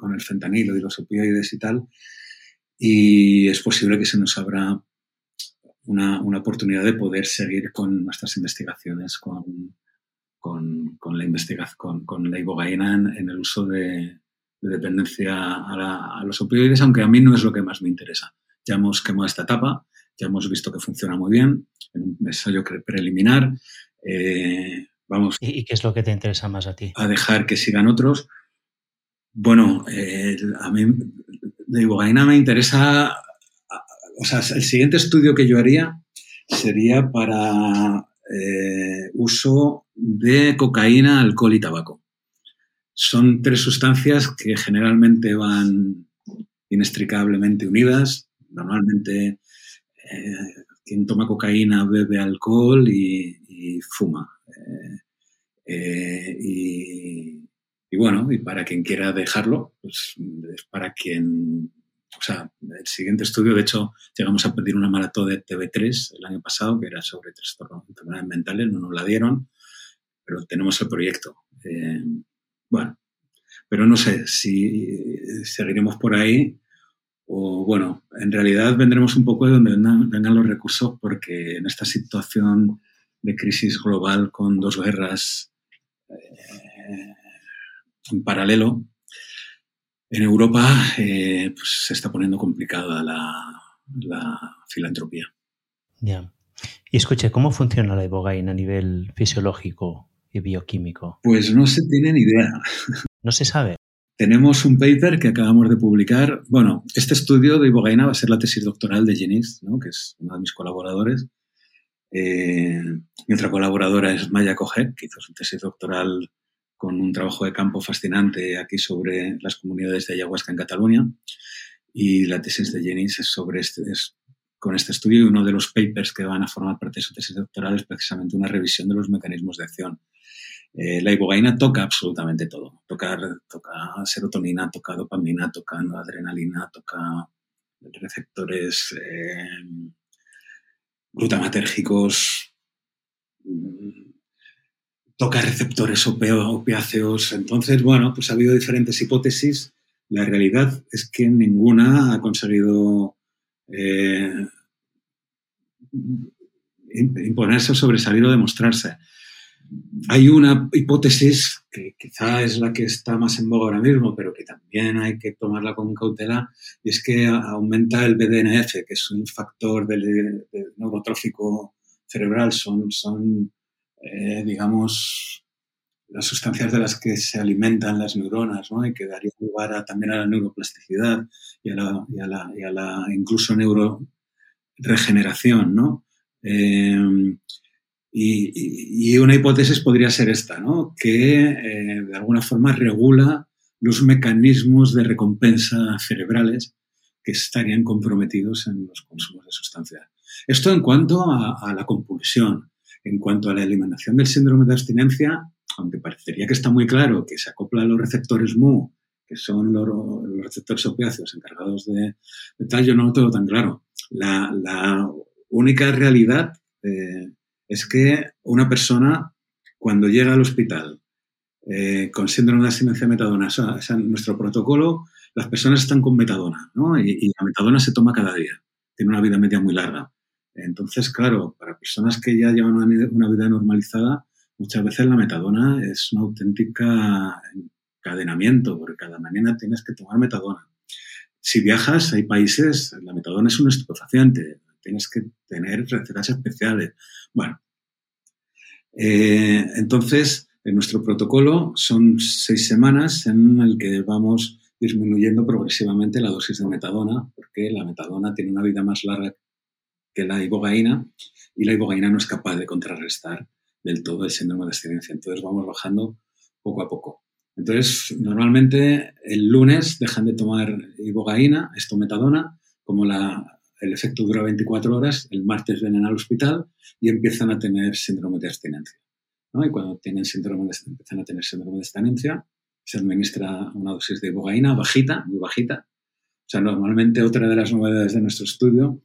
[SPEAKER 2] con el fentanilo y los opioides y tal, y es posible que se nos abra una, una oportunidad de poder seguir con nuestras investigaciones con, con, con la investigación con, con la ibogaína en el uso de, de dependencia a, los opioides, aunque a mí no es lo que más me interesa. Ya hemos quemado esta etapa, ya hemos visto que funciona muy bien, en un ensayo preliminar. Eh, vamos
[SPEAKER 3] ¿Y qué es lo que te interesa más a ti?
[SPEAKER 2] A dejar que sigan otros. Bueno, eh, a mí de ibogaína me interesa, o sea, el siguiente estudio que yo haría sería para eh, uso de cocaína, alcohol y tabaco. Son tres sustancias que generalmente van inextricablemente unidas. Normalmente eh, quien toma cocaína bebe alcohol y, fuma. Eh, eh, y, bueno, y para quien quiera dejarlo, pues es para quien... O sea, el siguiente estudio, de hecho, llegamos a pedir una maratón de TV3 el año pasado, que era sobre trastornos enfermedades mentales, no nos la dieron, pero tenemos el proyecto. Bueno, Pero no sé si seguiremos por ahí o, bueno, en realidad vendremos un poco de donde vengan, los recursos porque en esta situación de crisis global con dos guerras eh, en paralelo, en Europa eh, pues, se está poniendo complicada la, filantropía.
[SPEAKER 3] Ya. Y escuche, ¿cómo funciona la ibogaine a nivel fisiológico y bioquímico?
[SPEAKER 2] Pues no se tiene ni idea.
[SPEAKER 3] No se sabe.
[SPEAKER 2] Tenemos un paper que acabamos de publicar. Bueno, este estudio de ibogaina va a ser la tesis doctoral de Jenis, que es uno de mis colaboradores. Eh, mi otra colaboradora es Maya Coget, que hizo su tesis doctoral con un trabajo de campo fascinante aquí sobre las comunidades de ayahuasca en Cataluña. Y la tesis de Jennings es sobre este, con este estudio y uno de los papers que van a formar parte de su tesis doctoral es precisamente una revisión de los mecanismos de acción. Eh, la ibogaina toca absolutamente todo. Toca, toca serotonina, toca dopamina, toca adrenalina, toca receptores eh, glutamatérgicos, toca receptores opiáceos. Entonces, bueno, pues ha habido diferentes hipótesis. La realidad es que ninguna ha conseguido eh, imponerse o sobresalir o demostrarse. Hay una hipótesis que quizá es la que está más en boga ahora mismo, pero que también hay que tomarla con cautela, y es que aumenta el BDNF, que es un factor del, neurotrófico cerebral. Son, son eh, digamos, las sustancias de las que se alimentan las neuronas, ¿no? Y que daría lugar también a la neuroplasticidad y a la, incluso neuroregeneración, ¿no? Eh, y, una hipótesis podría ser esta, ¿no? Que eh, de alguna forma regula los mecanismos de recompensa cerebrales que estarían comprometidos en los consumos de sustancias. Esto en cuanto a la compulsión. En cuanto a la eliminación del síndrome de abstinencia, aunque parecería que está muy claro que se acopla a los receptores MU, que son los, receptores opiáceos encargados de, tal, yo no lo tengo tan claro. La, única realidad eh, es que una persona, cuando llega al hospital eh, con síndrome de abstinencia metadona, o sea, nuestro protocolo, las personas están con metadona, ¿no? Y, y la metadona se toma cada día. Tiene una vida media muy larga. Entonces, claro, para personas que ya llevan una, vida normalizada, muchas veces la metadona es una auténtica encadenamiento, porque cada mañana tienes que tomar metadona. Si viajas, hay países, la metadona es un estupefaciente, tienes que tener recetas especiales. Bueno, eh, entonces, en nuestro protocolo son seis semanas en el que vamos disminuyendo progresivamente la dosis de metadona, porque la metadona tiene una vida más larga que la ibogaína y la ibogaína no es capaz de contrarrestar del todo el síndrome de abstinencia. Entonces vamos bajando poco a poco. Entonces, normalmente el lunes dejan de tomar ibogaína, esto metadona, como la, el efecto dura 24 horas, el martes vienen al hospital y empiezan a tener síndrome de abstinencia. Y cuando tienen síndrome de, empiezan a tener síndrome de abstinencia, se administra una dosis de ibogaína bajita, muy bajita. O sea, normalmente otra de las novedades de nuestro estudio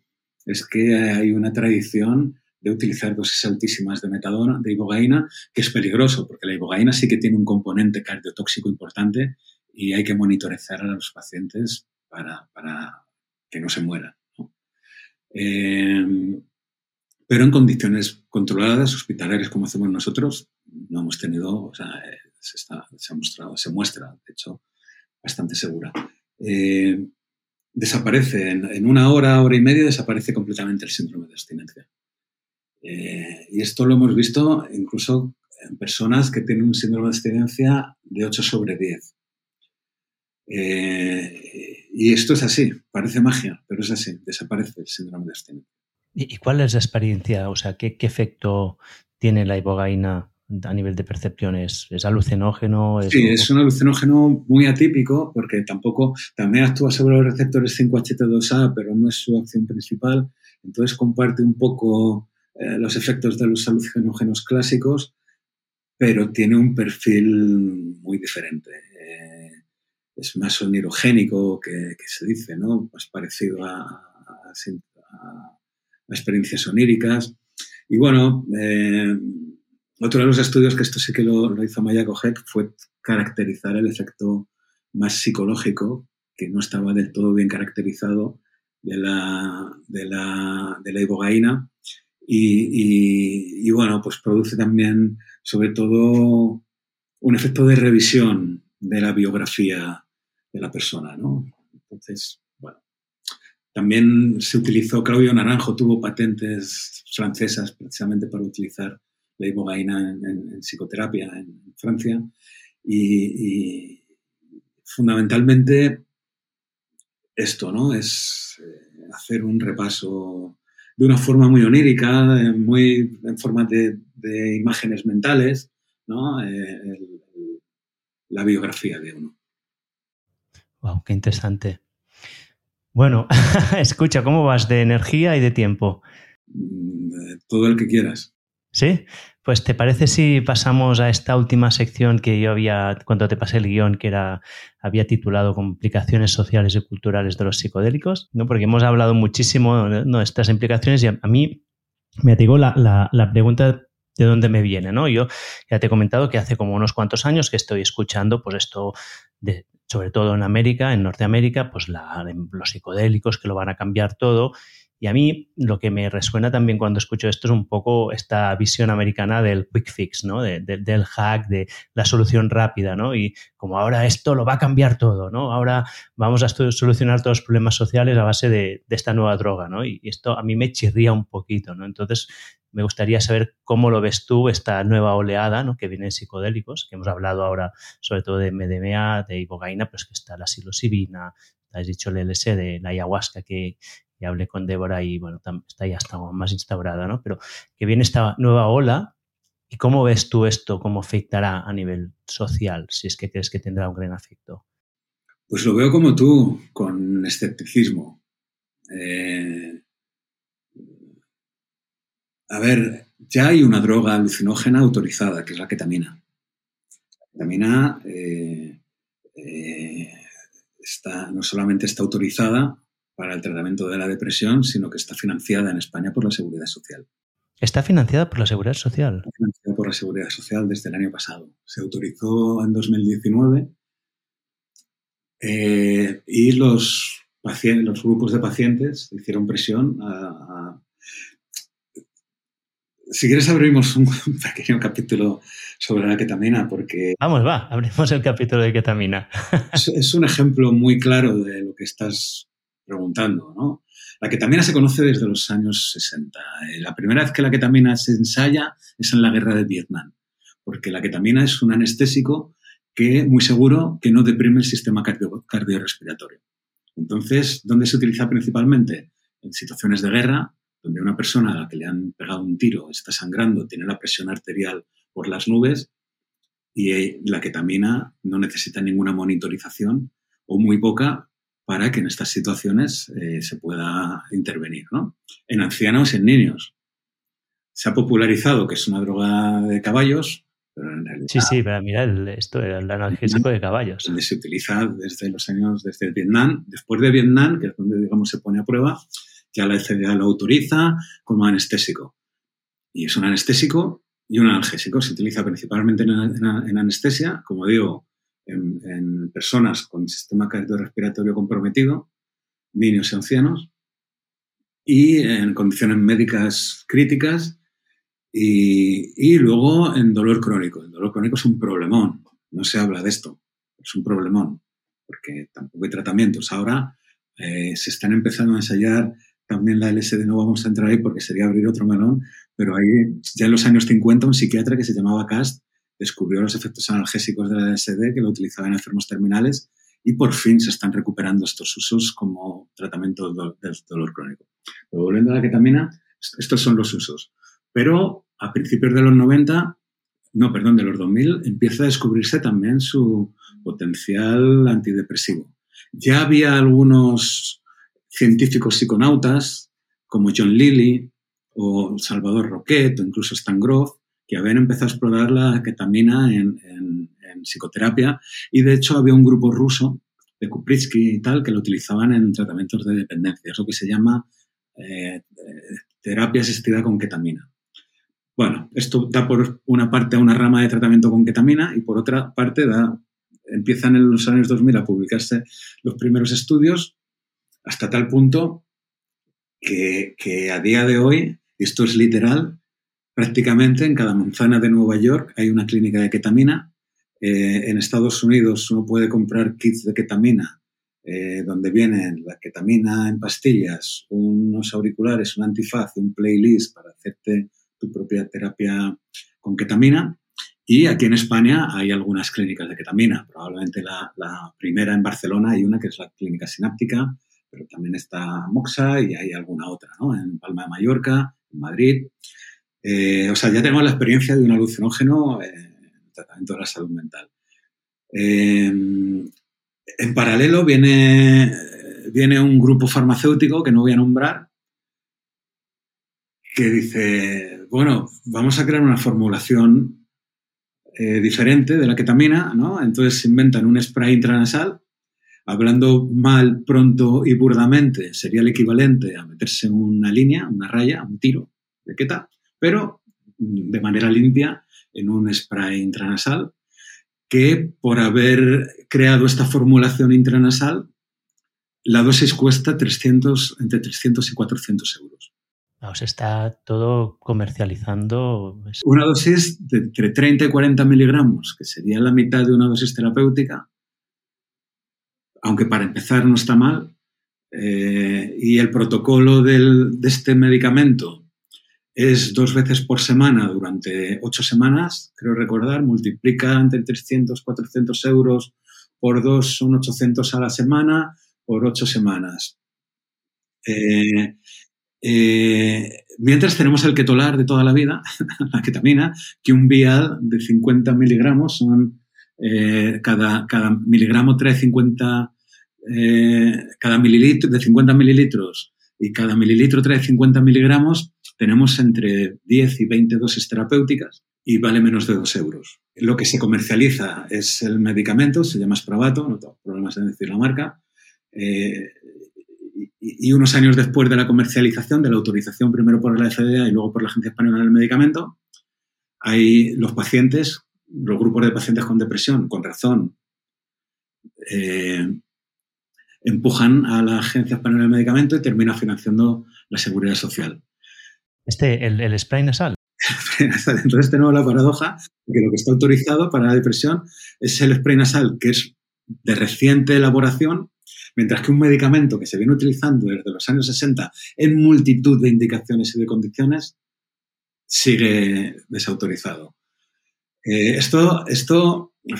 [SPEAKER 2] es que hay una tradición de utilizar dosis altísimas de metadona, de ibogaína, que es peligroso, porque la ibogaína sí que tiene un componente cardiotóxico importante y hay que monitorizar a los pacientes para, que no se mueran. Eh, pero en condiciones controladas, hospitalarias como hacemos nosotros, no hemos tenido, o sea, se, ha mostrado, se muestra, de hecho, bastante segura. Eh, desaparece, en, una hora, hora y media, desaparece completamente el síndrome de abstinencia. Eh, y esto lo hemos visto incluso en personas que tienen un síndrome de abstinencia de 8 sobre 10. Eh, y esto es así, parece magia, pero es así, desaparece el síndrome de abstinencia.
[SPEAKER 3] ¿Y cuál es la experiencia? O sea, ¿qué, qué efecto tiene la ibogaína a nivel de percepciones? ¿Es alucinógeno?
[SPEAKER 2] sí, es un alucinógeno muy atípico porque tampoco, también actúa sobre los receptores 5HT2A, pero no es su acción principal. Entonces comparte un poco eh, los efectos de los alucinógenos clásicos, pero tiene un perfil muy diferente. Eh, es más onirogénico que, se dice, ¿no? Más parecido a, a, experiencias oníricas. Y bueno, eh, otro de los estudios, que esto sí que lo, hizo Maya Coget, fue caracterizar el efecto más psicológico, que no estaba del todo bien caracterizado, de la, de la, de la ibogaína. Y, bueno, pues produce también, sobre todo, un efecto de revisión de la biografía de la persona, ¿no? Entonces, bueno, también se utilizó, Claudio Naranjo tuvo patentes francesas precisamente para utilizar la ibogaína en, psicoterapia en Francia y, fundamentalmente esto, ¿no? Es eh, hacer un repaso de una forma muy onírica, muy en forma de, imágenes mentales, ¿no? Eh, la biografía de uno.
[SPEAKER 3] Wow, qué interesante. Bueno, escucha, ¿cómo vas de energía y de tiempo?
[SPEAKER 2] Mm, todo el que quieras.
[SPEAKER 3] ¿Sí? Pues ¿te parece si pasamos a esta última sección que yo había, cuando te pasé el guion, que era, había titulado Complicaciones sociales y culturales de los psicodélicos? ¿no? Porque hemos hablado muchísimo de estas implicaciones y a, mí me atigó la, la, pregunta de dónde me viene, ¿no? Yo ya te he comentado que hace como unos cuantos años que estoy escuchando pues esto de, sobre todo en América, en Norteamérica, pues los psicodélicos que lo van a cambiar todo y a mí lo que me resuena también cuando escucho esto es un poco esta visión americana del quick fix, ¿no? del hack, de la solución rápida, ¿no? Y como ahora esto lo va a cambiar todo, ¿no? Ahora vamos a solucionar todos los problemas sociales a base de, esta nueva droga, ¿no? Y, esto a mí me chirría un poquito, ¿no? Entonces me gustaría saber cómo lo ves tú, esta nueva oleada, ¿no? Que viene de psicodélicos, que hemos hablado ahora sobre todo de MDMA, de ibogaína, pues que está la psilocibina, has dicho el LSD, la ayahuasca, que, y hablé con Débora y bueno, está ya está más instaurada, ¿no? Pero que viene esta nueva ola y cómo ves tú esto, cómo afectará a nivel social, si es que crees que tendrá un gran efecto.
[SPEAKER 2] Pues lo veo como tú, con escepticismo. Eh, a ver, ya hay una droga alucinógena autorizada, que es la ketamina. La ketamina eh, eh, está, no solamente está autorizada, para el tratamiento de la depresión, sino que está financiada en España por la Seguridad Social.
[SPEAKER 3] ¿Está financiada por la Seguridad Social?
[SPEAKER 2] Está financiada por la Seguridad Social desde el año pasado. Se autorizó en 2019 eh, y los, los grupos de pacientes hicieron presión a, si quieres abrimos un pequeño capítulo sobre la ketamina porque...
[SPEAKER 3] Vamos, va, abrimos el capítulo de ketamina.
[SPEAKER 2] es, un ejemplo muy claro de lo que estás preguntando, ¿no? La ketamina se conoce desde los años 60. Eh, la primera vez que la ketamina se ensaya es en la guerra de Vietnam, porque la ketamina es un anestésico que muy seguro que no deprime el sistema cardiorrespiratorio. Entonces, ¿dónde se utiliza principalmente? En situaciones de guerra, donde una persona a la que le han pegado un tiro está sangrando, tiene la presión arterial por las nubes y eh, la ketamina no necesita ninguna monitorización o muy poca para que en estas situaciones eh, se pueda intervenir. ¿no? En ancianos, en niños. Se ha popularizado que es una droga de caballos, pero en realidad...
[SPEAKER 3] Sí, sí, pero mira, esto era el analgésico de caballos.
[SPEAKER 2] Donde se utiliza desde los años, desde Vietnam. Después de Vietnam, que es donde, digamos, se pone a prueba, ya la FDA lo autoriza como anestésico. Y es un anestésico y un analgésico. Se utiliza principalmente en anestesia, como digo, en, personas con sistema cardiorrespiratorio comprometido, niños y ancianos, y en condiciones médicas críticas y, luego en dolor crónico. El dolor crónico es un problemón, no se habla de esto, es un problemón, porque tampoco hay tratamientos. Ahora eh, se están empezando a ensayar también la LSD, no vamos a entrar ahí porque sería abrir otro melón, pero ahí ya en los años 50 un psiquiatra que se llamaba Cast descubrió los efectos analgésicos de la LSD que lo utilizaban en enfermos terminales y por fin se están recuperando estos usos como tratamiento del dolor crónico. Pero volviendo a la ketamina, estos son los usos. Pero a principios de los 90, no, perdón, de los 2000, empieza a descubrirse también su potencial antidepresivo. Ya había algunos científicos psiconautas como John Lilly o Salvador Roquet o incluso Stan Grof que habían empezado a explorar la ketamina en, psicoterapia y de hecho había un grupo ruso de Kupritsky y tal que lo utilizaban en tratamientos de dependencia, eso que se llama eh, terapia asistida con ketamina. Bueno, esto da por una parte una rama de tratamiento con ketamina y por otra parte da empiezan en los años 2000 a publicarse los primeros estudios, hasta tal punto que, que a día de hoy, esto es literal, prácticamente en cada manzana de Nueva York hay una clínica de ketamina. Eh, en Estados Unidos uno puede comprar kits de ketamina eh, donde vienen la ketamina en pastillas, unos auriculares, un antifaz, un playlist para hacerte tu propia terapia con ketamina. Y aquí en España hay algunas clínicas de ketamina. Probablemente la, primera en Barcelona hay una que es la clínica sináptica, pero también está Moxa y hay alguna otra, ¿no? En Palma de Mallorca, en Madrid. Eh, o sea, ya tenemos la experiencia de un alucinógeno en el tratamiento de la salud mental. Eh, en paralelo viene, viene un grupo farmacéutico que no voy a nombrar, que dice, bueno, vamos a crear una formulación eh, diferente de la ketamina, ¿no? Entonces se inventan un spray intranasal, hablando mal, pronto y burdamente, sería el equivalente a meterse una línea, una raya, un tiro de keta, pero de manera limpia en un spray intranasal que por haber creado esta formulación intranasal, la dosis cuesta 300, entre 300 y 400 euros.
[SPEAKER 3] O se está todo comercializando.
[SPEAKER 2] Una dosis de entre 30 y 40 miligramos, que sería la mitad de una dosis terapéutica, aunque para empezar no está mal, eh, y el protocolo del, de este medicamento es dos veces por semana durante ocho semanas, creo recordar, multiplica entre 300, 400 euros por dos, son 800 a la semana, por ocho semanas. Eh, eh, mientras tenemos el ketolar de toda la vida, la ketamina, que un vial de 50 miligramos son, eh, cada, cada, miligramo trae 50, cada mililitro, de 50 mililitros y cada mililitro trae 50 miligramos, tenemos entre 10 y 20 dosis terapéuticas y vale menos de 2 euros. Lo que se comercializa es el medicamento, se llama Spravato, no tengo problemas en decir la marca, eh, y, unos años después de la comercialización, de la autorización primero por la FDA y luego por la Agencia Española del Medicamento, hay los pacientes, los grupos de pacientes con depresión, con razón, eh, empujan a la Agencia Española del Medicamento y termina financiando la seguridad social.
[SPEAKER 3] Este, el, spray nasal.
[SPEAKER 2] Entonces tenemos la paradoja de que lo que está autorizado para la depresión es el spray nasal, que es de reciente elaboración, mientras que un medicamento que se viene utilizando desde los años 60 en multitud de indicaciones y de condiciones sigue desautorizado. Eh, esto esto eh,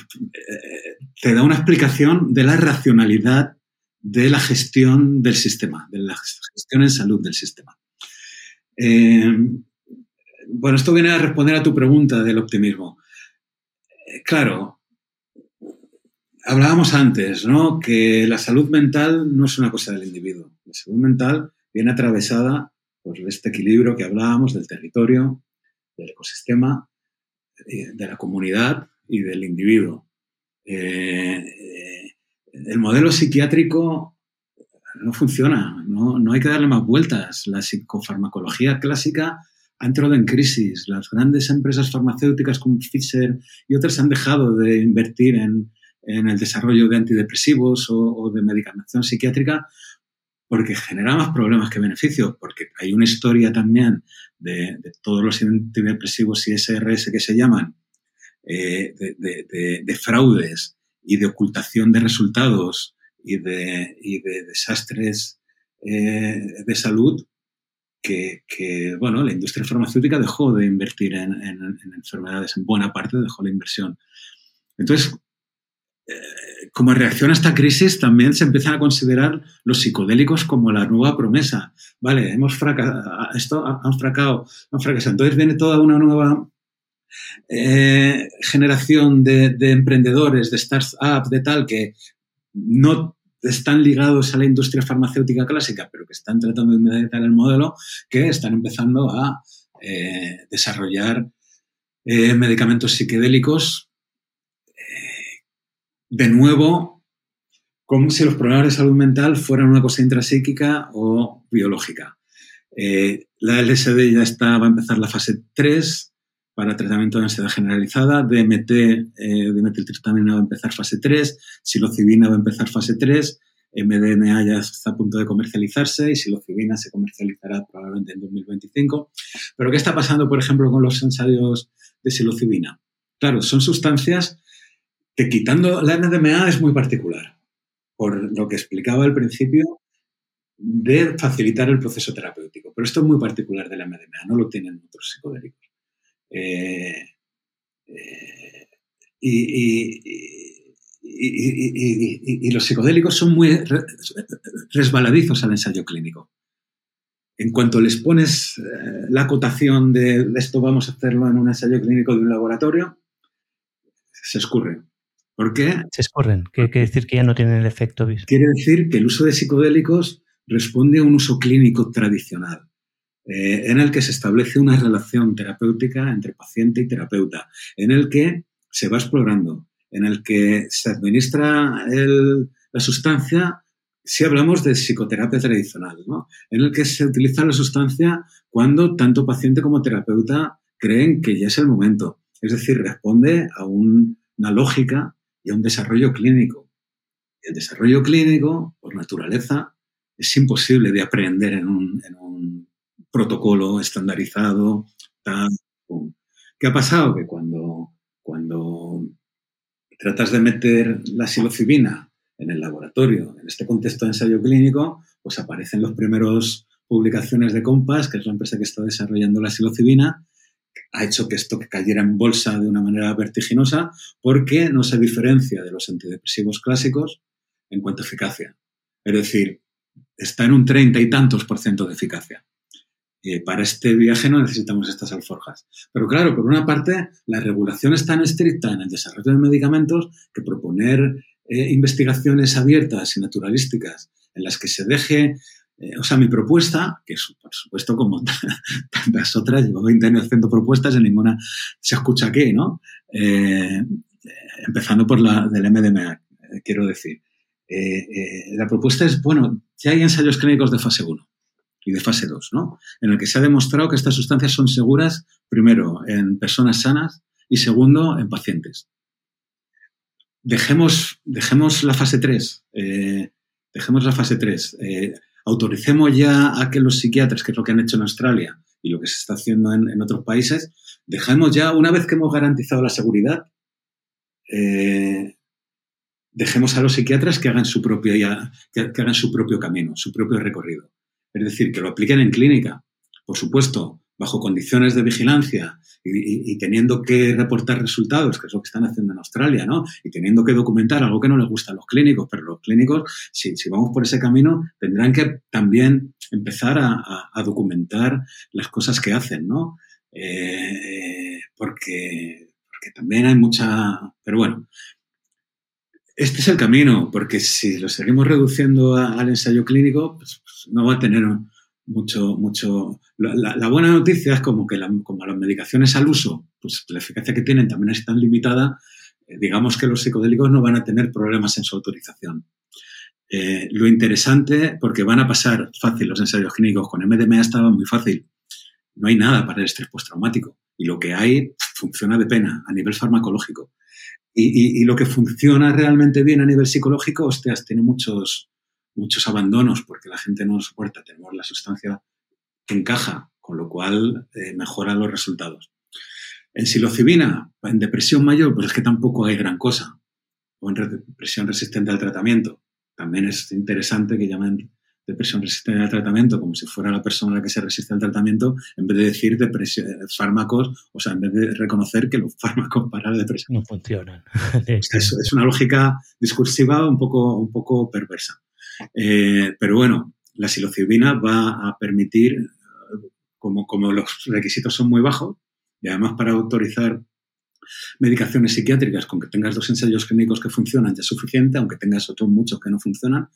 [SPEAKER 2] te da una explicación de la racionalidad de la gestión del sistema, de la gestión en salud del sistema. Eh, bueno, esto viene a responder a tu pregunta del optimismo. Eh, claro, hablábamos antes, ¿no? Que la salud mental no es una cosa del individuo. La salud mental viene atravesada por este equilibrio que hablábamos del territorio, del ecosistema, eh, de la comunidad y del individuo. El modelo psiquiátrico no funciona, no, no hay que darle más vueltas. La psicofarmacología clásica ha entrado en crisis. Las grandes empresas farmacéuticas como Pfizer y otras han dejado de invertir en, en el desarrollo de antidepresivos o, de medicación psiquiátrica porque genera más problemas que beneficios, porque hay una historia también de, todos los antidepresivos y SRS que se llaman, eh, de, fraudes y de ocultación de resultados y de, y de desastres eh, de salud que, que, bueno, la industria farmacéutica dejó de invertir en, en, en, enfermedades, en buena parte dejó la inversión. Entonces, eh, como reacción a esta crisis, también se empiezan a considerar los psicodélicos como la nueva promesa. Vale, hemos fracasado, esto han fracasado, han fracasado. Entonces viene toda una nueva eh, generación de, de, emprendedores, de startups, de tal, que no están ligados a la industria farmacéutica clásica, pero que están tratando de meditar el modelo, que están empezando a eh, desarrollar eh, medicamentos psiquedélicos de nuevo, como si los problemas de salud mental fueran una cosa intrapsíquica o biológica. la LSD ya está, va a empezar la fase 3, para tratamiento de ansiedad generalizada, DMT, eh, dimetiltriptamina va a empezar fase 3, psilocibina va a empezar fase 3, MDMA ya está a punto de comercializarse y psilocibina se comercializará probablemente en 2025. Pero ¿qué está pasando, por ejemplo, con los ensayos de psilocibina? Claro, son sustancias que quitando la MDMA es muy particular, por lo que explicaba al principio de facilitar el proceso terapéutico. Pero esto es muy particular de la MDMA, no lo tienen otros psicodélicos. Eh, eh, y, los psicodélicos son muy resbaladizos al ensayo clínico. En cuanto les pones eh, la acotación de, esto vamos a hacerlo en un ensayo clínico de un laboratorio, se escurren. ¿Por qué?
[SPEAKER 3] Se escurren. Quiere decir que ya no tienen el efecto.
[SPEAKER 2] Quiere decir que el uso de psicodélicos responde a un uso clínico tradicional. Eh, en el que se establece una relación terapéutica entre paciente y terapeuta, en el que se va explorando, en el que se administra la sustancia, si hablamos de psicoterapia tradicional, en el que se utiliza la sustancia cuando tanto paciente como terapeuta creen que ya es el momento. Es decir, responde a una lógica y a un desarrollo clínico. el desarrollo clínico, por naturaleza, es imposible de aprender en un protocolo estandarizado. ¿Qué ha pasado? Que cuando, cuando tratas de meter la psilocibina en el laboratorio, en este contexto de ensayo clínico, pues aparecen los primeros publicaciones de Compass, que es la empresa que está desarrollando la psilocibina, ha hecho que esto cayera en bolsa de una manera vertiginosa porque no se diferencia de los antidepresivos clásicos en cuanto a eficacia. Es decir, está en un treinta y tantos por ciento de eficacia. Eh, para este viaje no necesitamos estas alforjas. Pero claro, por una parte, la regulación es tan estricta en el desarrollo de medicamentos que proponer eh, investigaciones abiertas y naturalísticas en las que se deje, eh, o sea, mi propuesta, que es por supuesto como tantas otras, llevo 20 años haciendo propuestas y ninguna se escucha aquí, ¿no? empezando por la del MDMA, quiero decir. la propuesta es, bueno, ya hay ensayos clínicos de fase 1 y de fase 2, ¿no? En el que se ha demostrado que estas sustancias son seguras, primero, en personas sanas y segundo, en pacientes. Dejemos, dejemos la fase 3. Eh, dejemos la fase 3. Eh, autoricemos ya a que los psiquiatras, que es lo que han hecho en Australia y lo que se está haciendo en, otros países, dejemos ya, una vez que hemos garantizado la seguridad, eh, dejemos a los psiquiatras que hagan su propio, que hagan su propio camino, su propio recorrido. Es decir, que lo apliquen en clínica, por supuesto, bajo condiciones de vigilancia y, teniendo que reportar resultados, que es lo que están haciendo en Australia, ¿no? Y teniendo que documentar algo que no les gusta a los clínicos, pero los clínicos, si, vamos por ese camino, tendrán que también empezar a, documentar las cosas que hacen, ¿no? Eh, porque, porque también hay mucha... Pero bueno, este es el camino, porque si lo seguimos reduciendo al ensayo clínico, pues, pues, no va a tener mucho, mucho. La, buena noticia es como que como las medicaciones al uso, pues la eficacia que tienen también es tan limitada, eh, digamos que los psicodélicos no van a tener problemas en su autorización. Eh, lo interesante, porque van a pasar fácil los ensayos clínicos, con MDMA estaba muy fácil. No hay nada para el estrés postraumático. Y lo que hay funciona de pena a nivel farmacológico. Y, lo que funciona realmente bien a nivel psicológico, hostias, tiene muchos, muchos abandonos porque la gente no soporta. Tenemos la sustancia que encaja, con lo cual eh, mejora los resultados. En psilocibina, en depresión mayor, pues es que tampoco hay gran cosa. O en depresión resistente al tratamiento. También es interesante que llamen depresión resistente al tratamiento, como si fuera la persona la que se resiste al tratamiento, en vez de decir depresión, fármacos, o sea, en vez de reconocer que los fármacos para la depresión
[SPEAKER 3] no funcionan.
[SPEAKER 2] es, es, una lógica discursiva un poco, un poco perversa. Eh, pero bueno, la psilocibina va a permitir, como, como los requisitos son muy bajos, y además para autorizar medicaciones psiquiátricas con que tengas dos ensayos clínicos que funcionan ya es suficiente, aunque tengas otros muchos que no funcionan,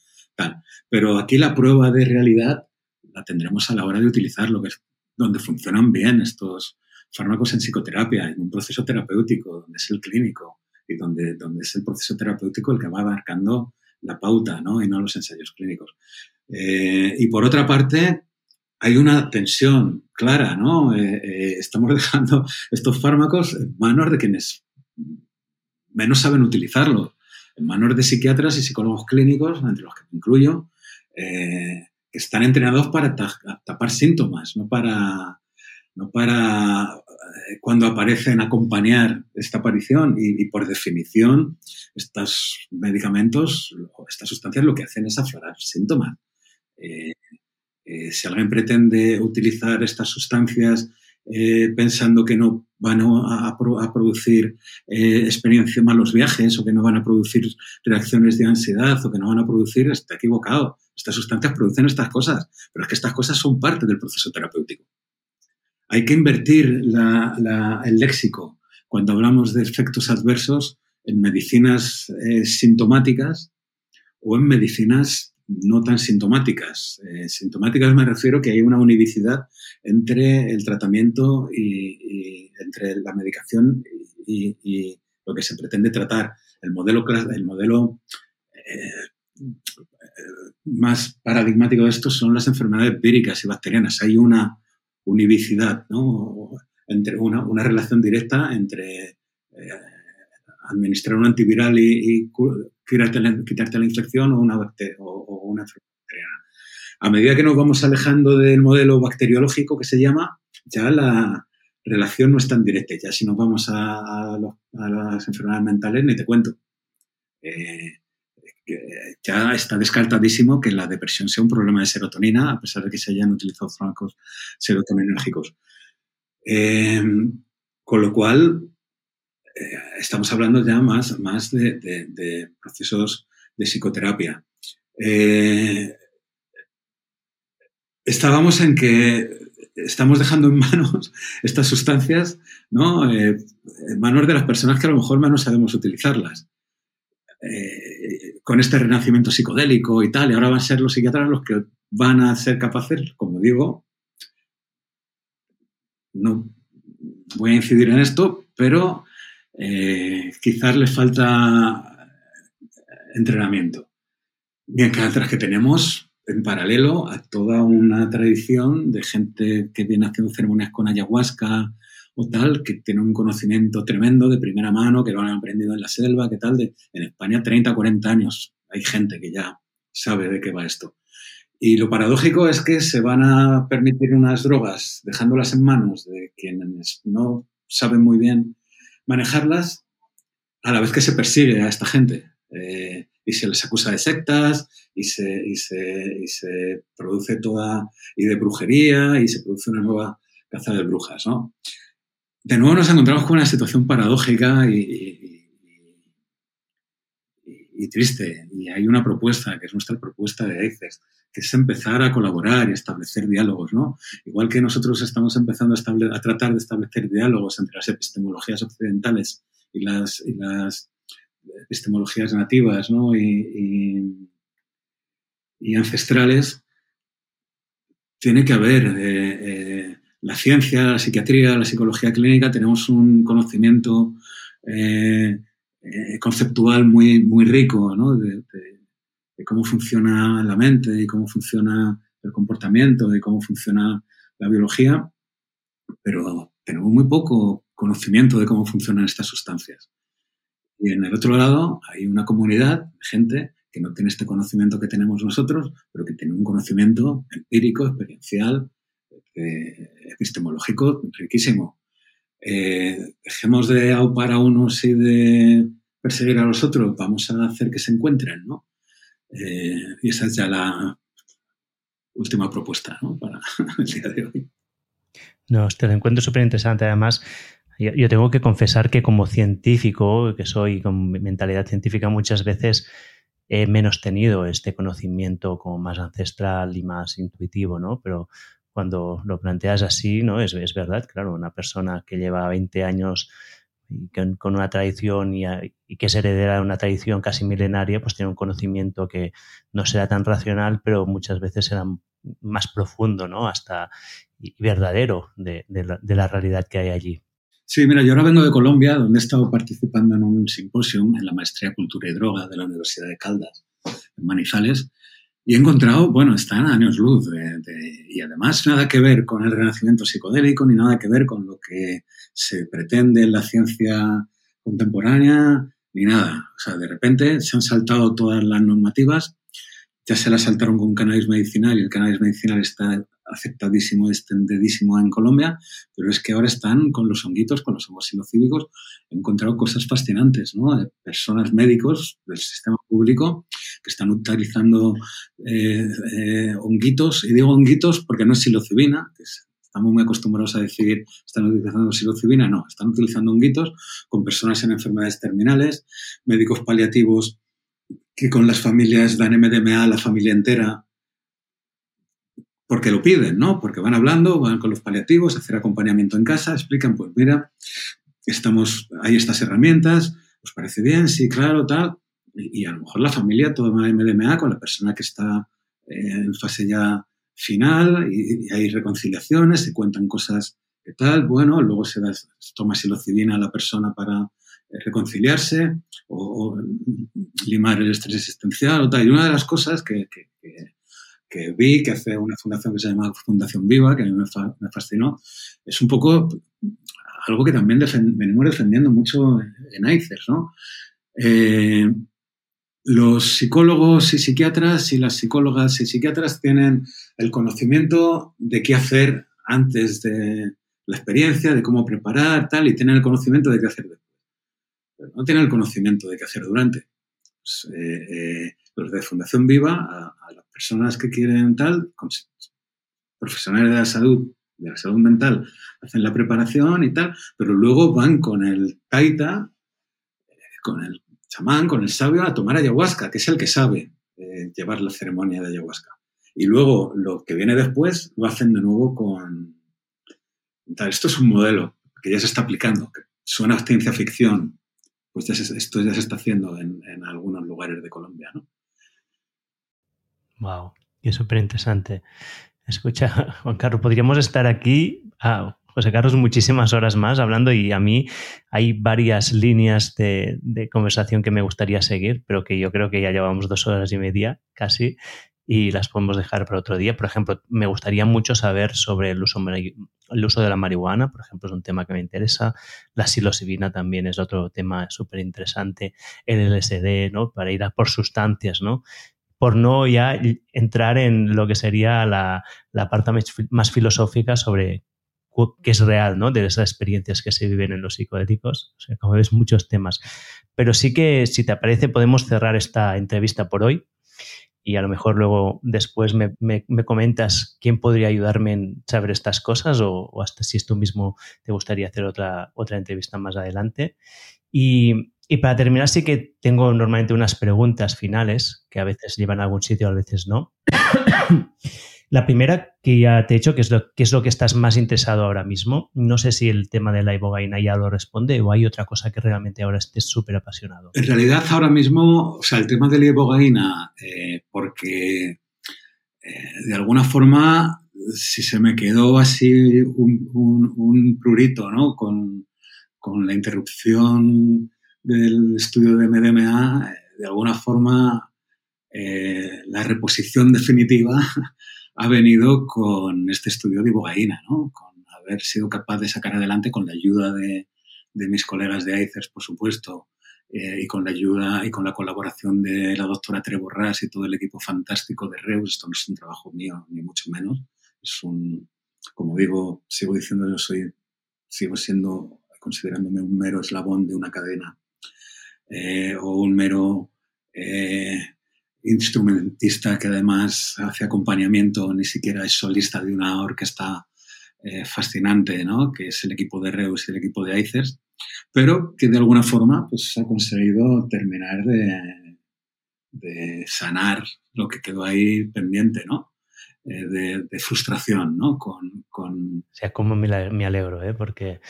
[SPEAKER 2] pero aquí la prueba de realidad la tendremos a la hora de utilizarlo, que es donde funcionan bien estos fármacos en psicoterapia, en un proceso terapéutico, donde es el clínico y donde, donde es el proceso terapéutico el que va abarcando la pauta ¿no? y no los ensayos clínicos. Eh, y por otra parte, hay una tensión clara, ¿no? Eh, eh, estamos dejando estos fármacos en manos de quienes menos saben utilizarlos, en manos de psiquiatras y psicólogos clínicos, entre los que incluyo, eh, están entrenados para tapar síntomas, no para, no para cuando aparecen acompañar esta aparición y, por definición estos medicamentos, estas sustancias lo que hacen es aflorar síntomas. Eh, si alguien pretende utilizar estas sustancias eh, pensando que no van a, producir eh, experiencia malos viajes o que no van a producir reacciones de ansiedad o que no van a producir, está equivocado. Estas sustancias producen estas cosas, pero es que estas cosas son parte del proceso terapéutico. Hay que invertir el léxico cuando hablamos de efectos adversos en medicinas sintomáticas o en medicinas no tan sintomáticas. Eh, sintomáticas me refiero que hay una univicidad entre el tratamiento y, entre la medicación y, lo que se pretende tratar. El modelo, el modelo eh, más paradigmático de esto son las enfermedades víricas y bacterianas. Hay una univicidad, ¿no? entre una, relación directa entre eh, administrar un antiviral y, quitarte la, infección o una, o, una enfermedad. A medida que nos vamos alejando del modelo bacteriológico que se llama, ya la relación no es tan directa. Ya si nos vamos a, las enfermedades mentales, ni te cuento. Eh, ya está descartadísimo que la depresión sea un problema de serotonina, a pesar de que se hayan utilizado fármacos serotoninérgicos. Eh, con lo cual, eh, estamos hablando ya más, más de, procesos de psicoterapia. Eh, estábamos en que estamos dejando en manos estas sustancias, ¿no? Eh, en manos de las personas que a lo mejor menos sabemos utilizarlas. con este renacimiento psicodélico y tal, y ahora van a ser los psiquiatras los que van a ser capaces, como digo, no voy a incidir en esto, pero eh, quizás les falta entrenamiento. Mientras que tenemos en paralelo a toda una tradición de gente que viene haciendo ceremonias con ayahuasca o tal, que tiene un conocimiento tremendo de primera mano, que lo han aprendido en la selva, que tal, de, en España 30, 40 años hay gente que ya sabe de qué va esto. Y lo paradójico es que se van a permitir unas drogas dejándolas en manos de quienes no saben muy bien manejarlas a la vez que se persigue a esta gente. Eh, y se les acusa de sectas y se, y se, y se, produce toda, y de brujería y se produce una nueva caza de brujas, ¿no? De nuevo nos encontramos con una situación paradójica y, y, triste. Y hay una propuesta, que es nuestra propuesta de ACES, que es empezar a colaborar y establecer diálogos, ¿no? Igual que nosotros estamos empezando a, a tratar de establecer diálogos entre las epistemologías occidentales y las, y las epistemologías nativas, ¿no? Y, y, ancestrales, tiene que haber eh, eh, la ciencia, la psiquiatría, la psicología clínica, tenemos un conocimiento eh, conceptual muy, muy rico, ¿no? de, cómo funciona la mente, y cómo funciona el comportamiento, de cómo funciona la biología, pero tenemos muy poco conocimiento de cómo funcionan estas sustancias. Y en el otro lado hay una comunidad de gente que no tiene este conocimiento que tenemos nosotros, pero que tiene un conocimiento empírico, experiencial, eh, epistemológico riquísimo. Eh, dejemos de aupar a unos y de perseguir a los otros, vamos a hacer que se encuentren, ¿no? Eh, y esa es ya la última propuesta para el día de hoy.
[SPEAKER 3] No, te lo encuentro súper interesante. Además, yo, tengo que confesar que como científico, que soy con mentalidad científica, muchas veces he menos tenido este conocimiento como más ancestral y más intuitivo, ¿no? Pero cuando lo planteas así, ¿no? Es, es verdad, claro, una persona que lleva 20 años y con una tradición y, que es heredera de una tradición casi milenaria, pues tiene un conocimiento que no será tan racional, pero muchas veces será más profundo, ¿no? Hasta y verdadero de, la, realidad que hay allí.
[SPEAKER 2] Sí, mira, yo ahora vengo de Colombia, donde he estado participando en un simposio en la maestría Cultura y Droga de la Universidad de Caldas, en Manizales, Y he encontrado, bueno, están años luz y además nada que ver con el renacimiento psicodélico ni nada que ver con lo que se pretende en la ciencia contemporánea ni nada. O sea, de repente se han saltado todas las normativas, ya se las saltaron con cannabis medicinal y el cannabis medicinal está aceptadísimo, extendidísimo en Colombia, pero es que ahora están con los honguitos, con los hongos silocíbicos, he cosas fascinantes, ¿no? De personas médicos del sistema público que están utilizando eh, eh, honguitos, y digo honguitos porque no es psilocibina, que estamos muy acostumbrados a decir están utilizando psilocibina, no, están utilizando honguitos con personas en enfermedades terminales, médicos paliativos que con las familias dan MDMA a la familia entera porque lo piden, ¿no? Porque van hablando, van con los paliativos, hacer acompañamiento en casa, explican, pues mira, estamos, hay estas herramientas, ¿os parece bien? Sí, claro, tal. Y, a lo mejor la familia toma MDMA con la persona que está eh, en fase ya final y, hay reconciliaciones, se cuentan cosas que tal, bueno, luego se, da, toma silocibina a la persona para eh, reconciliarse o, limar el estrés existencial o tal. Y una de las cosas que vi, que hace una fundación que se llama Fundación Viva, que a mí me, fascinó, es un poco algo que también venimos defendiendo mucho en ICERS, ¿no? Eh, los psicólogos y psiquiatras y las psicólogas y psiquiatras tienen el conocimiento de qué hacer antes de la experiencia, de cómo preparar, tal, y tienen el conocimiento de qué hacer después. Pero no tienen el conocimiento de qué hacer durante. Pues, eh, eh, los de Fundación Viva, personas que quieren tal, profesionales de la salud, de la salud mental, hacen la preparación y tal, pero luego van con el taita, eh, con el chamán, con el sabio a tomar ayahuasca, que es el que sabe eh, llevar la ceremonia de ayahuasca. Y luego lo que viene después lo hacen de nuevo con... Esto es un modelo que ya se está aplicando, que suena a ciencia ficción, pues esto ya se está haciendo en, en algunos lugares de Colombia, ¿no?
[SPEAKER 3] Wow, es súper interesante. Escucha, Juan Carlos, podríamos estar aquí, ah, José Carlos, muchísimas horas más hablando y a mí hay varias líneas de, conversación que me gustaría seguir, pero que yo creo que ya llevamos dos horas y media casi y las podemos dejar para otro día. Por ejemplo, me gustaría mucho saber sobre el uso, el uso de la marihuana, por ejemplo, es un tema que me interesa. La psilocibina también es otro tema súper interesante. El LSD, ¿no? Para ir a por sustancias, ¿no? Por no ya entrar en lo que sería la, parte más filosófica sobre qué es real, ¿no? De esas experiencias que se viven en los psicodélicos. O sea, como ves, muchos temas. Pero sí que, si te parece, podemos cerrar esta entrevista por hoy y a lo mejor luego después me, comentas quién podría ayudarme en saber estas cosas o, o, hasta si tú mismo te gustaría hacer otra, otra entrevista más adelante. Y, y para terminar, sí que tengo normalmente unas preguntas finales que a veces llevan a algún sitio, a veces no. la primera que ya te he hecho, que es, lo, que es lo que estás más interesado ahora mismo. No sé si el tema de la ibogaina ya lo responde o hay otra cosa que realmente ahora estés súper apasionado.
[SPEAKER 2] En realidad, ahora mismo, o sea, el tema de la ibogaina, eh, porque eh, de alguna forma, si se me quedó así un, un, prurito, ¿no? Con, con la interrupción del estudio de MDMA, de alguna forma, eh, la reposición definitiva ha venido con este estudio de ibogaína, ¿no? con haber sido capaz de sacar adelante con la ayuda de, mis colegas de ICERS, por supuesto, eh, y con la ayuda y con la colaboración de la doctora Treborras y todo el equipo fantástico de Reus. Esto no es un trabajo mío, ni mucho menos. Es un, como digo, sigo diciendo, yo soy, sigo siendo, considerándome un mero eslabón de una cadena eh, o un mero eh, instrumentista que además hace acompañamiento, ni siquiera es solista de una orquesta eh, fascinante, ¿no? que es el equipo de Reus y el equipo de Aicers, pero que de alguna forma pues, ha conseguido terminar de, de sanar lo que quedó ahí pendiente, ¿no? De, frustración, ¿no? Con, con...
[SPEAKER 3] O sea, cómo me, alegro, ¿eh? Porque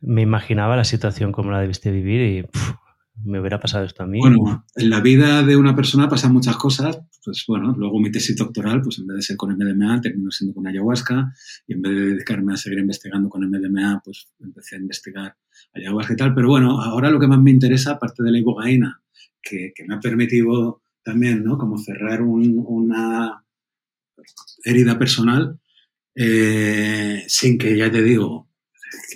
[SPEAKER 3] me imaginaba la situación como la debiste vivir y me hubiera pasado esto a mí.
[SPEAKER 2] Bueno, en la vida de una persona pasan muchas cosas. Pues bueno, luego mi tesis doctoral, pues en vez de ser con MDMA, terminó siendo con ayahuasca. Y en vez de dedicarme a seguir investigando con MDMA, pues empecé a investigar ayahuasca y tal. Pero bueno, ahora lo que más me interesa, aparte de la ibogaína, que, que me ha permitido también, ¿no? Como cerrar una herida personal eh, sin que, ya te digo,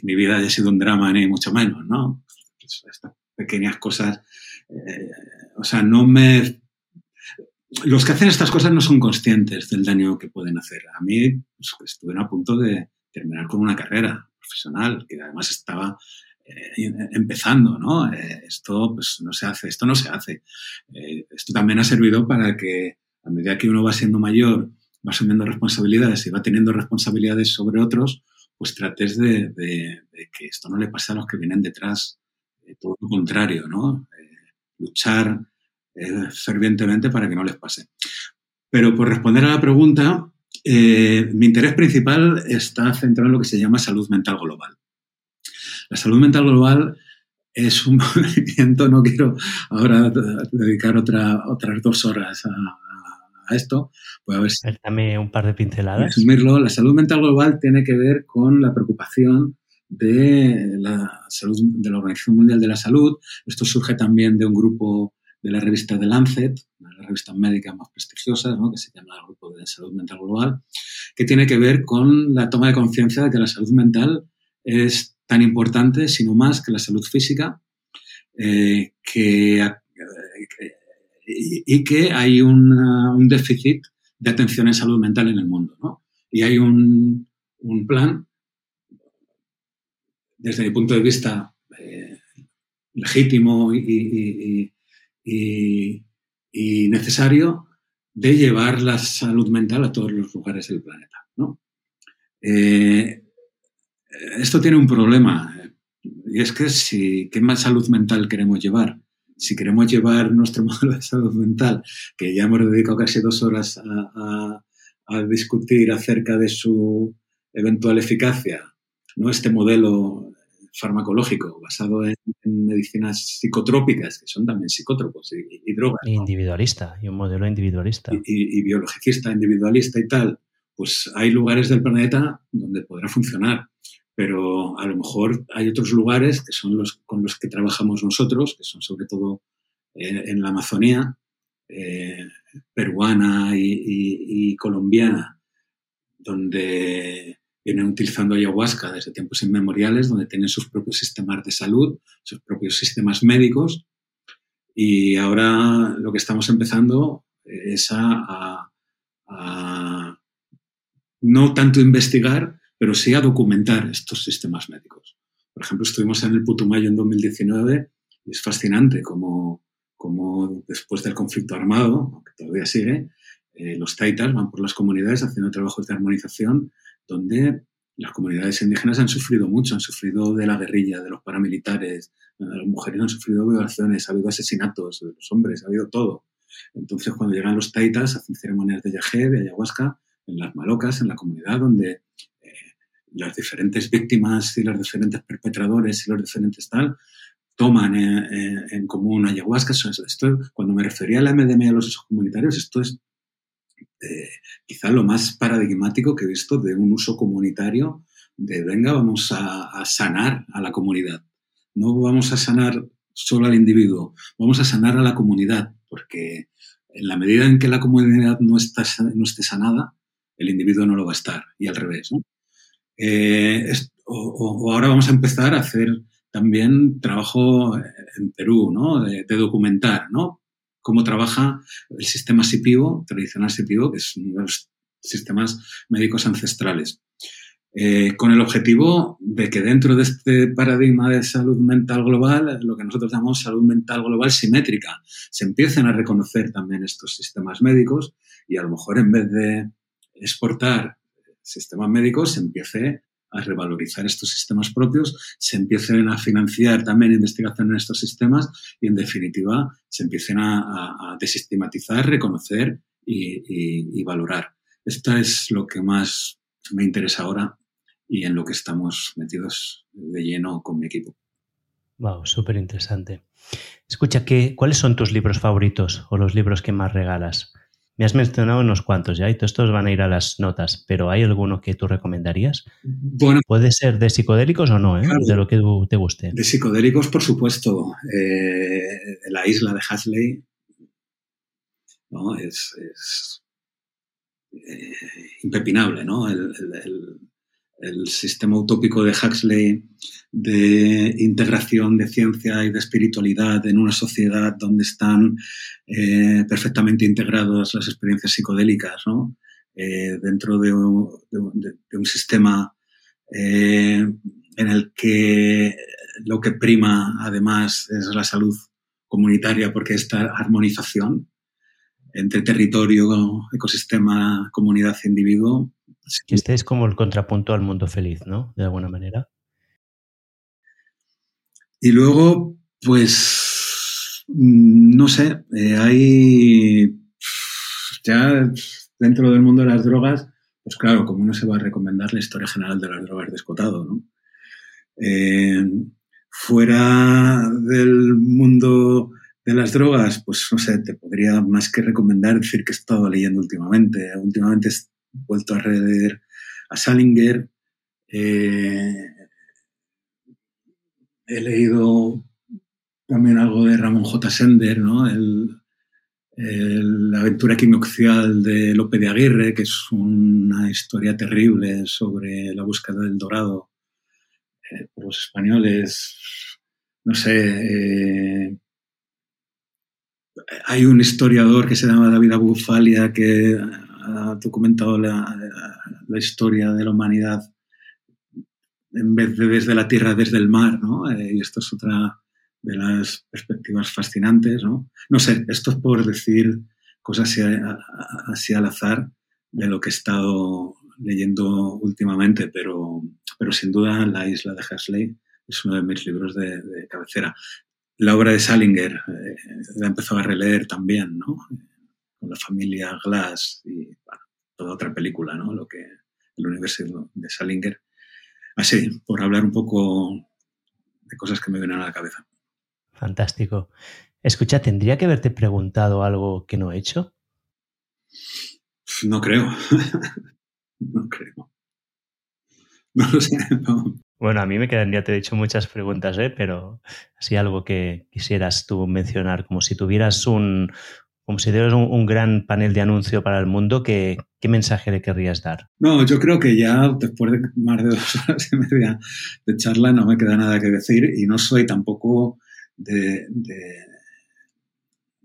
[SPEAKER 2] mi vida haya sido un drama ni mucho menos, ¿no? Pues pequeñas cosas, eh, o sea, no me... Los que hacen estas cosas no son conscientes del daño que pueden hacer. A mí pues, estuve a punto de terminar con una carrera profesional, que además estaba eh, empezando, ¿no? Eh, esto pues, no se hace, esto no se hace. Eh, esto también ha servido para que a medida que uno va siendo mayor, va asumiendo responsabilidades y va teniendo responsabilidades sobre otros, pues trates de, que esto no le pase a los que vienen detrás. Todo lo contrario, ¿no? luchar fervientemente para que no les pase. Pero por responder a la pregunta, mi interés principal está centrado en lo que se llama salud mental global. La salud mental global es un movimiento, no quiero ahora dedicar otra, otras dos horas a, esto.
[SPEAKER 3] Pues a ver si, Dame un par de pinceladas.
[SPEAKER 2] Resumirlo, la salud mental global tiene que ver con la preocupación de la salud de la Organización Mundial de la Salud. Esto surge también de un grupo de la revista The Lancet, una de las revistas médicas más prestigiosas, ¿no? que se llama el Grupo de Salud Mental Global, que tiene que ver con la toma de conciencia de que la salud mental es tan importante, sino más que la salud física, eh, que, y, que hay un déficit de atención en salud mental en el mundo. ¿no? Y hay un, un, plan, desde mi punto de vista, eh, legítimo y, necesario, de llevar la salud mental a todos los lugares del planeta. Eh, esto tiene un problema, y es que ¿qué más salud mental queremos llevar? Si queremos llevar nuestro modelo de salud mental, que ya hemos dedicado casi dos horas a, discutir acerca de su eventual eficacia, ¿no? este modelo farmacológico basado en, medicinas psicotrópicas, que son también psicótropos y, drogas.
[SPEAKER 3] Individualista, y un modelo individualista.
[SPEAKER 2] Y, y, biologicista, individualista y tal, pues hay lugares del planeta donde podrá funcionar pero a lo mejor hay otros lugares que son los con los que trabajamos nosotros, que son sobre todo en, la Amazonía, eh, peruana y, colombiana, donde vienen utilizando ayahuasca desde tiempos inmemoriales, donde tienen sus propios sistemas de salud, sus propios sistemas médicos, y ahora lo que estamos empezando es a no tanto investigar, pero sí a documentar estos sistemas médicos. Por ejemplo, estuvimos en el Putumayo en 2019 y es fascinante como, como después del conflicto armado, aunque todavía sigue, eh, los taitas van por las comunidades haciendo trabajos de armonización donde las comunidades indígenas han sufrido mucho, han sufrido de la guerrilla, de los paramilitares, las mujeres han sufrido violaciones, ha habido asesinatos de los hombres, ha habido todo. Entonces, cuando llegan los taitas, hacen ceremonias de yagé, de ayahuasca, en las malocas, en la comunidad donde las diferentes víctimas y los diferentes perpetradores y los diferentes tal toman en común ayahuasca. Esto, cuando me refería a la MDM y a los usos comunitarios, esto es eh, quizá lo más paradigmático que he visto de un uso comunitario de venga, vamos a, sanar a la comunidad. No vamos a sanar solo al individuo, vamos a sanar a la comunidad, porque en la medida en que la comunidad no, está, esté sanada, el individuo no lo va a estar, y al revés. Eh, o, ahora vamos a empezar a hacer también trabajo en Perú, ¿no? De, documentar, ¿no? Cómo trabaja el sistema SIPIVO, tradicional SIPIVO, que es los sistemas médicos ancestrales. Eh, con el objetivo de que dentro de este paradigma de salud mental global, lo que nosotros llamamos salud mental global simétrica, se empiecen a reconocer también estos sistemas médicos y a lo mejor en vez de exportar sistema médico se empiece a revalorizar estos sistemas propios, se empiecen a financiar también investigación en estos sistemas y, en definitiva, se empiecen a, desestimatizar, reconocer y, valorar. Esto es lo que más me interesa ahora y en lo que estamos metidos de lleno con mi equipo.
[SPEAKER 3] Wow, súper interesante. Escucha, ¿qué, ¿cuáles son tus libros favoritos o los libros que más regalas? Me has mencionado unos cuantos ya y todos estos van a ir a las notas, pero ¿hay alguno que tú recomendarías? Bueno, Puede ser de psicodélicos o no, ¿eh? de lo que te guste.
[SPEAKER 2] De psicodélicos, por supuesto. Eh, la isla de Hasley ¿no? Es, eh, impepinable, ¿no? El, sistema utópico de Huxley de integración de ciencia y de espiritualidad en una sociedad donde están eh, perfectamente integradas las experiencias psicodélicas, ¿no? Eh, dentro de un, sistema en el que lo que prima además es la salud comunitaria porque esta armonización entre territorio, ecosistema, comunidad e individuo.
[SPEAKER 3] Este es como el contrapunto al mundo feliz, ¿no? De alguna manera.
[SPEAKER 2] Y luego, pues, no sé, eh, hay ya dentro del mundo de las drogas, pues claro, como no se va a recomendar la historia general de las drogas descotado, ¿no? Eh, fuera del mundo de las drogas, pues no sé, te podría más que recomendar decir que he estado leyendo últimamente. Últimamente vuelto a leer a Salinger. Eh, he leído también algo de Ramón J. Sender, ¿no? la aventura equinoccial de Lope de Aguirre, que es una historia terrible sobre la búsqueda del dorado eh, por los españoles. No sé, eh, hay un historiador que se llama David Abufalia que ha documentado la, historia de la humanidad en vez de desde la tierra, desde el mar, ¿no? Eh, y esto es otra de las perspectivas fascinantes, ¿no? No sé, esto es por decir cosas así, al azar de lo que he estado leyendo últimamente, pero, pero sin duda La isla de Hasley es uno de mis libros de cabecera la obra de Salinger eh, la he empezado a releer también, ¿no? Con la familia Glass y toda otra película, ¿no? Lo que el universo de Salinger. Así, por hablar un poco de cosas que me vienen a la cabeza.
[SPEAKER 3] Fantástico. Escucha, ¿tendría que haberte preguntado algo que no he hecho?
[SPEAKER 2] No creo. no creo. No lo sé. No.
[SPEAKER 3] Bueno, a mí me quedaría, te he dicho muchas preguntas, ¿eh? pero así algo que quisieras tú mencionar, como si tuvieras un, si tuvieras un, gran panel de anuncio para el mundo, ¿qué, ¿qué, mensaje le querrías dar?
[SPEAKER 2] No, yo creo que ya después de más de dos horas y media de charla no me queda nada que decir y no soy tampoco de, de,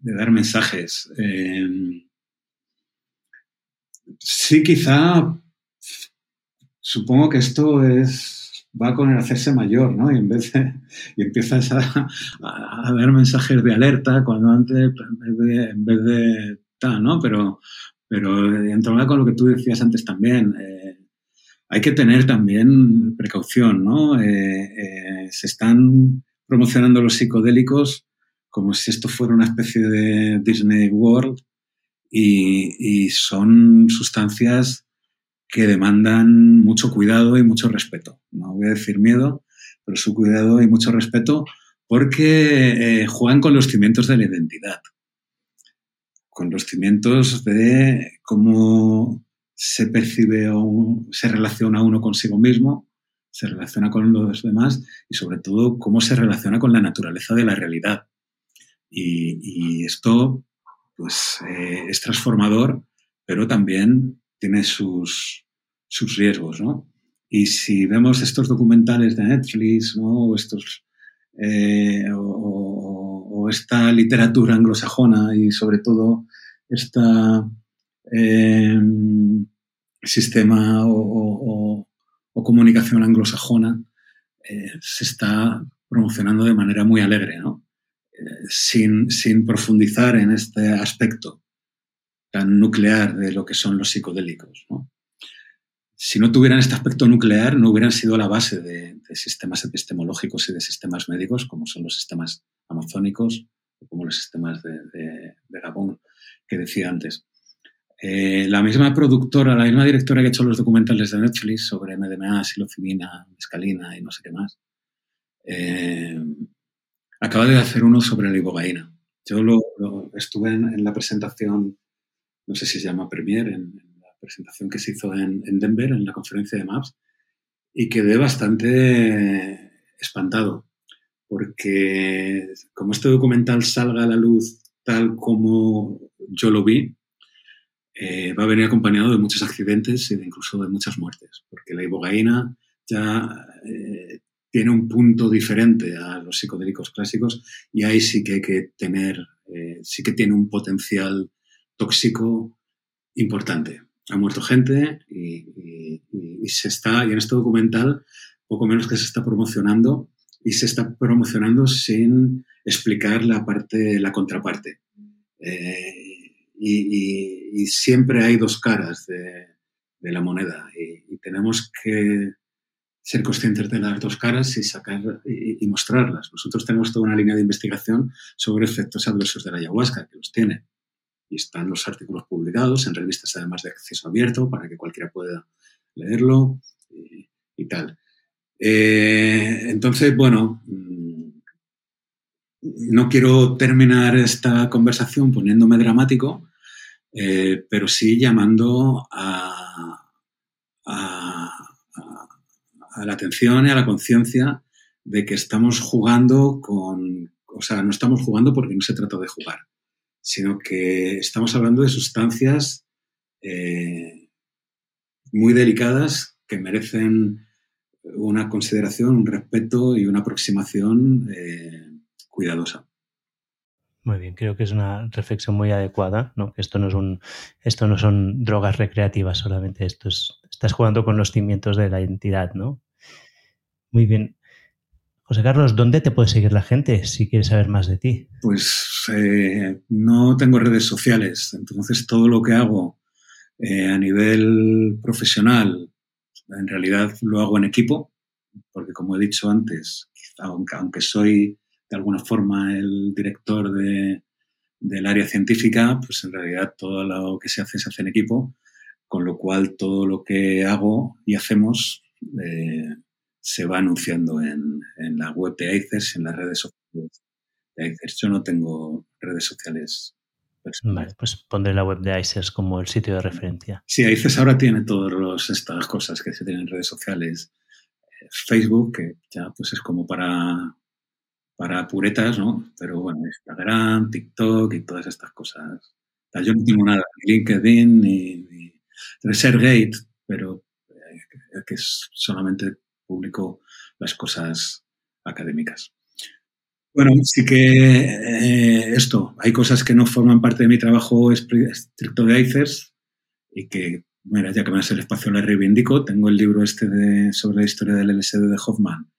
[SPEAKER 2] dar mensajes. Eh, sí, quizá, supongo que esto es va con el hacerse mayor, ¿no? Y en vez de, y empiezas a, dar mensajes de alerta cuando antes, en vez de, en tal, ¿no? Pero, pero en con lo que tú decías antes también, eh, hay que tener también precaución, ¿no? Eh, eh, se están promocionando los psicodélicos como si esto fuera una especie de Disney World y, y son sustancias que demandan mucho cuidado y mucho respeto. No voy a decir miedo, pero su cuidado y mucho respeto porque eh, juegan con los cimientos de la identidad, con los cimientos de cómo se percibe o se relaciona uno consigo mismo, se relaciona con los demás y sobre todo cómo se relaciona con la naturaleza de la realidad. Y, esto pues, eh, es transformador, pero también tiene sus, sus riesgos, ¿no? Y si vemos estos documentales de Netflix, o, estos, eh, o, esta literatura anglosajona y sobre todo esta eh, sistema o, comunicación anglosajona eh, se está promocionando de manera muy alegre, ¿no? sin, sin profundizar en este aspecto tan nuclear de lo que son los psicodélicos. ¿no? Si no tuvieran este aspecto nuclear, no hubieran sido la base de, sistemas epistemológicos y de sistemas médicos, como son los sistemas amazónicos o como los sistemas de, Gabón que decía antes. Eh, la misma productora, la misma directora que ha hecho los documentales de Netflix sobre MDMA, psilocibina, mescalina y no sé qué más, eh, acaba de hacer uno sobre la ibogaína. Yo lo, estuve en, la presentación no sé si se llama Premier, en, la presentación que se hizo en, Denver, en la conferencia de Maps, y quedé bastante espantado, porque como este documental salga a la luz tal como yo lo vi, eh, va a venir acompañado de muchos accidentes de incluso de muchas muertes, porque la ibogaína ya eh, tiene un punto diferente a los psicodélicos clásicos y ahí sí que hay que tener, eh, sí que tiene un potencial tóxico importante. Ha muerto gente y, y, se está, y en este documental, poco menos que se está promocionando y se está promocionando sin explicar la parte, la contraparte. Y, siempre hay dos caras de, la moneda y, tenemos que ser conscientes de las dos caras y sacar y, mostrarlas. Nosotros tenemos toda una línea de investigación sobre efectos adversos de la ayahuasca, que los tiene. Y están los artículos publicados en revistas además de acceso abierto para que cualquiera pueda leerlo y, tal. Eh, entonces, bueno, no quiero terminar esta conversación poniéndome dramático, eh, pero sí llamando a, la atención y a la conciencia de que estamos jugando con, o sea, no estamos jugando porque no se trata de jugar, sino que estamos hablando de sustancias eh, muy delicadas que merecen una consideración, un respeto y una aproximación eh, cuidadosa.
[SPEAKER 3] Muy bien, creo que es una reflexión muy adecuada, ¿no? Que esto no es un, esto no son drogas recreativas solamente, esto es, estás jugando con los cimientos de la entidad, ¿no? Muy bien. José Carlos, ¿dónde te puede seguir la gente si quieres saber más de ti?
[SPEAKER 2] Pues eh, no tengo redes sociales, entonces todo lo que hago eh, a nivel profesional, en realidad lo hago en equipo, porque como he dicho antes, aunque, aunque soy de alguna forma el director de, del área científica, pues en realidad todo lo que se hace se hace en equipo, con lo cual todo lo que hago y hacemos eh, se va anunciando en, en, la web de AICERS, en las redes sociales de AICERS. Yo no tengo redes sociales.
[SPEAKER 3] Vale, pues pondré la web de ICERS como el sitio de referencia.
[SPEAKER 2] Sí, ICERS ahora tiene todas estas cosas que se tienen en redes sociales. Eh, Facebook, que ya pues es como para para puretas, ¿no? Pero bueno, Instagram, TikTok y todas estas cosas. Yo no tengo nada, ni LinkedIn, ni, ni ResearchGate, pero eh, que solamente publico las cosas académicas. Bueno, sí que eh, esto, hay cosas que no forman parte de mi trabajo estricto de ICERS y que, mira, ya que me hace el espacio la reivindico, tengo el libro este de, sobre la historia del LSD de Hoffman,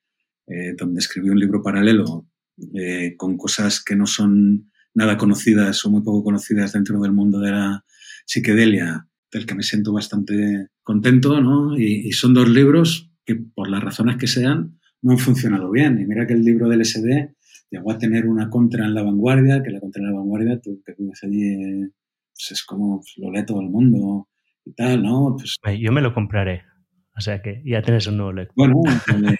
[SPEAKER 2] eh, donde escribí un libro paralelo eh, con cosas que no son nada conocidas o muy poco conocidas dentro del mundo de la psiquedelia, del que me siento bastante contento, ¿no? Y, son dos libros que, por las razones que sean, no han funcionado bien. Y mira que el libro del SD llegó a tener una contra en la vanguardia, que la contra en la vanguardia, tú que vives allí, pues es como pues, lo lee todo el mundo y tal, ¿no? Pues,
[SPEAKER 3] Yo me lo compraré. O sea que ya tienes un nuevo lector.
[SPEAKER 2] Bueno,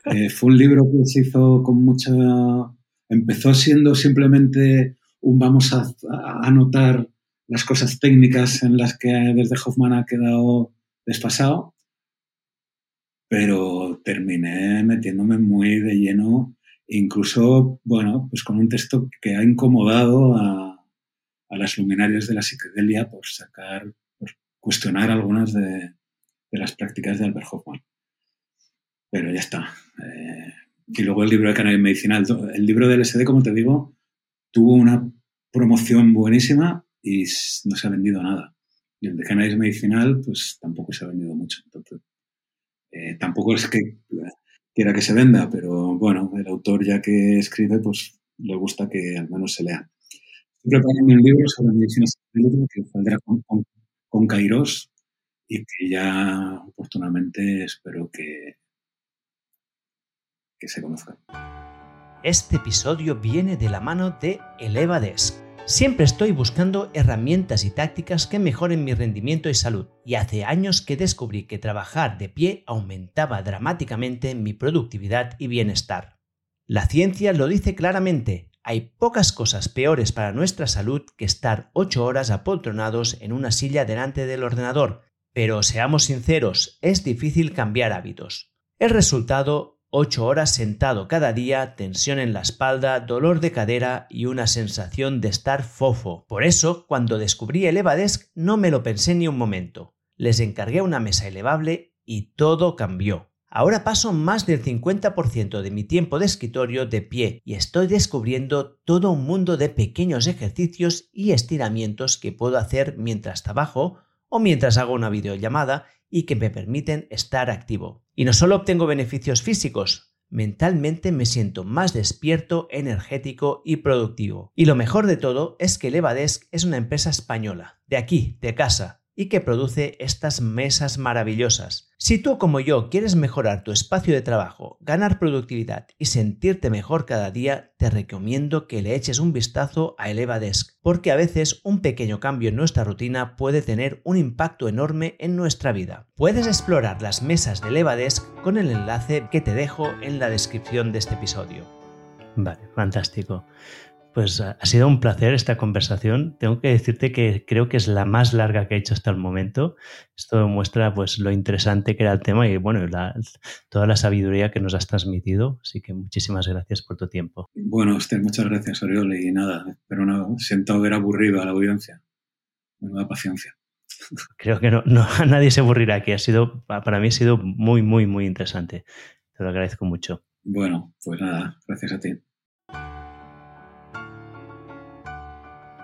[SPEAKER 2] eh, fue un libro que se hizo con mucha... Empezó siendo simplemente un vamos a, anotar las cosas técnicas en las que desde Hoffman ha quedado desfasado, pero terminé metiéndome muy de lleno, incluso, bueno, pues con un texto que ha incomodado a, a las luminarias de la psicodelia por sacar, por cuestionar algunas de, de las prácticas de Albert Hoffman. Pero ya está. Eh, y luego el libro de cannabis medicinal. El libro del SD, como te digo, tuvo una promoción buenísima y no se ha vendido nada. Y el de cannabis medicinal, pues tampoco se ha vendido mucho. Entonces, eh, tampoco es que quiera que se venda, pero bueno, el autor ya que escribe, pues le gusta que al menos se lea. Estoy preparando un libro sobre medicina que saldrá con, con, con Kairos, y que ya oportunamente espero que, que se conozca.
[SPEAKER 3] Este episodio viene de la mano de ElevaDesk. Siempre estoy buscando herramientas y tácticas que mejoren mi rendimiento y salud, y hace años que descubrí que trabajar de pie aumentaba dramáticamente mi productividad y bienestar. La ciencia lo dice claramente, hay pocas cosas peores para nuestra salud que estar 8 horas apoltronados en una silla delante del ordenador, pero seamos sinceros, es difícil cambiar hábitos. El resultado,
[SPEAKER 1] Ocho horas sentado cada día, tensión en la espalda, dolor de cadera y una sensación de estar fofo. Por eso, cuando descubrí el Evadesk no me lo pensé ni un momento. Les encargué una mesa elevable y todo cambió. Ahora paso más del 50% de mi tiempo de escritorio de pie y estoy descubriendo todo un mundo de pequeños ejercicios y estiramientos que puedo hacer mientras trabajo o mientras hago una videollamada y que me permiten estar activo. Y no solo obtengo beneficios físicos, mentalmente me siento más despierto, energético y productivo. Y lo mejor de todo es que Levadesk es una empresa española, de aquí, de casa, y que produce estas mesas maravillosas. Si tú como yo quieres mejorar tu espacio de trabajo, ganar productividad y sentirte mejor cada día, te recomiendo que le eches un vistazo a Elevadesk, porque a veces un pequeño cambio en nuestra rutina puede tener un impacto enorme en nuestra vida. Puedes explorar las mesas de Elevadesk con el enlace que te dejo en la descripción de este episodio. Vale, fantástico. Pues ha sido un placer esta conversación. Tengo que decirte que creo que es la más larga que he hecho hasta el momento. Esto demuestra pues lo interesante que era el tema y bueno, toda la sabiduría que nos has transmitido. Así que muchísimas gracias por tu tiempo.
[SPEAKER 2] Bueno, usted, muchas gracias, Oriol, y nada, pero no siento haber aburrido a la audiencia. da paciencia.
[SPEAKER 1] Creo que no, no, a nadie se aburrirá aquí. Ha sido, para mí ha sido muy, muy, muy interesante. Te lo agradezco mucho.
[SPEAKER 2] Bueno, pues nada, gracias a ti.